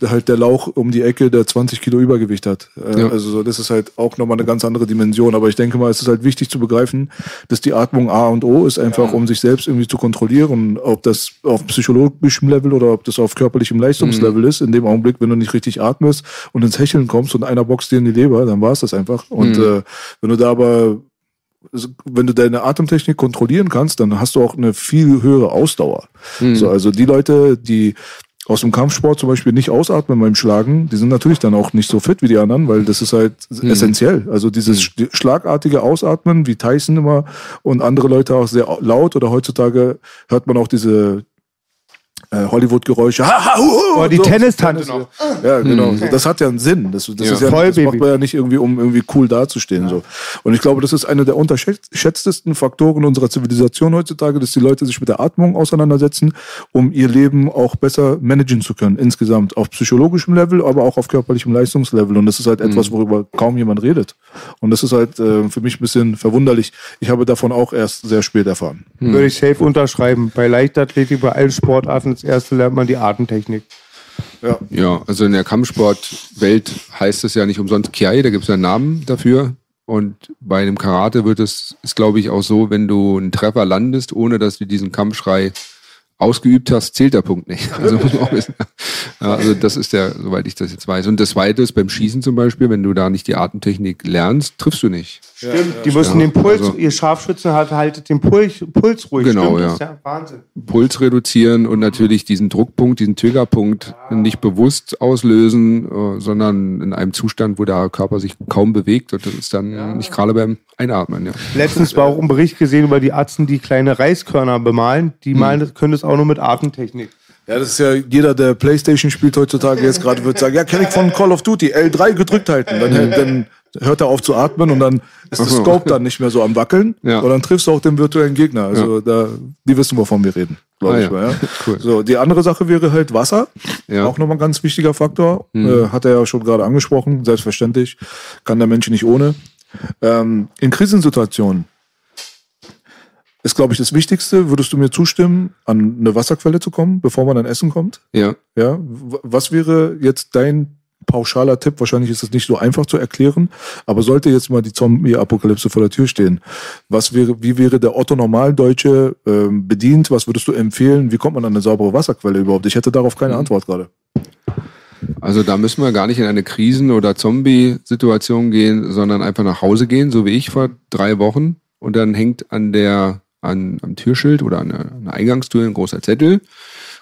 halt der Lauch um die Ecke, der 20 Kilo Übergewicht hat. Äh, ja. Also das ist halt auch nochmal eine ganz andere Dimension. Aber ich denke mal, es ist halt wichtig zu begreifen, dass die Atmung A und O ist, einfach um sich selbst irgendwie zu kontrollieren, ob das auf psychologischem Level oder ob das auf körperlichem Leistungslevel mhm. ist. In dem Augenblick, wenn du nicht richtig atmest und ins Hecheln kommst und einer boxt dir in die Leber, dann war es das einfach. Und mhm. äh, wenn du da aber wenn du deine Atemtechnik kontrollieren kannst, dann hast du auch eine viel höhere Ausdauer. Mhm. So, also die Leute, die aus dem Kampfsport zum Beispiel nicht ausatmen beim Schlagen, die sind natürlich dann auch nicht so fit wie die anderen, weil das ist halt mhm. essentiell. Also dieses mhm. schlagartige Ausatmen, wie Tyson immer und andere Leute auch sehr laut oder heutzutage hört man auch diese äh, Hollywood-Geräusche. Oh, die so. Tennistante noch. Ja, genau. Mhm. Das hat ja einen Sinn. Das, das, ja. Ist ja, Voll, das macht man ja nicht irgendwie, um irgendwie cool dazustehen. Ja. So. Und ich glaube, das ist einer der unterschätztesten Faktoren unserer Zivilisation heutzutage, dass die Leute sich mit der Atmung auseinandersetzen, um ihr Leben auch besser managen zu können, insgesamt. Auf psychologischem Level, aber auch auf körperlichem Leistungslevel. Und das ist halt etwas, mhm. worüber kaum jemand redet. Und das ist halt äh, für mich ein bisschen verwunderlich. Ich habe davon auch erst sehr spät erfahren. Mhm. Würde ich safe unterschreiben. Bei Leichtathletik, bei allen Sportarten als erste lernt man die Atemtechnik. Ja. ja, also in der Kampfsportwelt heißt es ja nicht umsonst Kiai, da gibt es einen Namen dafür. Und bei dem Karate wird es, ist glaube ich auch so, wenn du einen Treffer landest, ohne dass du diesen Kampfschrei ausgeübt hast, zählt der Punkt nicht. Also muss man auch wissen. Ja, also das ist der, soweit ich das jetzt weiß. Und das Zweite ist beim Schießen zum Beispiel, wenn du da nicht die Atemtechnik lernst, triffst du nicht. Stimmt, ja, die müssen ja, den Puls, also, ihr Scharfschützen hat, haltet den Puls, Puls ruhig. Genau, Stimmt, ja. ja. Wahnsinn. Puls reduzieren und natürlich diesen Druckpunkt, diesen Triggerpunkt nicht bewusst auslösen, äh, sondern in einem Zustand, wo der Körper sich kaum bewegt und das ist dann nicht gerade beim Einatmen. Ja. Letztens war auch ein Bericht gesehen über die Atzen, die kleine Reiskörner bemalen. Die hm. malen, können das auch nur mit Atemtechnik. Ja, das ist ja jeder, der Playstation spielt heutzutage jetzt gerade, wird sagen, ja, kenne ich von Call of Duty, L3 gedrückt halten. Dann, dann hört er auf zu atmen und dann ist das Scope dann nicht mehr so am Wackeln. Ja. Und dann triffst du auch den virtuellen Gegner. Also ja. da, die wissen, wovon wir reden, glaube ah, ich mal. Ja. Cool. So, die andere Sache wäre halt Wasser. Ja. Auch nochmal ein ganz wichtiger Faktor. Mhm. Äh, hat er ja schon gerade angesprochen. Selbstverständlich kann der Mensch nicht ohne. Ähm, in Krisensituationen ist, glaube ich, das Wichtigste. Würdest du mir zustimmen, an eine Wasserquelle zu kommen, bevor man an Essen kommt? Ja. Ja. Was wäre jetzt dein pauschaler Tipp? Wahrscheinlich ist das nicht so einfach zu erklären, aber sollte jetzt mal die Zombie-Apokalypse vor der Tür stehen, was wäre, wie wäre der Otto Normaldeutsche ähm, bedient? Was würdest du empfehlen? Wie kommt man an eine saubere Wasserquelle überhaupt? Ich hätte darauf keine mhm. Antwort gerade. Also da müssen wir gar nicht in eine Krisen- oder Zombie-Situation gehen, sondern einfach nach Hause gehen, so wie ich vor drei Wochen. Und dann hängt an der an, am Türschild oder an der, an der Eingangstür ein großer Zettel.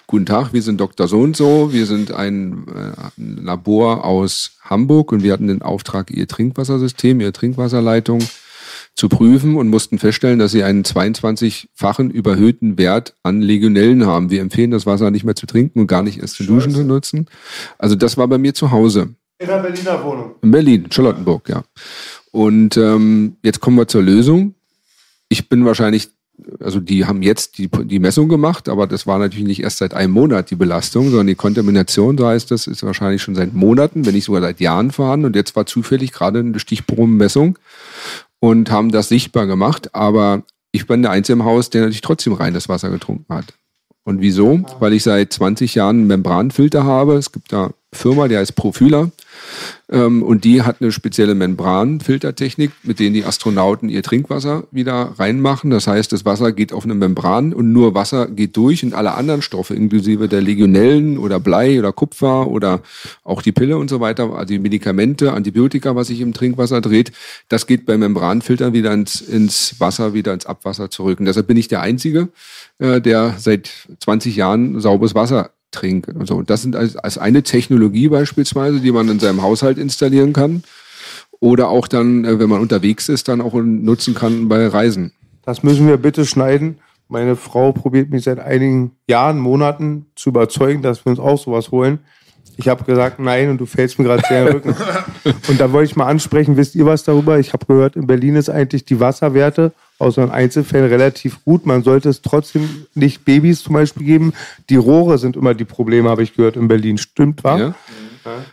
Guten Tag, wir sind Dr. So und so. Wir sind ein, äh, ein Labor aus Hamburg und wir hatten den Auftrag, Ihr Trinkwassersystem, Ihre Trinkwasserleitung zu prüfen und mussten feststellen, dass sie einen 22-fachen überhöhten Wert an Legionellen haben. Wir empfehlen das Wasser nicht mehr zu trinken und gar nicht erst zu duschen zu nutzen. Also das war bei mir zu Hause. In der Berliner Wohnung. In Berlin, Charlottenburg, ja. Und ähm, jetzt kommen wir zur Lösung. Ich bin wahrscheinlich also die haben jetzt die, die Messung gemacht, aber das war natürlich nicht erst seit einem Monat die Belastung, sondern die Kontamination, so heißt das, ist wahrscheinlich schon seit Monaten, wenn nicht sogar seit Jahren vorhanden. Und jetzt war zufällig gerade eine Stichprobenmessung und haben das sichtbar gemacht. Aber ich bin der Einzige im Haus, der natürlich trotzdem reines Wasser getrunken hat. Und wieso? Weil ich seit 20 Jahren einen Membranfilter habe. Es gibt da Firma, die heißt Profila. Ähm, und die hat eine spezielle Membranfiltertechnik, mit denen die Astronauten ihr Trinkwasser wieder reinmachen. Das heißt, das Wasser geht auf eine Membran und nur Wasser geht durch und alle anderen Stoffe, inklusive der Legionellen oder Blei oder Kupfer oder auch die Pille und so weiter, also die Medikamente, Antibiotika, was sich im Trinkwasser dreht, das geht bei Membranfiltern wieder ins, ins Wasser, wieder ins Abwasser zurück. Und deshalb bin ich der Einzige, äh, der seit 20 Jahren sauberes Wasser trinkt. Und so. Das sind als, als eine Technologie beispielsweise, die man in seinem Haushalt installieren kann. Oder auch dann, äh, wenn man unterwegs ist, dann auch nutzen kann bei Reisen. Das müssen wir bitte schneiden. Meine Frau probiert mich seit einigen Jahren, Monaten zu überzeugen, dass wir uns auch sowas holen. Ich habe gesagt, nein, und du fällst mir gerade sehr in den Rücken. und da wollte ich mal ansprechen, wisst ihr was darüber? Ich habe gehört, in Berlin ist eigentlich die Wasserwerte außer in Einzelfällen relativ gut. Man sollte es trotzdem nicht Babys zum Beispiel geben. Die Rohre sind immer die Probleme, habe ich gehört, in Berlin. Stimmt, wa? Ja.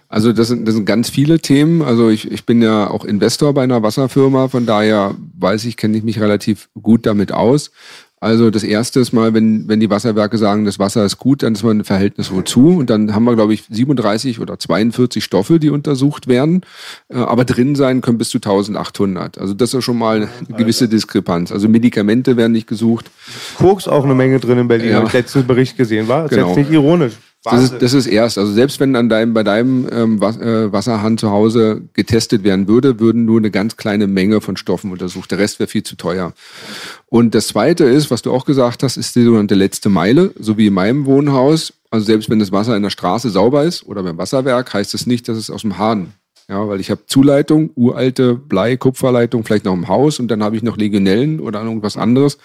Also das sind, das sind ganz viele Themen. Also ich, ich bin ja auch Investor bei einer Wasserfirma, von daher weiß ich, kenne ich mich relativ gut damit aus. Also das erste ist mal, wenn, wenn die Wasserwerke sagen, das Wasser ist gut, dann ist man ein Verhältnis wozu. Und dann haben wir, glaube ich, 37 oder 42 Stoffe, die untersucht werden. Äh, aber drin sein können bis zu 1800. Also das ist schon mal eine gewisse Diskrepanz. Also Medikamente werden nicht gesucht. Koks auch eine Menge drin in Berlin, ja. habe ich letzten Bericht gesehen, war? Das genau. ist jetzt nicht ironisch. Das ist, das ist erst. Also selbst wenn an deinem, bei deinem ähm, äh, Wasserhahn zu Hause getestet werden würde, würden nur eine ganz kleine Menge von Stoffen untersucht. Der Rest wäre viel zu teuer. Und das Zweite ist, was du auch gesagt hast, ist die sogenannte letzte Meile, so wie in meinem Wohnhaus. Also selbst wenn das Wasser in der Straße sauber ist oder beim Wasserwerk, heißt es das nicht, dass es aus dem Hahn ja, weil ich habe Zuleitung, uralte Blei, Kupferleitung, vielleicht noch im Haus und dann habe ich noch Legionellen oder irgendwas anderes.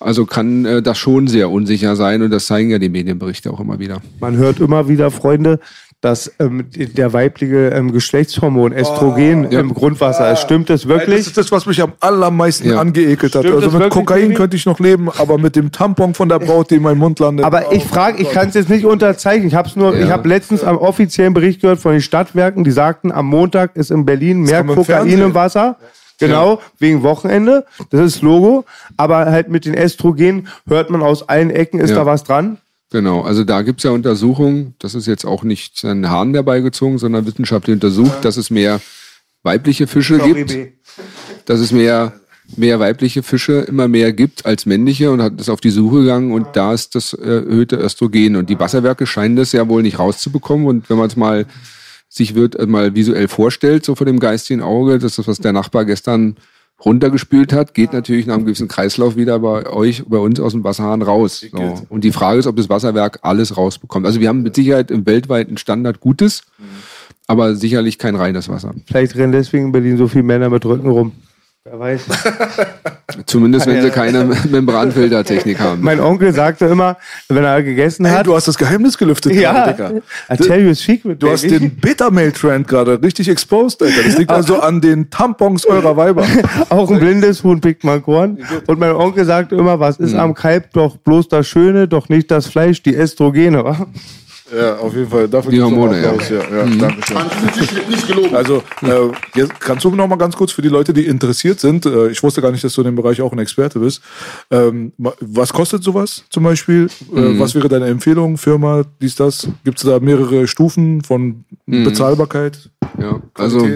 Also kann äh, das schon sehr unsicher sein und das zeigen ja die Medienberichte auch immer wieder. Man hört immer wieder, Freunde, dass ähm, der weibliche ähm, Geschlechtshormon Östrogen oh, ja. im Grundwasser ist. Stimmt das wirklich? Das ist das, was mich am allermeisten ja. angeekelt hat. Stimmt also mit Kokain könnte ich noch leben, aber mit dem Tampon von der Braut, die in meinem Mund landet. Aber ich frage, ich kann es jetzt nicht unterzeichnen. Ich habe es nur, ja. ich habe letztens am offiziellen Bericht gehört von den Stadtwerken, die sagten, am Montag ist in Berlin mehr Kokain im, im Wasser. Genau, ja. wegen Wochenende. Das ist das Logo. Aber halt mit den Östrogen hört man aus allen Ecken, ist ja. da was dran? Genau, also da gibt es ja Untersuchungen, das ist jetzt auch nicht ein Hahn herbeigezogen, sondern wissenschaftlich untersucht, dass es mehr weibliche Fische gibt, dass es mehr, mehr weibliche Fische immer mehr gibt als männliche und hat ist auf die Suche gegangen und da ist das erhöhte Östrogen. Und die Wasserwerke scheinen das ja wohl nicht rauszubekommen. Und wenn man es mal sich wird äh, mal visuell vorstellt, so vor dem geistigen Auge, das ist was der Nachbar gestern runtergespült hat, geht natürlich nach einem gewissen Kreislauf wieder bei euch, bei uns aus dem Wasserhahn raus. So. Und die Frage ist, ob das Wasserwerk alles rausbekommt. Also wir haben mit Sicherheit im weltweiten Standard Gutes, aber sicherlich kein reines Wasser. Vielleicht rennen deswegen in Berlin so viele Männer mit Rücken rum. Wer weiß. Zumindest wenn sie keine Membranfiltertechnik haben. Mein Onkel sagte immer, wenn er gegessen hat. Hey, du hast das Geheimnis gelüftet, ja. Dicker. I tell you a secret, Du hast den Bittermail-Trend gerade richtig exposed, Alter. Das liegt also an den Tampons eurer Weiber. Auch ein blindes Huhn pickt man Korn. Und mein Onkel sagte immer, was ist hm. am Kalb doch bloß das Schöne, doch nicht das Fleisch, die Estrogene, wa? Ja, auf jeden Fall. Dafür die Hormone, ja. ja. ja mhm. Nicht gelogen. Also, äh, jetzt kannst du noch mal ganz kurz für die Leute, die interessiert sind, äh, ich wusste gar nicht, dass du in dem Bereich auch ein Experte bist. Ähm, was kostet sowas zum Beispiel? Äh, mhm. was wäre deine Empfehlung? Firma, dies, das? Gibt es da mehrere Stufen von mhm. Bezahlbarkeit? Ja, also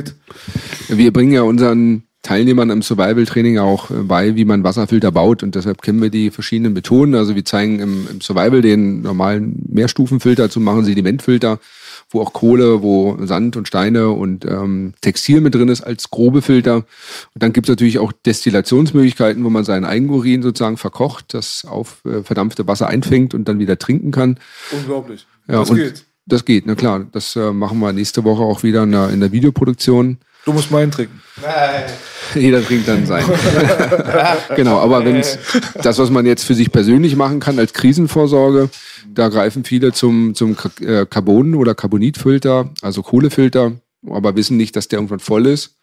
wir bringen ja unseren Teilnehmern im Survival-Training auch äh, bei, wie man Wasserfilter baut. Und deshalb kennen wir die verschiedenen Methoden. Also wir zeigen im, im Survival den normalen Mehrstufenfilter zu machen, Sedimentfilter, wo auch Kohle, wo Sand und Steine und ähm, Textil mit drin ist als grobe Filter. Und dann gibt es natürlich auch Destillationsmöglichkeiten, wo man seinen Eigenurin sozusagen verkocht, das auf äh, verdampfte Wasser einfängt und dann wieder trinken kann. Unglaublich. Ja, das geht. Das geht, na klar. Das äh, machen wir nächste Woche auch wieder in der, in der Videoproduktion. Du musst meinen trinken. Nein. Jeder trinkt dann sein. genau, aber wenn das, was man jetzt für sich persönlich machen kann als Krisenvorsorge, da greifen viele zum, zum Carbon- oder Carbonitfilter, also Kohlefilter, aber wissen nicht, dass der irgendwann voll ist.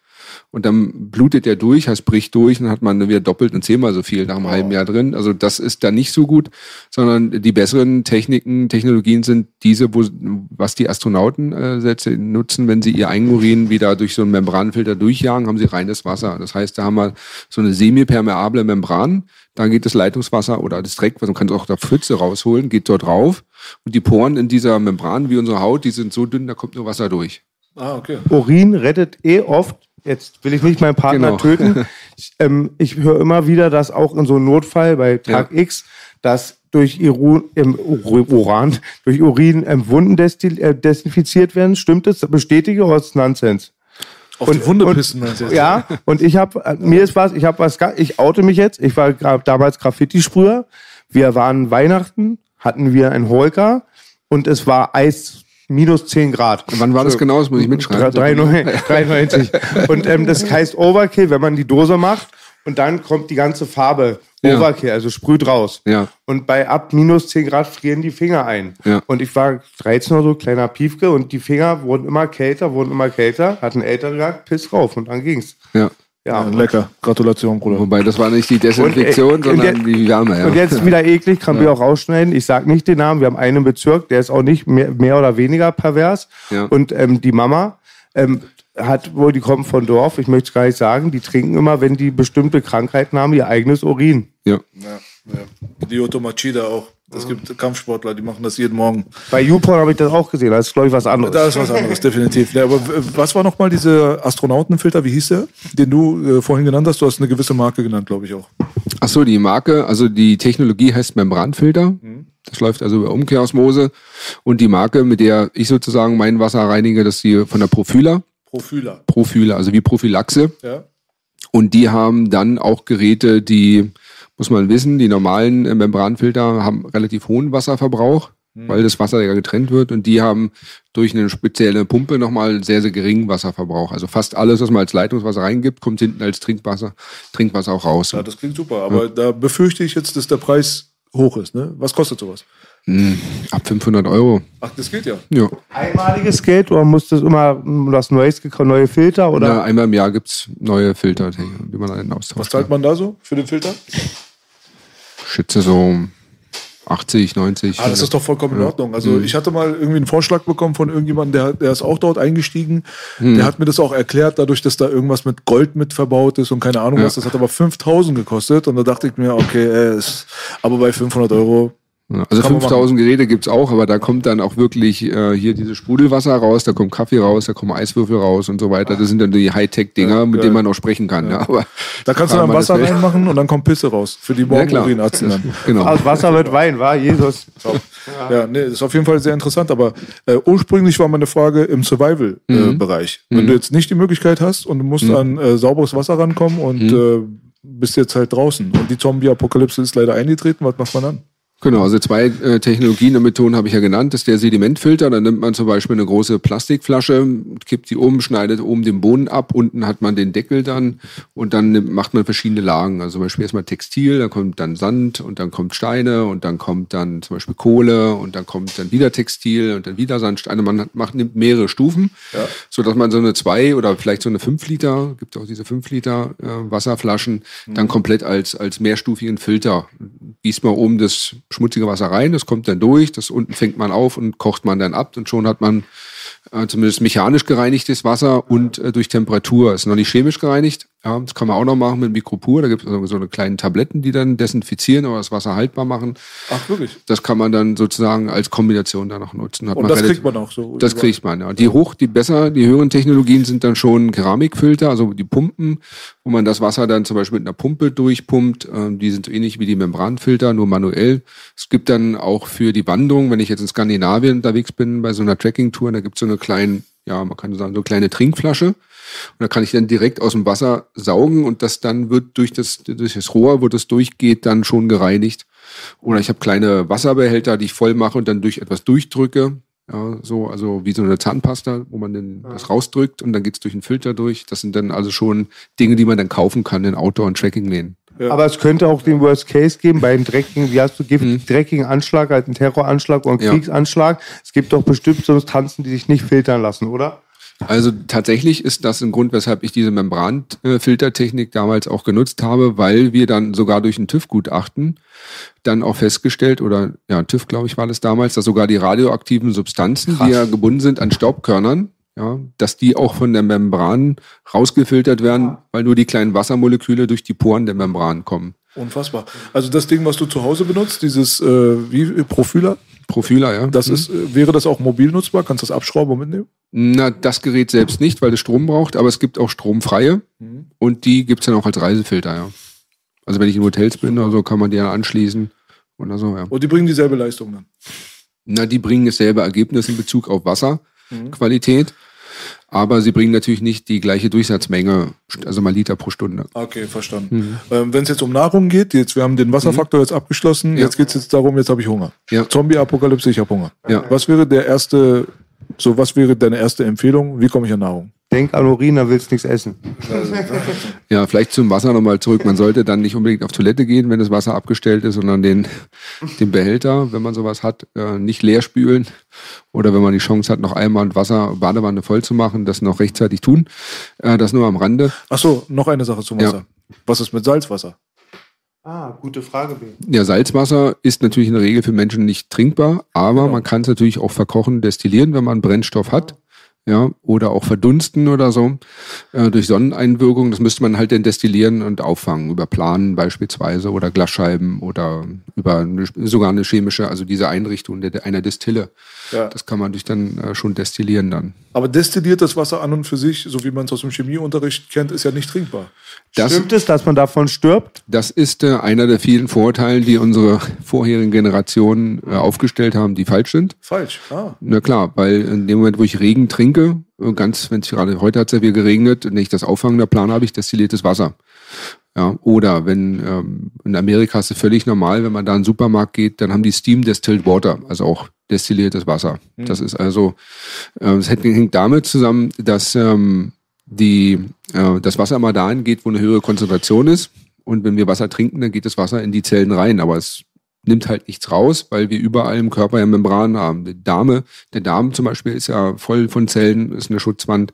Und dann blutet der durch, heißt bricht durch und dann hat man wieder doppelt und zehnmal so viel nach einem halben Jahr drin. Also das ist dann nicht so gut, sondern die besseren Techniken, Technologien sind diese, wo, was die Astronauten äh, nutzen, wenn sie ihr Eigenurin wieder durch so einen Membranfilter durchjagen, haben sie reines Wasser. Das heißt, da haben wir so eine semipermeable Membran, da geht das Leitungswasser oder das Dreck, man kann es auch da Pfütze rausholen, geht dort drauf und die Poren in dieser Membran wie unsere Haut, die sind so dünn, da kommt nur Wasser durch. Ah, okay. Urin rettet eh oft. Jetzt will ich nicht meinen Partner Genau. töten. Ich, ähm, ich höre immer wieder, dass auch in so einem Notfall bei Tag Ja. X, dass durch Iru, ähm, Ur- Uran, durch Urin ähm, Wunden äh, desinfiziert werden. Stimmt das? Bestätige oder ist Nonsens? Auf die Wunde pissen, du jetzt? Ja, und ich habe mir ist was, ich habe was, ich oute mich jetzt. Ich war damals Graffiti-Sprüher. Wir waren Weihnachten, hatten wir ein Holger und es war Eis minus 10 Grad. Wann war das genau? Das muss ich mitschreiben. 93. 93. Und ähm, das heißt Overkill, wenn man die Dose macht und dann kommt die ganze Farbe Ja. Overkill, also sprüht raus. Ja. Und bei ab minus 10 Grad frieren die Finger ein. Ja. Und ich war 13 oder so, kleiner Piefke, und die Finger wurden immer kälter, wurden immer kälter, hat ein Älterer gesagt, piss rauf, und dann ging's. Ja. Ja, Ja, lecker. Gratulation, Bruder. Wobei das war nicht die Desinfektion, Und, äh, sondern und die Wärme. Ja. Und jetzt wieder eklig, kann wir auch rausschneiden. Ich sag nicht den Namen. Wir haben einen Bezirk, der ist auch nicht mehr, mehr oder weniger pervers. Ja. Und ähm, die Mama ähm, hat wohl, die kommen von Dorf, ich möchte es gar nicht sagen, die trinken immer, wenn die bestimmte Krankheiten haben, ihr eigenes Urin. ja. Ja, ja. Lyoto Machida auch. Es gibt Kampfsportler, die machen das jeden Morgen. Bei YouPorn habe ich das auch gesehen, das ist, glaube ich, was anderes. Da ist was anderes, definitiv. Ja, aber was war nochmal dieser Astronautenfilter, wie hieß der, den du äh, vorhin genannt hast? Du hast eine gewisse Marke genannt, glaube ich auch. Ach so, die Marke, also die Technologie heißt Membranfilter. Das läuft also über Umkehrosmose. Und die Marke, mit der ich sozusagen mein Wasser reinige, das ist die von der Profyla. Prophyla. Profyla, also wie Prophylaxe. Ja. Und die haben dann auch Geräte, die, muss man wissen, die normalen äh, Membranfilter haben relativ hohen Wasserverbrauch, weil das Wasser ja getrennt wird. Und die haben durch eine spezielle Pumpe nochmal sehr, sehr geringen Wasserverbrauch. Also fast alles, was man als Leitungswasser reingibt, kommt hinten als Trinkwasser, Trinkwasser auch raus. ja, das klingt super. Aber da befürchte ich jetzt, dass der Preis hoch ist. Ne? Was kostet sowas? Ab 500 Euro. Ach, das geht ja. Ja. Einmaliges Geld oder muss das immer mm, was Neues gekauft, neue Filter oder? Na, einmal im Jahr gibt's neue Filter, die die man dann austauscht. Was zahlt man da so für den Filter? Schätze so 80, 90. Ah, das ist doch vollkommen in Ordnung. Also ich hatte mal irgendwie einen Vorschlag bekommen von irgendjemandem, der, der ist auch dort eingestiegen. Der hat mir das auch erklärt, dadurch, dass da irgendwas mit Gold mit verbaut ist und keine Ahnung was. Das hat aber 5000 gekostet und da dachte ich mir, okay, äh, ist, aber bei 500 Euro. Ja, Also Kann man 5000 Geräte gibt's auch, aber da kommt dann auch wirklich äh, hier dieses Sprudelwasser raus, da kommt Kaffee raus, da kommen Eiswürfel raus und so weiter. Das sind dann die Hightech-Dinger, mit denen man auch sprechen kann. Ja. aber Da kannst du dann Wasser reinmachen und dann kommt Pisse raus. Für die Ja. Morgenurinarzen dann. Genau. Aus Wasser wird Wein, war Jesus. Ja, nee, ist auf jeden Fall sehr interessant. Aber äh, ursprünglich war meine Frage im Survival-Bereich. Wenn du jetzt nicht die Möglichkeit hast und du musst an äh, sauberes Wasser rankommen und äh, bist jetzt halt draußen und die Zombie-Apokalypse ist leider eingetreten, was macht man dann? Genau, also zwei äh, Technologien und Methoden habe ich ja genannt. Das ist der Sedimentfilter. Da nimmt man zum Beispiel eine große Plastikflasche, kippt die um, schneidet oben den Boden ab, unten hat man den Deckel dann und dann macht man verschiedene Lagen. Also zum Beispiel erstmal Textil, dann kommt dann Sand und dann kommt Steine und dann kommt dann zum Beispiel Kohle und dann kommt dann wieder Textil und dann wieder Sandsteine. Man hat, macht, nimmt mehrere Stufen, so dass man so eine zwei oder vielleicht so eine fünf Liter, gibt auch diese fünf Liter äh, Wasserflaschen, dann komplett als, als mehrstufigen Filter. Gießt man oben das schmutzige Wasser rein, das kommt dann durch, das unten fängt man auf und kocht man dann ab und schon hat man äh, zumindest mechanisch gereinigtes Wasser und äh, durch Temperatur. Ist noch nicht chemisch gereinigt. Ja, das kann man auch noch machen mit Mikropur. Da gibt es so, so eine kleinen Tabletten, die dann desinfizieren oder das Wasser haltbar machen. Ach, wirklich? Das kann man dann sozusagen als Kombination dann noch nutzen. Hat Und das kriegt man auch so. das kriegt man, ja. Die hoch, die besser, die höheren Technologien sind dann schon Keramikfilter, also die Pumpen, wo man das Wasser dann zum Beispiel mit einer Pumpe durchpumpt. Ähm, die sind so ähnlich wie die Membranfilter, nur manuell. Es gibt dann auch für die Wanderung, wenn ich jetzt in Skandinavien unterwegs bin, bei so einer Trekking-Tour, da gibt es so eine kleine, ja, man kann sagen, so eine kleine Trinkflasche. Und da kann ich dann direkt aus dem Wasser saugen und das dann wird durch das, durch das Rohr, wo das durchgeht, dann schon gereinigt. Oder ich habe kleine Wasserbehälter, die ich voll mache und dann durch etwas durchdrücke. Ja, so, also wie so eine Zahnpasta, wo man dann das rausdrückt und dann geht's durch einen Filter durch. Das sind dann also schon Dinge, die man dann kaufen kann in Outdoor- und Trekkingläden. Aber es könnte auch den Worst Case geben bei einem dreckigen, wie hast du, Gift, dreckigen Anschlag, halt einen Terroranschlag oder einen Ja. Kriegsanschlag. Es gibt doch bestimmt Substanzen, die sich nicht filtern lassen, oder? Also tatsächlich ist das ein Grund, weshalb ich diese Membranfiltertechnik damals auch genutzt habe, weil wir dann sogar durch ein TÜV-Gutachten dann auch festgestellt, oder ja, TÜV, glaube ich, war das damals, dass sogar die radioaktiven Substanzen, die ja gebunden sind an Staubkörnern, ja, dass die auch von der Membran rausgefiltert werden, weil nur die kleinen Wassermoleküle durch die Poren der Membran kommen. Unfassbar. Also das Ding, was du zu Hause benutzt, dieses äh, wie Profiler, Profiler, ja. das ist, äh, wäre das auch mobil nutzbar? Kannst du das abschrauben und mitnehmen? Na, das Gerät selbst nicht, weil es Strom braucht, aber es gibt auch stromfreie und die gibt's dann auch als Reisefilter, ja. Also wenn ich in Hotels bin oder so, kann man die ja anschließen oder so, ja. Und die bringen dieselbe Leistung dann. Na, die bringen dasselbe Ergebnis in Bezug auf Wasserqualität, aber sie bringen natürlich nicht die gleiche Durchsatzmenge, also mal Liter pro Stunde. Okay, verstanden. Ähm, Wenn es jetzt um Nahrung geht, jetzt wir haben den Wasserfaktor jetzt abgeschlossen, Ja. jetzt geht es jetzt darum, jetzt habe ich Hunger. Ja. Zombie-Apokalypse, ich habe Hunger. Ja. Was wäre der erste, so was wäre deine erste Empfehlung? Wie komme ich an Nahrung? Denk an Urin, dann willst nichts essen. Ja, vielleicht zum Wasser nochmal zurück. Man sollte dann nicht unbedingt auf Toilette gehen, wenn das Wasser abgestellt ist, sondern den, den Behälter, wenn man sowas hat, äh, nicht leer spülen. Oder wenn man die Chance hat, noch einmal ein Wasser, Badewanne voll zu machen, das noch rechtzeitig tun. Äh, das nur am Rande. Ach so, noch eine Sache zum Ja. Wasser. Was ist mit Salzwasser? Ah, gute Frage. Ja, Salzwasser ist natürlich in der Regel für Menschen nicht trinkbar, aber man kann es natürlich auch verkochen, destillieren, wenn man Brennstoff hat. Ja, oder auch verdunsten oder so, äh, durch Sonneneinwirkung. Das müsste man halt dann destillieren und auffangen, über Planen beispielsweise oder Glasscheiben oder über eine, sogar eine chemische, also diese Einrichtung der, einer Destille. Ja. Das kann man durch dann äh, schon destillieren dann. Aber destilliertes Wasser an und für sich, so wie man es aus dem Chemieunterricht kennt, ist ja nicht trinkbar. Das, Stimmt es, dass man davon stirbt? Das ist äh, einer der vielen Vorurteile, die unsere vorherigen Generationen äh, aufgestellt haben, die falsch sind. Falsch. Ah. Na klar, weil in dem Moment, wo ich Regen trinke, äh, ganz, wenn es gerade heute hat es ja wieder geregnet, wenn ich das auffangen der Plan habe, ich destilliertes Wasser. Ja, oder wenn ähm, in Amerika ist es völlig normal, wenn man da in den Supermarkt geht, dann haben die Steam Distilled Water, also auch destilliertes Wasser. Das ist also, äh, das hängt- damit zusammen, dass ähm, die, äh, das Wasser immer dahin geht, wo eine höhere Konzentration ist. Und wenn wir Wasser trinken, dann geht das Wasser in die Zellen rein. Aber es nimmt halt nichts raus, weil wir überall im Körper ja Membranen haben. Die Darme, der Darm zum Beispiel ist ja voll von Zellen, ist eine Schutzwand.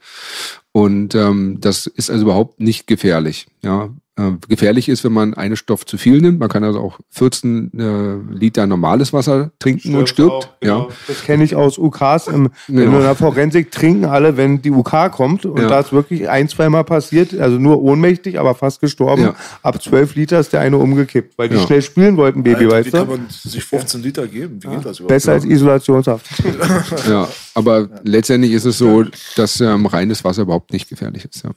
Und ähm, das ist also überhaupt nicht gefährlich. Ja, äh, gefährlich ist, wenn man einen Stoff zu viel nimmt. Man kann also auch 14 äh, Liter normales Wasser trinken und stirbt. Ja, Das kenne ich aus UKs. Im, Genau. in der Forensik trinken alle, wenn die UK kommt. Und Ja. da ist wirklich ein, zweimal passiert, also nur ohnmächtig, aber fast gestorben. Ja. Ab 12 Liter ist der eine umgekippt, weil die Ja. schnell spielen wollten, Baby, Alter, wie weißt kann du? man sich 15 Liter geben? Wie geht das überhaupt? Besser als Isolationshaft. ja. Aber letztendlich ist es so, dass ähm, reines Wasser überhaupt nicht gefährlich ist. Ja.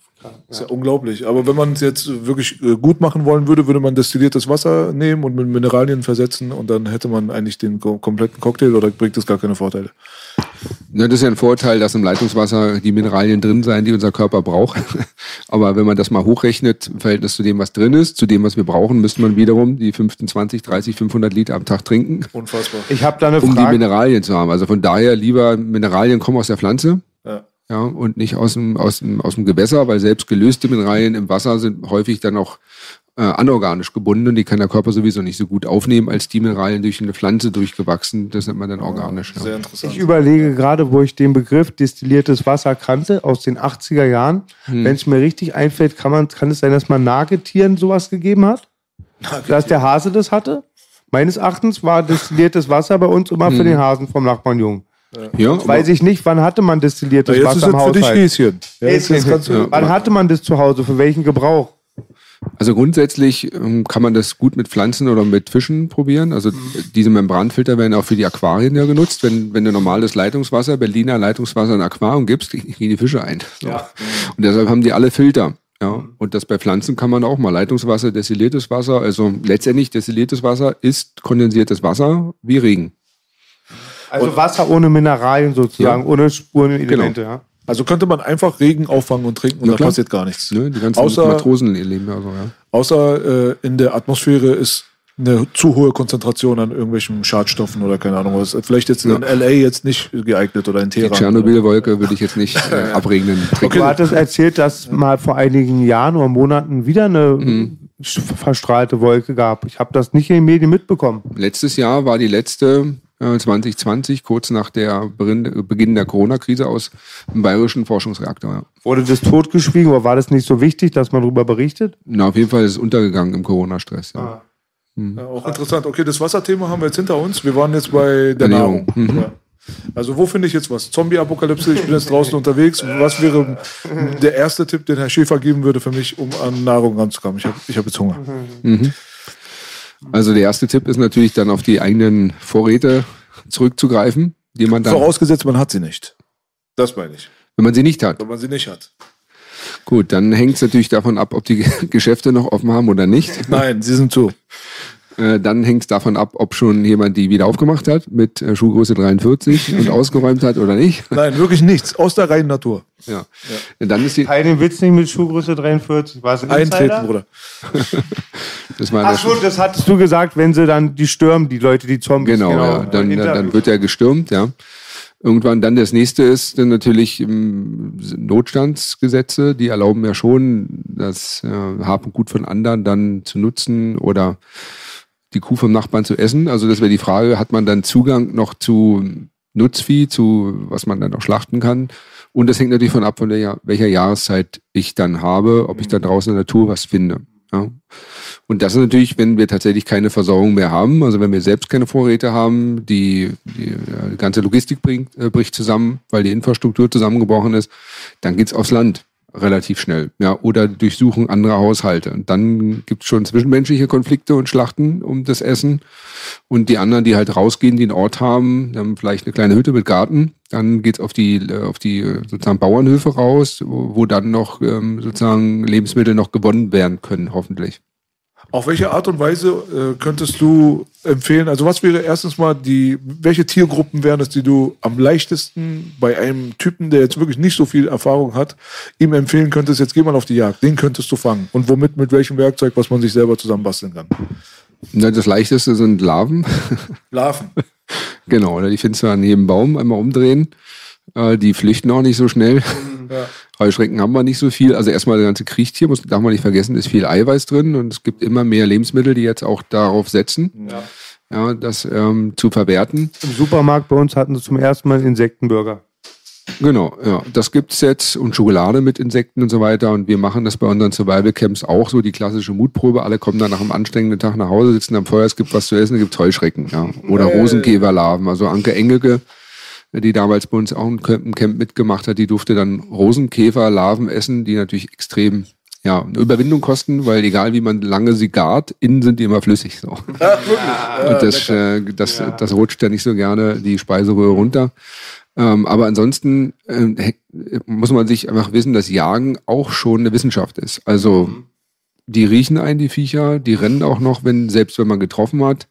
Das ist ja unglaublich. Aber wenn man es jetzt wirklich äh, gut machen wollen würde, würde man destilliertes Wasser nehmen und mit Mineralien versetzen und dann hätte man eigentlich den ko- kompletten Cocktail oder bringt das gar keine Vorteile? Ja, das ist ja ein Vorteil, dass im Leitungswasser die Mineralien drin sein, die unser Körper braucht. Aber wenn man das mal hochrechnet, im Verhältnis zu dem, was drin ist, zu dem, was wir brauchen, müsste man wiederum die 15, 20, 30, 500 Liter am Tag trinken, Unfassbar. Ich habe da eine um die Frage. Mineralien zu haben. Also von daher lieber Mineralien kommen aus der Pflanze. Ja. Ja, und nicht aus dem, aus, dem, aus dem Gewässer, weil selbst gelöste Mineralien im Wasser sind häufig dann auch äh, anorganisch gebunden und die kann der Körper sowieso nicht so gut aufnehmen, als die Mineralien durch eine Pflanze durchgewachsen. Das nennt man dann organisch. Sehr Ja. interessant. Ich überlege gerade, wo ich den Begriff destilliertes Wasser kannte, aus den 80er Jahren. Hm. Wenn es mir richtig einfällt, kann, man, kann es sein, dass man Nagetieren sowas gegeben hat? Dass der Hase das hatte? Meines Erachtens war destilliertes Wasser bei uns immer für den Hasen vom Nachbarn Jung. Ja, aber- Weiß ich nicht, wann hatte man Ja, destilliertes jetzt ist Wasser im es für dich Haushalt? Häschen. Ja, jetzt, jetzt du, Wann hatte man das zu Hause? Für welchen Gebrauch? Also grundsätzlich ähm, kann man das gut mit Pflanzen oder mit Fischen probieren. Also diese Membranfilter werden auch für die Aquarien ja genutzt. Wenn, wenn du normales Leitungswasser, Berliner Leitungswasser in ein Aquarium gibst, gehen die Fische ein. So. Und deshalb haben die alle Filter. Ja, und das bei Pflanzen kann man auch mal Leitungswasser, destilliertes Wasser. Also letztendlich destilliertes Wasser ist kondensiertes Wasser wie Regen. Also Wasser ohne Mineralien sozusagen, Ja. ohne Spurenelemente. Ja. also könnte man einfach Regen auffangen und trinken und Na da passiert gar nichts. Ne? Die ganzen Außer- Matrosen leben ja so, ja. Außer äh, in der Atmosphäre ist eine zu hohe Konzentration an irgendwelchen Schadstoffen oder keine Ahnung was. Vielleicht jetzt in LA jetzt nicht geeignet oder in Die Teheran. Tschernobyl-Wolke würde ich jetzt nicht äh, abregnen. Du hattest erzählt, dass mal vor einigen Jahren oder Monaten wieder eine Mhm. verstrahlte Wolke gab. Ich habe das nicht in den Medien mitbekommen. Letztes Jahr war die letzte 2020, kurz nach der Beginn der Corona-Krise aus dem bayerischen Forschungsreaktor. Ja. Wurde das totgeschwiegen oder war das nicht so wichtig, dass man darüber berichtet? Na, auf jeden Fall ist es untergegangen im Corona-Stress. Ja. Ja, auch interessant. Okay, das Wasserthema haben wir jetzt hinter uns. Wir waren jetzt bei der Ernährung. Nahrung. Ja. Also wo finde ich jetzt was? Zombie-Apokalypse, ich bin jetzt draußen unterwegs. Was wäre der erste Tipp, den Herr Schäfer geben würde für mich, um an Nahrung ranzukommen? Ich habe ich hab jetzt Hunger. Also der erste Tipp ist natürlich dann auf die eigenen Vorräte zurückzugreifen, die man dann, Vorausgesetzt, man hat sie nicht. Das meine ich. wenn man sie nicht hat. Wenn man sie nicht hat. Gut, dann hängt es natürlich davon ab, ob die Geschäfte noch offen haben oder nicht. Nein, sie sind zu. Äh, dann hängt es davon ab, ob schon jemand die wieder aufgemacht hat mit äh, Schuhgröße 43 und ausgeräumt hat oder nicht. Nein, wirklich nichts. Aus der reinen Natur. Ja. Dann ist die, Keinen Witz nicht mit Schuhgröße 43. War es ein Eintreten? Bruder. das war Ach so, das hattest du gesagt, wenn sie dann die stürmen, die Leute, die Zombies. Genau, ja. Dann, Interview. dann wird er gestürmt, ja. Irgendwann dann das nächste ist dann natürlich ähm, Notstandsgesetze, die erlauben ja schon, das äh, Hab und Gut von anderen dann zu nutzen oder die Kuh vom Nachbarn zu essen. Also das wäre die Frage, hat man dann Zugang noch zu Nutzvieh, zu was man dann auch schlachten kann? Und das hängt natürlich von ab, von der, welcher Jahreszeit ich dann habe, ob ich da draußen in der Natur was finde. Ja. Und das ist natürlich, wenn wir tatsächlich keine Versorgung mehr haben, also wenn wir selbst keine Vorräte haben, die, die, die ganze Logistik bringt, äh, bricht zusammen, weil die Infrastruktur zusammengebrochen ist, dann geht's aufs Land relativ schnell. Ja, oder Durchsuchung anderer Haushalte. Und dann gibt's schon zwischenmenschliche Konflikte und Schlachten um das Essen. Und die anderen, die halt rausgehen, die einen Ort haben, haben vielleicht eine kleine Hütte mit Garten, dann geht's auf die, äh, auf die äh, sozusagen Bauernhöfe raus, wo, wo dann noch ähm, sozusagen Lebensmittel noch gewonnen werden können, hoffentlich. Auf welche Art und Weise äh, könntest du empfehlen? Also was wäre erstens mal die, welche Tiergruppen wären es, die du am leichtesten bei einem Typen, der jetzt wirklich nicht so viel Erfahrung hat, ihm empfehlen könntest, jetzt geh mal auf die Jagd, den könntest du fangen. Und womit, mit welchem Werkzeug, was man sich selber zusammenbasteln kann. Na, das leichteste sind Larven. Larven. genau, oder die findest du an jedem Baum einmal umdrehen. Äh, die flüchten auch nicht so schnell. Ja. Heuschrecken haben wir nicht so viel. Also erstmal das ganze Kriechtier, muss, darf man nicht vergessen, ist viel Eiweiß drin und es gibt immer mehr Lebensmittel, die jetzt auch darauf setzen, ja. das ähm, zu verwerten. Im Supermarkt bei uns hatten sie zum ersten Mal einen Insektenburger. Genau, ja, das gibt's jetzt und Schokolade mit Insekten und so weiter und wir machen das bei unseren Survival Camps auch so, die klassische Mutprobe. Alle kommen dann nach einem anstrengenden Tag nach Hause, sitzen am Feuer, es gibt was zu essen, es gibt Heuschrecken, ja, oder Rosenkäferlarven. Also Anke Engelke, die damals bei uns auch ein Camp mitgemacht hat, die durfte dann Rosenkäferlarven essen, die natürlich extrem ja, eine Überwindung kosten, weil egal wie man lange sie gart, innen sind die immer flüssig. So. und das, äh, das, das rutscht ja nicht so gerne die Speiseröhre runter. Ähm, aber ansonsten he- muss man sich einfach wissen, dass Jagen auch schon eine Wissenschaft ist. Also die riechen ein, die Viecher, die rennen auch noch, wenn, selbst wenn man getroffen hat.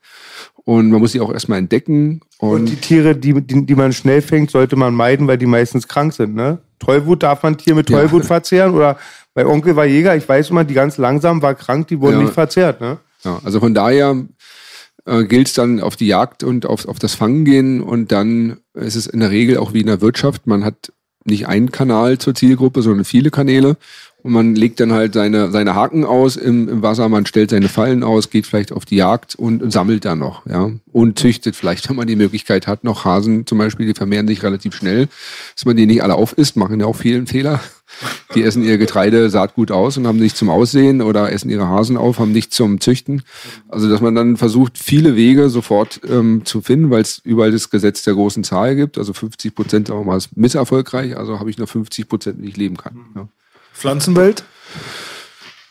Und man muss sie auch erstmal entdecken. Und Und, die Tiere, die, die, die man schnell fängt, sollte man meiden, weil die meistens krank sind. Ne? Tollwut darf man Tier mit Ja. Tollwut verzehren. Oder bei Onkel war Jäger, ich weiß immer, die ganz langsam war krank, die wurden Ja. nicht verzehrt. Ne? ja, also von daher äh, gilt es dann auf die Jagd und auf, auf das Fangen gehen. Und dann ist es in der Regel auch wie in der Wirtschaft. Man hat nicht einen Kanal zur Zielgruppe, sondern viele Kanäle. Und man legt dann halt seine, seine Haken aus im, im Wasser, man stellt seine Fallen aus, geht vielleicht auf die Jagd und, und sammelt dann noch, ja. Und züchtet vielleicht, wenn man die Möglichkeit hat, noch Hasen zum Beispiel, die vermehren sich relativ schnell, dass man die nicht alle aufisst, machen ja auch vielen Fehler. Die essen ihr Getreide Saatgut aus und haben nichts zum Aussehen oder essen ihre Hasen auf, haben nichts zum Züchten. Also dass man dann versucht, viele Wege sofort ähm, zu finden, weil es überall das Gesetz der großen Zahl gibt. Also 50 Prozent sagen wir mal, ist misserfolgreich, also habe ich nur 50 Prozent, wie ich leben kann. Ja. Pflanzenwelt?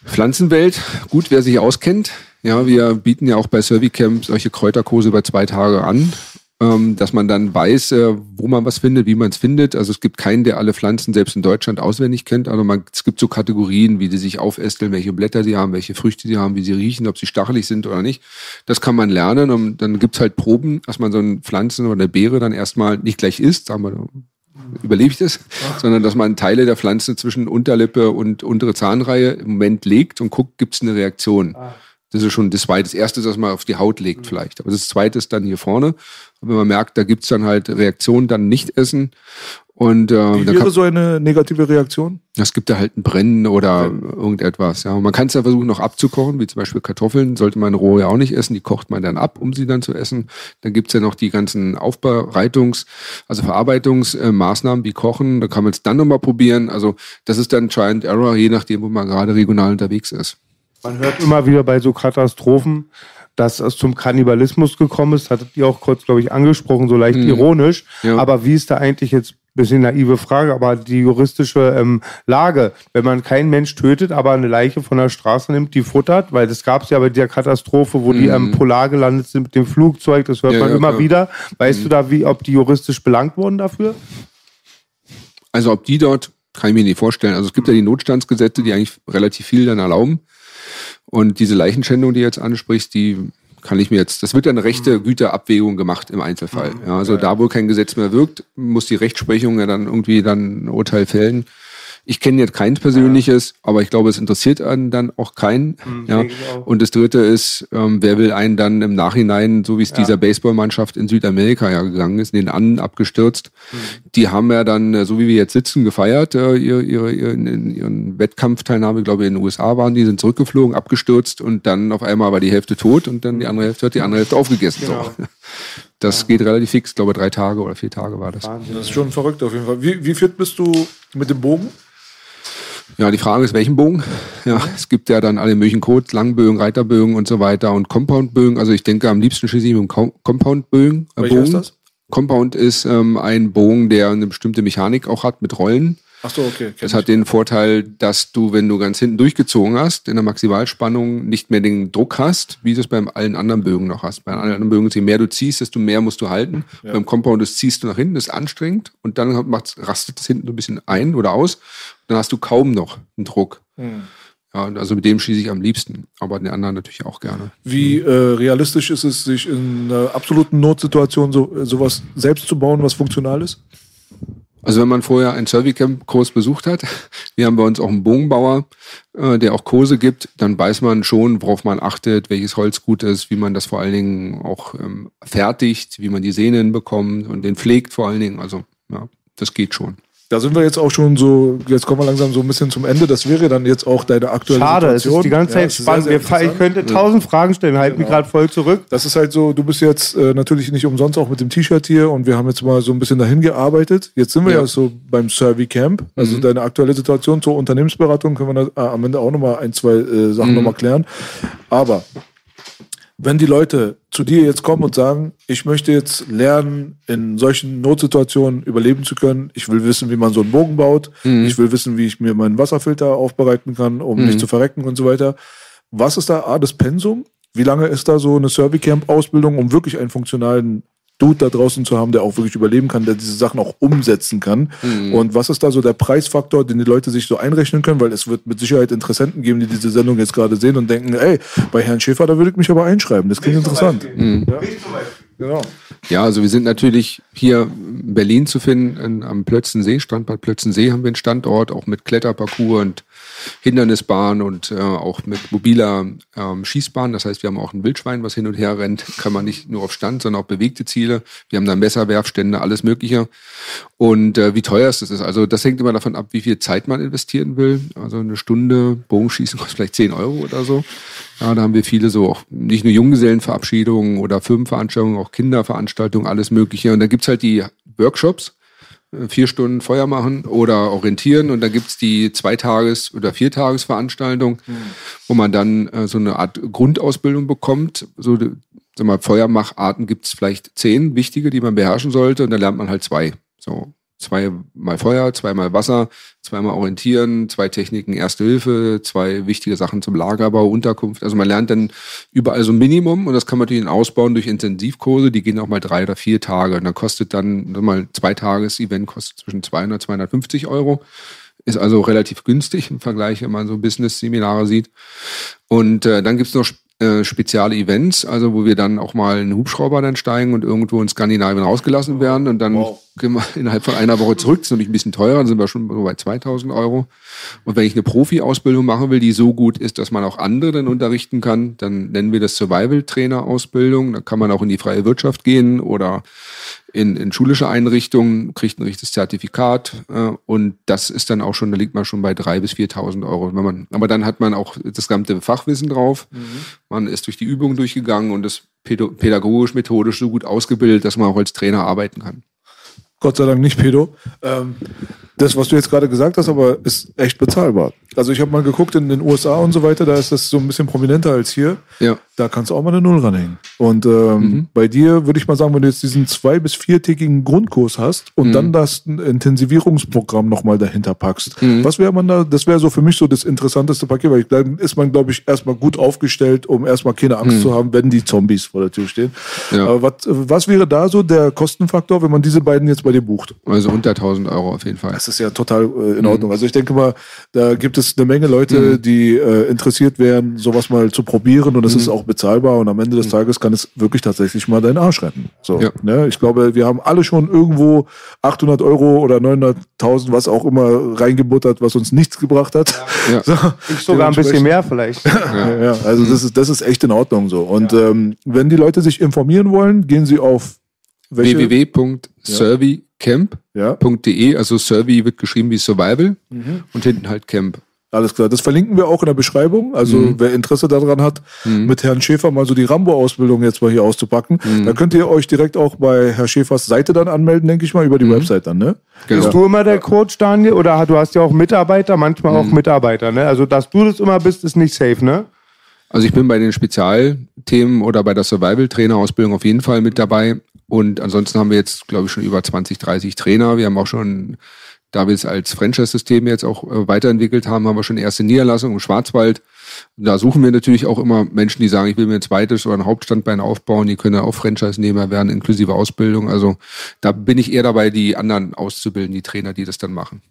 Pflanzenwelt, gut, wer sich auskennt. Ja, wir bieten ja auch bei Servicamp solche Kräuterkurse über zwei Tage an, ähm, dass man dann weiß, äh, wo man was findet, wie man es findet. Also es gibt keinen, der alle Pflanzen selbst in Deutschland auswendig kennt. Also man, es gibt so Kategorien, wie die sich aufästeln, welche Blätter sie haben, welche Früchte sie haben, wie sie riechen, ob sie stachelig sind oder nicht. Das kann man lernen und dann gibt's halt Proben, dass man so eine Pflanzen oder eine Beere dann erstmal nicht gleich isst, sagen wir, überlebe ich das, sondern dass man Teile der Pflanze zwischen Unterlippe und untere Zahnreihe im Moment legt und guckt, gibt es eine Reaktion. Das ist schon das zweite. Das erste ist, dass man auf die Haut legt vielleicht. Aber das zweite ist dann hier vorne. Und wenn man merkt, da gibt's dann halt Reaktionen, dann nicht essen. Und äh, Wie wäre kann, so eine negative Reaktion? es gibt da halt ein Brennen oder irgendetwas. Ja. Und man kann es ja versuchen noch abzukochen, wie zum Beispiel Kartoffeln. Sollte man roh ja auch nicht essen. Die kocht man dann ab, um sie dann zu essen. Dann gibt's ja noch die ganzen Aufbereitungs-, also Verarbeitungsmaßnahmen wie Kochen. Da kann man es dann nochmal probieren. Also das ist dann Try and Error, je nachdem, wo man gerade regional unterwegs ist. Man hört immer wieder bei so Katastrophen, dass es zum Kannibalismus gekommen ist. Hattet ihr auch kurz, glaube ich, angesprochen, so leicht ironisch. Ja. Aber wie ist da eigentlich jetzt, bisschen naive Frage, aber die juristische ähm, Lage, wenn man keinen Mensch tötet, aber eine Leiche von der Straße nimmt, die futtert, weil das gab es ja bei der Katastrophe, wo die ähm, Polar gelandet sind mit dem Flugzeug, das hört Ja, man ja, immer klar. wieder. Weißt du da, wie, ob die juristisch belangt wurden dafür? Also ob die dort, kann ich mir nicht vorstellen. Also es gibt ja die Notstandsgesetze, die eigentlich relativ viel dann erlauben. Und diese Leichenschändung, die du jetzt ansprichst, die kann ich mir jetzt, das wird eine rechte Güterabwägung gemacht im Einzelfall. Ja, also da, wo kein Gesetz mehr wirkt, muss die Rechtsprechung ja dann irgendwie dann ein Urteil fällen. Ich kenne jetzt keins persönliches, aber ich glaube, es interessiert einen dann auch keinen. ja. denke ich auch. Und das dritte ist, ähm, wer will einen dann im Nachhinein, so wie es dieser Baseballmannschaft in Südamerika ja gegangen ist, in den Annen abgestürzt. Die haben ja dann, äh, so wie wir jetzt sitzen, gefeiert, äh, ihre, ihre, ihren, ihren Wettkampfteilnahme, ich glaube in den USA waren die, sind zurückgeflogen, abgestürzt und dann auf einmal war die Hälfte tot und dann die andere Hälfte hat die andere Hälfte aufgegessen. So. Das geht relativ fix, ich glaube drei Tage oder vier Tage war das. Das ist schon verrückt auf jeden Fall. Wie, wie fit bist du mit dem Bogen? Ja, die Frage ist, welchen Bogen? Ja, es gibt ja dann alle möglichen Codes, Langbögen, Reiterbögen und so weiter und Compoundbögen. Also ich denke, am liebsten schieße ich mit Com- Compoundbögen. Äh, Welcher ist das? Compound ist ähm, ein Bogen, der eine bestimmte Mechanik auch hat mit Rollen. Ach so, okay. Das hat den Vorteil, dass du, wenn du ganz hinten durchgezogen hast, in der Maximalspannung nicht mehr den Druck hast, wie du es bei allen anderen Bögen noch hast. Bei allen anderen Bögen, je mehr du ziehst, desto mehr musst du halten. Beim Compound, das ziehst du nach hinten, das ist anstrengend und dann rastet es hinten so ein bisschen ein oder aus. Dann hast du kaum noch einen Druck. Hm. Ja, also mit dem schieße ich am liebsten, aber den anderen natürlich auch gerne. Wie äh, realistisch ist es, sich in einer absoluten Notsituation so, äh, sowas selbst zu bauen, was funktional ist? Also wenn man vorher einen Survey-Camp-Kurs besucht hat, wir haben bei uns auch einen Bogenbauer, äh, der auch Kurse gibt, dann weiß man schon, worauf man achtet, welches Holz gut ist, wie man das vor allen Dingen auch ähm, fertigt, wie man die Sehnen bekommt und den pflegt vor allen Dingen. Also ja, das geht schon. Da sind wir jetzt auch schon so, jetzt kommen wir langsam so ein bisschen zum Ende. Das wäre dann jetzt auch deine aktuelle Schade, es Situation. ist die ganze Ja, Zeit es ist spannend. sehr, sehr ich könnte tausend Fragen stellen, halt mich gerade voll zurück. Das ist halt so, du bist jetzt äh, natürlich nicht umsonst auch mit dem T-Shirt hier und wir haben jetzt mal so ein bisschen dahin gearbeitet. Jetzt sind wir ja, Ja. so beim Survey Camp. Also deine aktuelle Situation zur Unternehmensberatung können wir da, äh, am Ende auch nochmal ein, zwei äh, Sachen noch nochmal klären. Aber wenn die Leute zu dir jetzt kommen und sagen, ich möchte jetzt lernen, in solchen Notsituationen überleben zu können, ich will wissen, wie man so einen Bogen baut, ich will wissen, wie ich mir meinen Wasserfilter aufbereiten kann, um nicht zu verrecken und so weiter. Was ist da A, das Pensum? Wie lange ist da so eine Survey-Camp-Ausbildung, um wirklich einen funktionalen Dude da draußen zu haben, der auch wirklich überleben kann, der diese Sachen auch umsetzen kann? Und was ist da so der Preisfaktor, den die Leute sich so einrechnen können? Weil es wird mit Sicherheit Interessenten geben, die diese Sendung jetzt gerade sehen und denken, ey, bei Herrn Schäfer, da würde ich mich aber einschreiben. Das klingt interessant. Ja. Genau. Ja, also wir sind natürlich hier in Berlin zu finden, in, am Plötzensee, Strandbad Plötzensee haben wir einen Standort, auch mit Kletterparcours und Hindernisbahn und äh, auch mit mobiler ähm, Schießbahn. Das heißt, wir haben auch ein Wildschwein, was hin und her rennt. Kann man nicht nur auf Stand, sondern auch bewegte Ziele. Wir haben da Messerwerfstände, alles Mögliche. Und äh, wie teuer es das ist. Also das hängt immer davon ab, wie viel Zeit man investieren will. Also eine Stunde Bogenschießen kostet vielleicht 10 Euro oder so. Ja, da haben wir viele so auch nicht nur Junggesellenverabschiedungen oder Firmenveranstaltungen, auch Kinderveranstaltungen, alles Mögliche. Und da gibt's halt die Workshops, vier Stunden Feuer machen oder orientieren. Und da gibt's die Zweitages- oder Viertagesveranstaltung, wo man dann äh, so eine Art Grundausbildung bekommt. So, sag mal, Feuermacharten gibt's vielleicht zehn wichtige, die man beherrschen sollte. Und da lernt man halt zwei. So zweimal Feuer, zweimal Wasser, zweimal Orientieren, zwei Techniken Erste Hilfe, zwei wichtige Sachen zum Lagerbau, Unterkunft. Also man lernt dann überall so ein Minimum und das kann man natürlich ausbauen durch Intensivkurse, die gehen auch mal drei oder vier Tage. Und dann kostet dann mal zwei Tages-Event kostet zwischen 200 und 250 Euro. Ist also relativ günstig im Vergleich, wenn man so Business-Seminare sieht. Und äh, dann gibt's noch äh, spezielle Events, also wo wir dann auch mal einen Hubschrauber dann steigen und irgendwo in Skandinavien rausgelassen werden und dann Wow. gehen wir innerhalb von einer Woche zurück. Das ist nämlich ein bisschen teurer, dann sind wir schon so bei 2000 Euro. Und wenn ich eine Profi-Ausbildung machen will, die so gut ist, dass man auch andere dann unterrichten kann, dann nennen wir das Survival-Trainer-Ausbildung. Da kann man auch in die freie Wirtschaft gehen oder in, in schulische Einrichtungen, kriegt ein richtiges Zertifikat äh, und das ist dann auch schon, da liegt man schon bei 3.000 bis 4.000 Euro. Wenn man, aber dann hat man auch das gesamte Fachwissen drauf. Man ist durch die Übungen durchgegangen und ist pädagogisch, methodisch so gut ausgebildet, dass man auch als Trainer arbeiten kann. Gott sei Dank nicht Pedo. Ähm, das, was du jetzt gerade gesagt hast, aber ist echt bezahlbar. Also ich habe mal geguckt in den USA und so weiter, da ist das so ein bisschen prominenter als hier. Ja. Da kannst du auch mal eine Null ranhängen. Und ähm, bei dir würde ich mal sagen, wenn du jetzt diesen zwei- bis viertägigen Grundkurs hast und dann das Intensivierungsprogramm nochmal dahinter packst, was wäre man da, das wäre so für mich so das interessanteste Paket, weil ich, dann ist man, glaube ich, erstmal gut aufgestellt, um erstmal keine Angst zu haben, wenn die Zombies vor der Tür stehen. Ja. Aber was, was wäre da so der Kostenfaktor, wenn man diese beiden jetzt bei dir bucht? Also unter 1000 Euro auf jeden Fall. Das ist ja total äh, in Ordnung. Also ich denke mal, da gibt es eine Menge Leute, die äh, interessiert wären, sowas mal zu probieren und das ist auch bezahlbar und am Ende des Tages kann es wirklich tatsächlich mal deinen Arsch retten. So, Ja. ne? Ich glaube, wir haben alle schon irgendwo 800 Euro oder 900.000, was auch immer, reingebuttert, was uns nichts gebracht hat. Ja. So, Ich sogar ein bisschen mehr vielleicht. ja, ja, also das ist, das ist echt in Ordnung so. Und ähm, wenn die Leute sich informieren wollen, gehen sie auf www.surveycamp.de, also Survey wird geschrieben wie Survival Mhm. und hinten halt Camp. Alles klar. Das verlinken wir auch in der Beschreibung. Also Mhm. wer Interesse daran hat, mit Herrn Schäfer mal so die Rambo-Ausbildung jetzt mal hier auszupacken, Mhm. da könnt ihr euch direkt auch bei Herr Schäfers Seite dann anmelden, denke ich mal, über die Website dann, ne? Genau. Bist du immer der Coach, Daniel? Oder du hast ja auch Mitarbeiter, manchmal auch Mitarbeiter, ne? Also, dass du das immer bist, ist nicht safe, ne? Also ich bin bei den Spezialthemen oder bei der Survival-Trainer-Ausbildung auf jeden Fall mit dabei. Und ansonsten haben wir jetzt, glaube ich, schon über 20, 30 Trainer. Wir haben auch schon, da wir es als Franchise-System jetzt auch äh, weiterentwickelt haben, haben wir schon erste Niederlassung im Schwarzwald. Da suchen wir natürlich auch immer Menschen, die sagen, ich will mir ein zweites oder ein Hauptstandbein aufbauen. Die können dann auch Franchise-Nehmer werden, inklusive Ausbildung. Also da bin ich eher dabei, die anderen auszubilden, die Trainer, die das dann machen.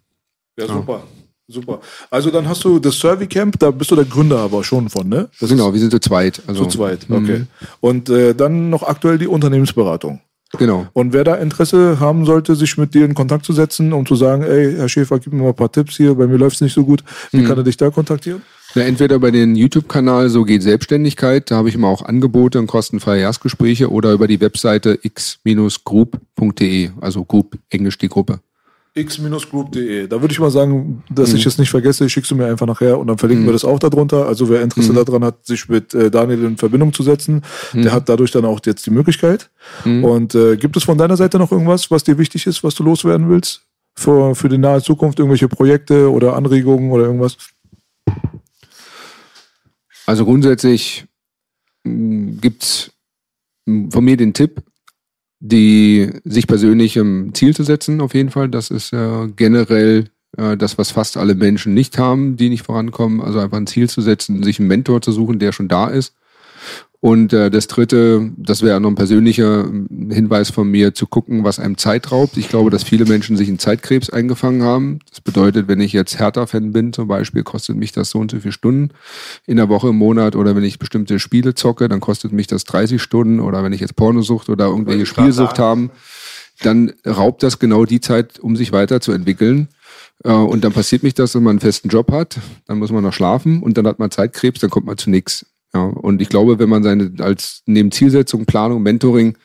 Ja, super. Super. Also dann hast du das Survey Camp, da bist du der Gründer aber schon von, ne? Das genau, wir sind zu zweit. Also, zu zweit. Okay. Und äh, dann noch aktuell die Unternehmensberatung. Genau. Und wer da Interesse haben sollte, sich mit dir in Kontakt zu setzen, um zu sagen, ey, Herr Schäfer, gib mir mal ein paar Tipps hier, bei mir läuft es nicht so gut, wie kann er dich da kontaktieren? Ja, entweder bei den YouTube-Kanal So geht Selbstständigkeit, da habe ich immer auch Angebote und kostenfreie Erstgespräche oder über die Webseite x-group.de, also Group, Englisch die Gruppe. x-group.de. Da würde ich mal sagen, dass ich es nicht vergesse, schickst du mir einfach nachher und dann verlinken wir das auch darunter. Also wer Interesse daran hat, sich mit äh, Daniel in Verbindung zu setzen, der hat dadurch dann auch jetzt die Möglichkeit. Und äh, gibt es von deiner Seite noch irgendwas, was dir wichtig ist, was du loswerden willst? Für, für die nahe Zukunft, irgendwelche Projekte oder Anregungen oder irgendwas? Also grundsätzlich mh, gibt's mh, von mir den Tipp, die sich persönlich im Ziel zu setzen, auf jeden Fall. Das ist äh, generell äh, das, was fast alle Menschen nicht haben, die nicht vorankommen. Also einfach ein Ziel zu setzen, sich einen Mentor zu suchen, der schon da ist. Und äh, das dritte, das wäre noch ein persönlicher Hinweis von mir, zu gucken, was einem Zeit raubt. Ich glaube, dass viele Menschen sich in Zeitkrebs eingefangen haben. Das bedeutet, wenn ich jetzt Hertha-Fan bin zum Beispiel, kostet mich das so und so viele Stunden in der Woche, im Monat. Oder wenn ich bestimmte Spiele zocke, dann kostet mich das 30 Stunden. Oder wenn ich jetzt Pornosucht oder irgendwelche Spielsucht haben, dann raubt das genau die Zeit, um sich weiterzuentwickeln. Äh, Und dann passiert mich das, wenn man einen festen Job hat, dann muss man noch schlafen und dann hat man Zeitkrebs, dann kommt man zu nichts. Ja, und ich glaube, wenn man seine als neben Zielsetzung, Planung, Mentoring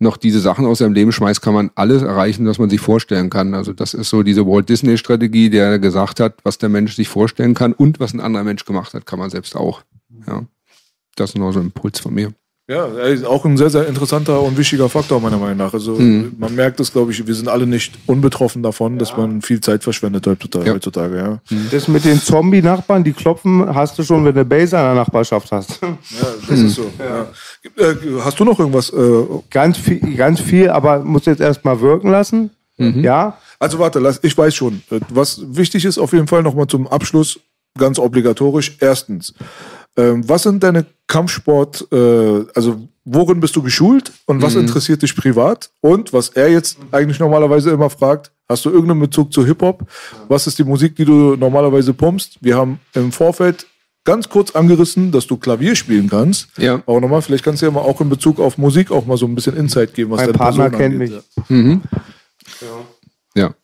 noch diese Sachen aus seinem Leben schmeißt, kann man alles erreichen, was man sich vorstellen kann. Also das ist so diese Walt Disney Strategie, der gesagt hat, was der Mensch sich vorstellen kann und was ein anderer Mensch gemacht hat, kann man selbst auch. Ja, das ist noch so ein Impuls von mir. Ja, ist auch ein sehr, sehr interessanter und wichtiger Faktor meiner Meinung nach. Also man merkt es, glaube ich, wir sind alle nicht unbetroffen davon, dass man viel Zeit verschwendet heutzutage. Ja. heutzutage ja. Das mit den Zombie-Nachbarn, die klopfen, hast du schon, wenn du Base in der Nachbarschaft hast. ja, das ist so. Ja. Äh, hast du noch irgendwas? Äh, Ganz viel, ganz viel, aber muss jetzt erstmal wirken lassen. Ja. also warte, lass, ich weiß schon. Was wichtig ist auf jeden Fall nochmal zum Abschluss, ganz obligatorisch. Erstens, ähm, was sind deine Kampfsport, äh, also worin bist du geschult und was interessiert dich privat? Und was er jetzt eigentlich normalerweise immer fragt, hast du irgendeinen Bezug zu Hip-Hop? Was ist die Musik, die du normalerweise pumpst? Wir haben im Vorfeld ganz kurz angerissen, dass du Klavier spielen kannst. Ja. Aber nochmal, vielleicht kannst du ja mal auch in Bezug auf Musik auch mal so ein bisschen Insight geben, was Mein deine Partner Person kennt angeht. mich. Ja.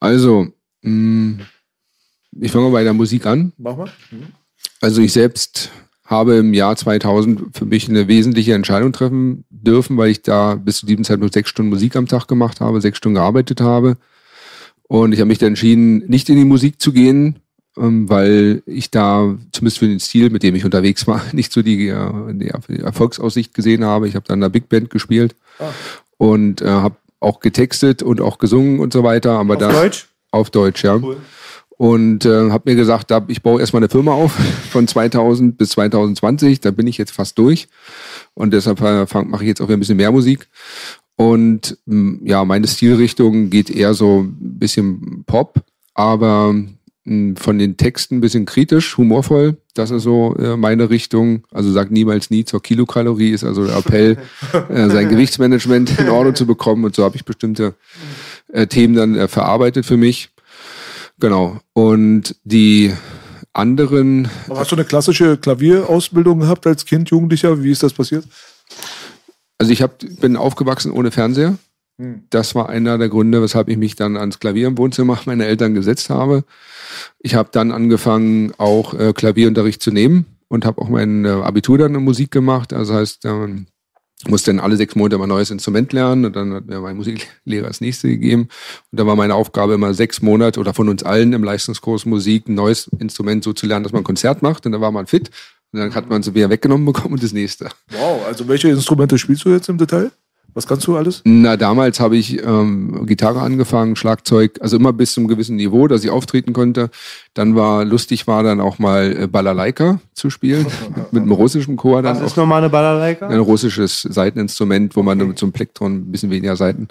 Also, mh, ich fange mal bei der Musik an. Mach mal. Also ich selbst habe im Jahr 2000 für mich eine wesentliche Entscheidung treffen dürfen, weil ich da bis zu diesem Zeitpunkt sechs Stunden Musik am Tag gemacht habe, sechs Stunden gearbeitet habe. Und ich habe mich dann entschieden, nicht in die Musik zu gehen, ähm, weil ich da zumindest für den Stil, mit dem ich unterwegs war, nicht so die, äh, die Erfolgsaussicht gesehen habe. Ich habe dann in der Big Band gespielt und äh, habe auch getextet und auch gesungen und so weiter. Aber Auf da, Deutsch? Auf Deutsch, ja. Und äh, habe mir gesagt, da, ich baue erstmal eine Firma auf von 2000 bis 2020. Da bin ich jetzt fast durch. Und deshalb äh, mache ich jetzt auch wieder ein bisschen mehr Musik. Und mh, ja, meine Stilrichtung geht eher so ein bisschen Pop, aber mh, von den Texten ein bisschen kritisch, humorvoll. Das ist so äh, meine Richtung. Also sag niemals nie zur Kilokalorie ist also der Appell, äh, sein Gewichtsmanagement in Ordnung zu bekommen. Und so habe ich bestimmte äh, Themen dann äh, verarbeitet für mich. Genau. Und die anderen, Aber hast du eine klassische Klavierausbildung gehabt als Kind, Jugendlicher? Wie ist das passiert? also ich hab, bin aufgewachsen ohne Fernseher. Das war einer der Gründe, weshalb ich mich dann ans Klavier im Wohnzimmer meiner Eltern gesetzt habe. Ich habe dann angefangen, auch äh, Klavierunterricht zu nehmen und habe auch mein äh, Abitur dann in Musik gemacht. Also heißt, ähm, musste dann alle sechs Monate mal ein neues Instrument lernen und dann hat mir mein Musiklehrer das nächste gegeben. Und da war meine Aufgabe immer sechs Monate oder von uns allen im Leistungskurs Musik ein neues Instrument so zu lernen, dass man ein Konzert macht. Und dann war man fit. Und dann hat man es wieder weggenommen bekommen und das nächste. Wow, also welche Instrumente spielst du jetzt im Detail? Was kannst du alles? Na, damals habe ich ähm, Gitarre angefangen, Schlagzeug, also immer bis zum gewissen Niveau, dass ich auftreten konnte. Dann war lustig war dann auch mal äh, Balalaika zu spielen mit einem russischen Chor dann Was ist nochmal eine Balalaika? Ein russisches Seiteninstrument, wo man mit so einem Plektron ein bisschen weniger Seiten.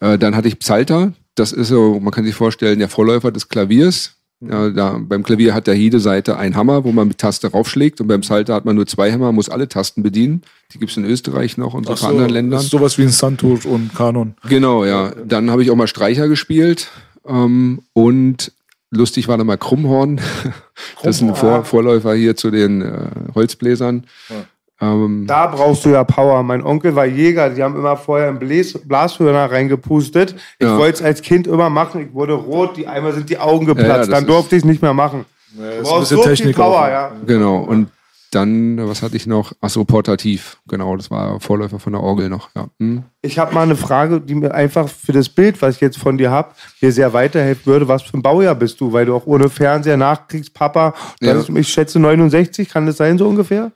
Äh, dann hatte ich Psalter. Das ist so, man kann sich vorstellen, der Vorläufer des Klaviers. Ja, da, beim Klavier hat ja jede Seite einen Hammer, wo man mit Taste raufschlägt. Und beim Psalter hat man nur zwei Hammer, muss alle Tasten bedienen. Die gibt's in Österreich noch und so paar anderen Ländern. Das ist sowas wie ein Santur und Kanon. Genau, ja. Dann habe ich auch mal Streicher gespielt. Ähm, und lustig war dann mal Krummhorn. Das ist ein Vor Vorläufer hier zu den äh, Holzbläsern. Ähm, Da brauchst du ja Power. Mein Onkel war Jäger, die haben immer vorher einen Bläs Blashörner reingepustet. Ich Ja. wollte es als Kind immer machen. Ich wurde rot, die einmal sind die Augen Ja, ja, geplatzt. das Dann durfte ich es nicht mehr machen. du ist ein brauchst so viel Technik Power, auch, ja. genau. Und dann, was hatte ich noch? Ach so, Portativ. Genau, das war Vorläufer von der Orgel noch. Ja. Hm. Ich habe mal eine Frage, die mir einfach für das Bild, was ich jetzt von dir habe, mir sehr weiterhelfen würde. Was für ein Baujahr bist du? Weil du auch ohne Fernseher, Nachkriegspapa, das Ja. ist, ich schätze 69, kann das sein so ungefähr?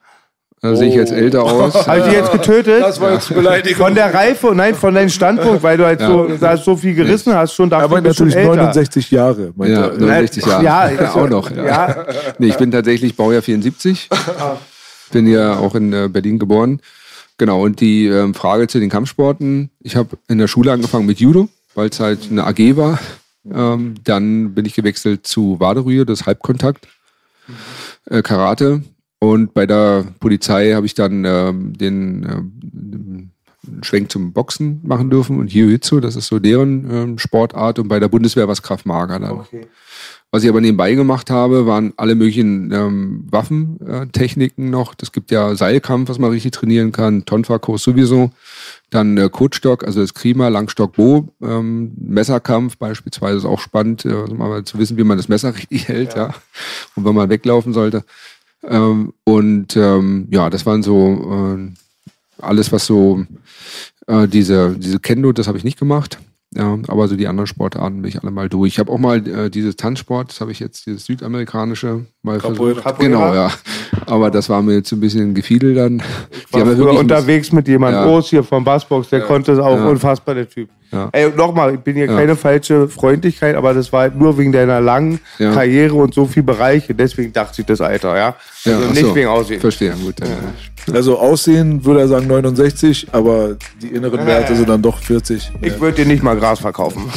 Da sehe ich jetzt älter aus. Habe ich dich jetzt getötet? Das war jetzt Beleidigung. Von der Reife, nein, von deinem Standpunkt, weil du halt so, da so viel gerissen hast, schon dachte Aber natürlich älter. 69 Jahre. Ja, er. 69 Jahre. Ja, Ja, auch noch. Ja. Ja, Nee, ich bin tatsächlich Baujahr 74. Bin ja auch in äh, Berlin geboren. Genau, und die ähm, Frage zu den Kampfsporten. Ich habe in der Schule angefangen mit Judo, weil es halt eine AG war. Ähm, dann bin ich gewechselt zu Waderühe, das Halbkontakt, äh, Karate. Und bei der Polizei habe ich dann ähm, den ähm, Schwenk zum Boxen machen dürfen und Jiu-Jitsu, das ist so deren ähm, Sportart. Und bei der Bundeswehr war es Krav Maga dann. Was ich aber nebenbei gemacht habe, waren alle möglichen ähm, Waffentechniken noch. Das gibt ja Seilkampf, was man richtig trainieren kann, Tonfa-Kurs sowieso. Dann äh, Kotstock, also das Krima, Langstock, Bo, ähm, Messerkampf beispielsweise ist auch spannend, äh, also mal zu wissen, wie man das Messer richtig hält, ja. Und wenn man weglaufen sollte. Ähm, und ähm, ja, das waren so äh, alles, was so äh, diese, diese Kendo, das habe ich nicht gemacht. Ja, aber so die anderen Sportarten bin ich alle mal durch. Ich habe auch mal äh, dieses Tanzsport, das habe ich jetzt, dieses südamerikanische mal Capoeira. versucht. Genau, ja. Aber das war mir jetzt so ein bisschen Gefiedel dann. War haben ja früher unterwegs mit jemandem, Ja. Groß hier vom Bassbox, der konnte es auch Ja. unfassbar, der Typ. Ja. Ey, nochmal, ich bin hier keine falsche Freundlichkeit, aber das war halt nur wegen deiner langen Ja. Karriere und so viele Bereiche. Deswegen dachte ich das Alter, ja. Ja, Also nicht so. wegen Aussehen. Verstehe, gut. Ja. Also Aussehen würde er sagen 69, aber die inneren Werte sind dann doch 40. Ich würde dir nicht mal Gras verkaufen.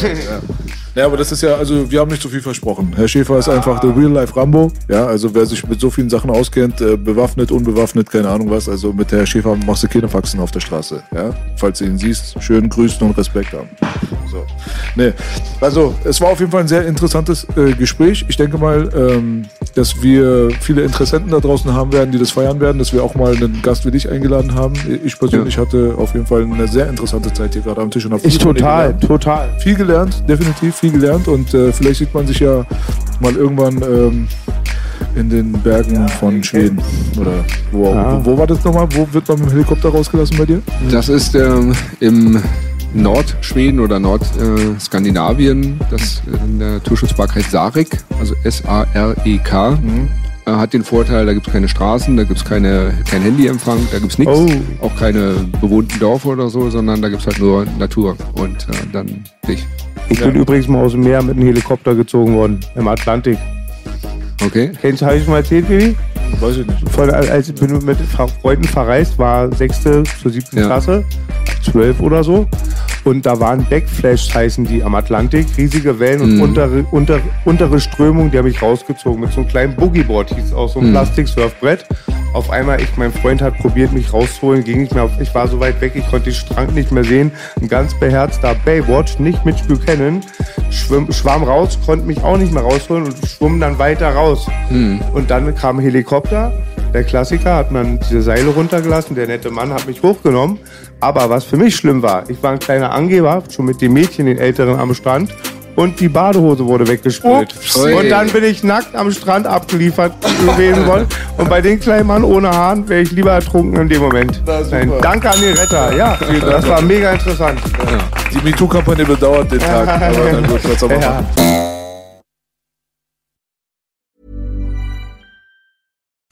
Ja, aber das ist ja, also wir haben nicht so viel versprochen. Herr Schäfer ist einfach der Real-Life Rambo. Ja, also wer sich mit so vielen Sachen auskennt, äh, bewaffnet, unbewaffnet, keine Ahnung was. Also mit Herr Schäfer machst du keine Faxen auf der Straße. Ja, falls du ihn siehst, schön grüßen und Respekt haben. So. Nee. Also es war auf jeden Fall ein sehr interessantes äh, Gespräch. Ich denke mal, ähm, dass wir viele Interessenten da draußen haben werden, die das feiern werden, dass wir auch mal einen Gast wie dich eingeladen haben. Ich persönlich Ja. hatte auf jeden Fall eine sehr interessante Zeit hier gerade am Tisch und habe Ich total, gelernt. total. Viel gelernt, definitiv viel gelernt und äh, vielleicht sieht man sich ja mal irgendwann ähm, in den Bergen von Schweden oder wo, Ja. wo, wo war das nochmal? Wo wird man mit dem Helikopter rausgelassen bei dir? Das ist ähm, im Nordschweden oder Nordskandinavien, das in der Naturschutzpark heißt Sarek, also S-A-R-E-K. Mhm. Äh, Hat den Vorteil, da gibt es keine Straßen, da gibt es keine, kein Handyempfang, da gibt es nichts, Oh. auch keine bewohnten Dörfer oder so, sondern da gibt es halt nur Natur und äh, dann dich. Ich bin übrigens mal aus dem Meer mit einem Helikopter gezogen worden, im Atlantik. Okay? Kennst du, habe ich schon mal erzählt, Baby? Weiß ich nicht. Von, als ich bin mit Freunden verreist, war sechste zur siebten Ja. Klasse, zwölf oder so. Und da waren Backflash, heißen die am Atlantik, riesige Wellen und Mhm. untere, unter, untere Strömung, die haben mich rausgezogen mit so einem kleinen Boogieboard, hieß auch so ein Mhm. Plastik-Surfbrett. Auf einmal, ich, mein Freund hat probiert, mich rauszuholen, ging nicht mehr. auf- Ich war so weit weg, ich konnte den Strand nicht mehr sehen. Ein ganz beherzter Baywatch, nicht mit Buchanan, schwimm, schwamm raus, konnte mich auch nicht mehr rausholen und schwamm dann weiter raus. Und dann kam ein Helikopter. Der Klassiker hat man diese Seile runtergelassen. Der nette Mann hat mich hochgenommen. Aber was für mich schlimm war, ich war ein kleiner Angeber, schon mit den Mädchen, den Älteren am Strand. Und die Badehose wurde weggespült. Und dann bin ich nackt am Strand abgeliefert gewesen worden. Und bei den kleinen Mann ohne Haaren wäre ich lieber ertrunken in dem Moment. Nein, danke an den Retter. Ja, das war mega interessant. Die MeToo-Kampagne bedauert den Tag. Aber na gut, was soll man Ja. machen?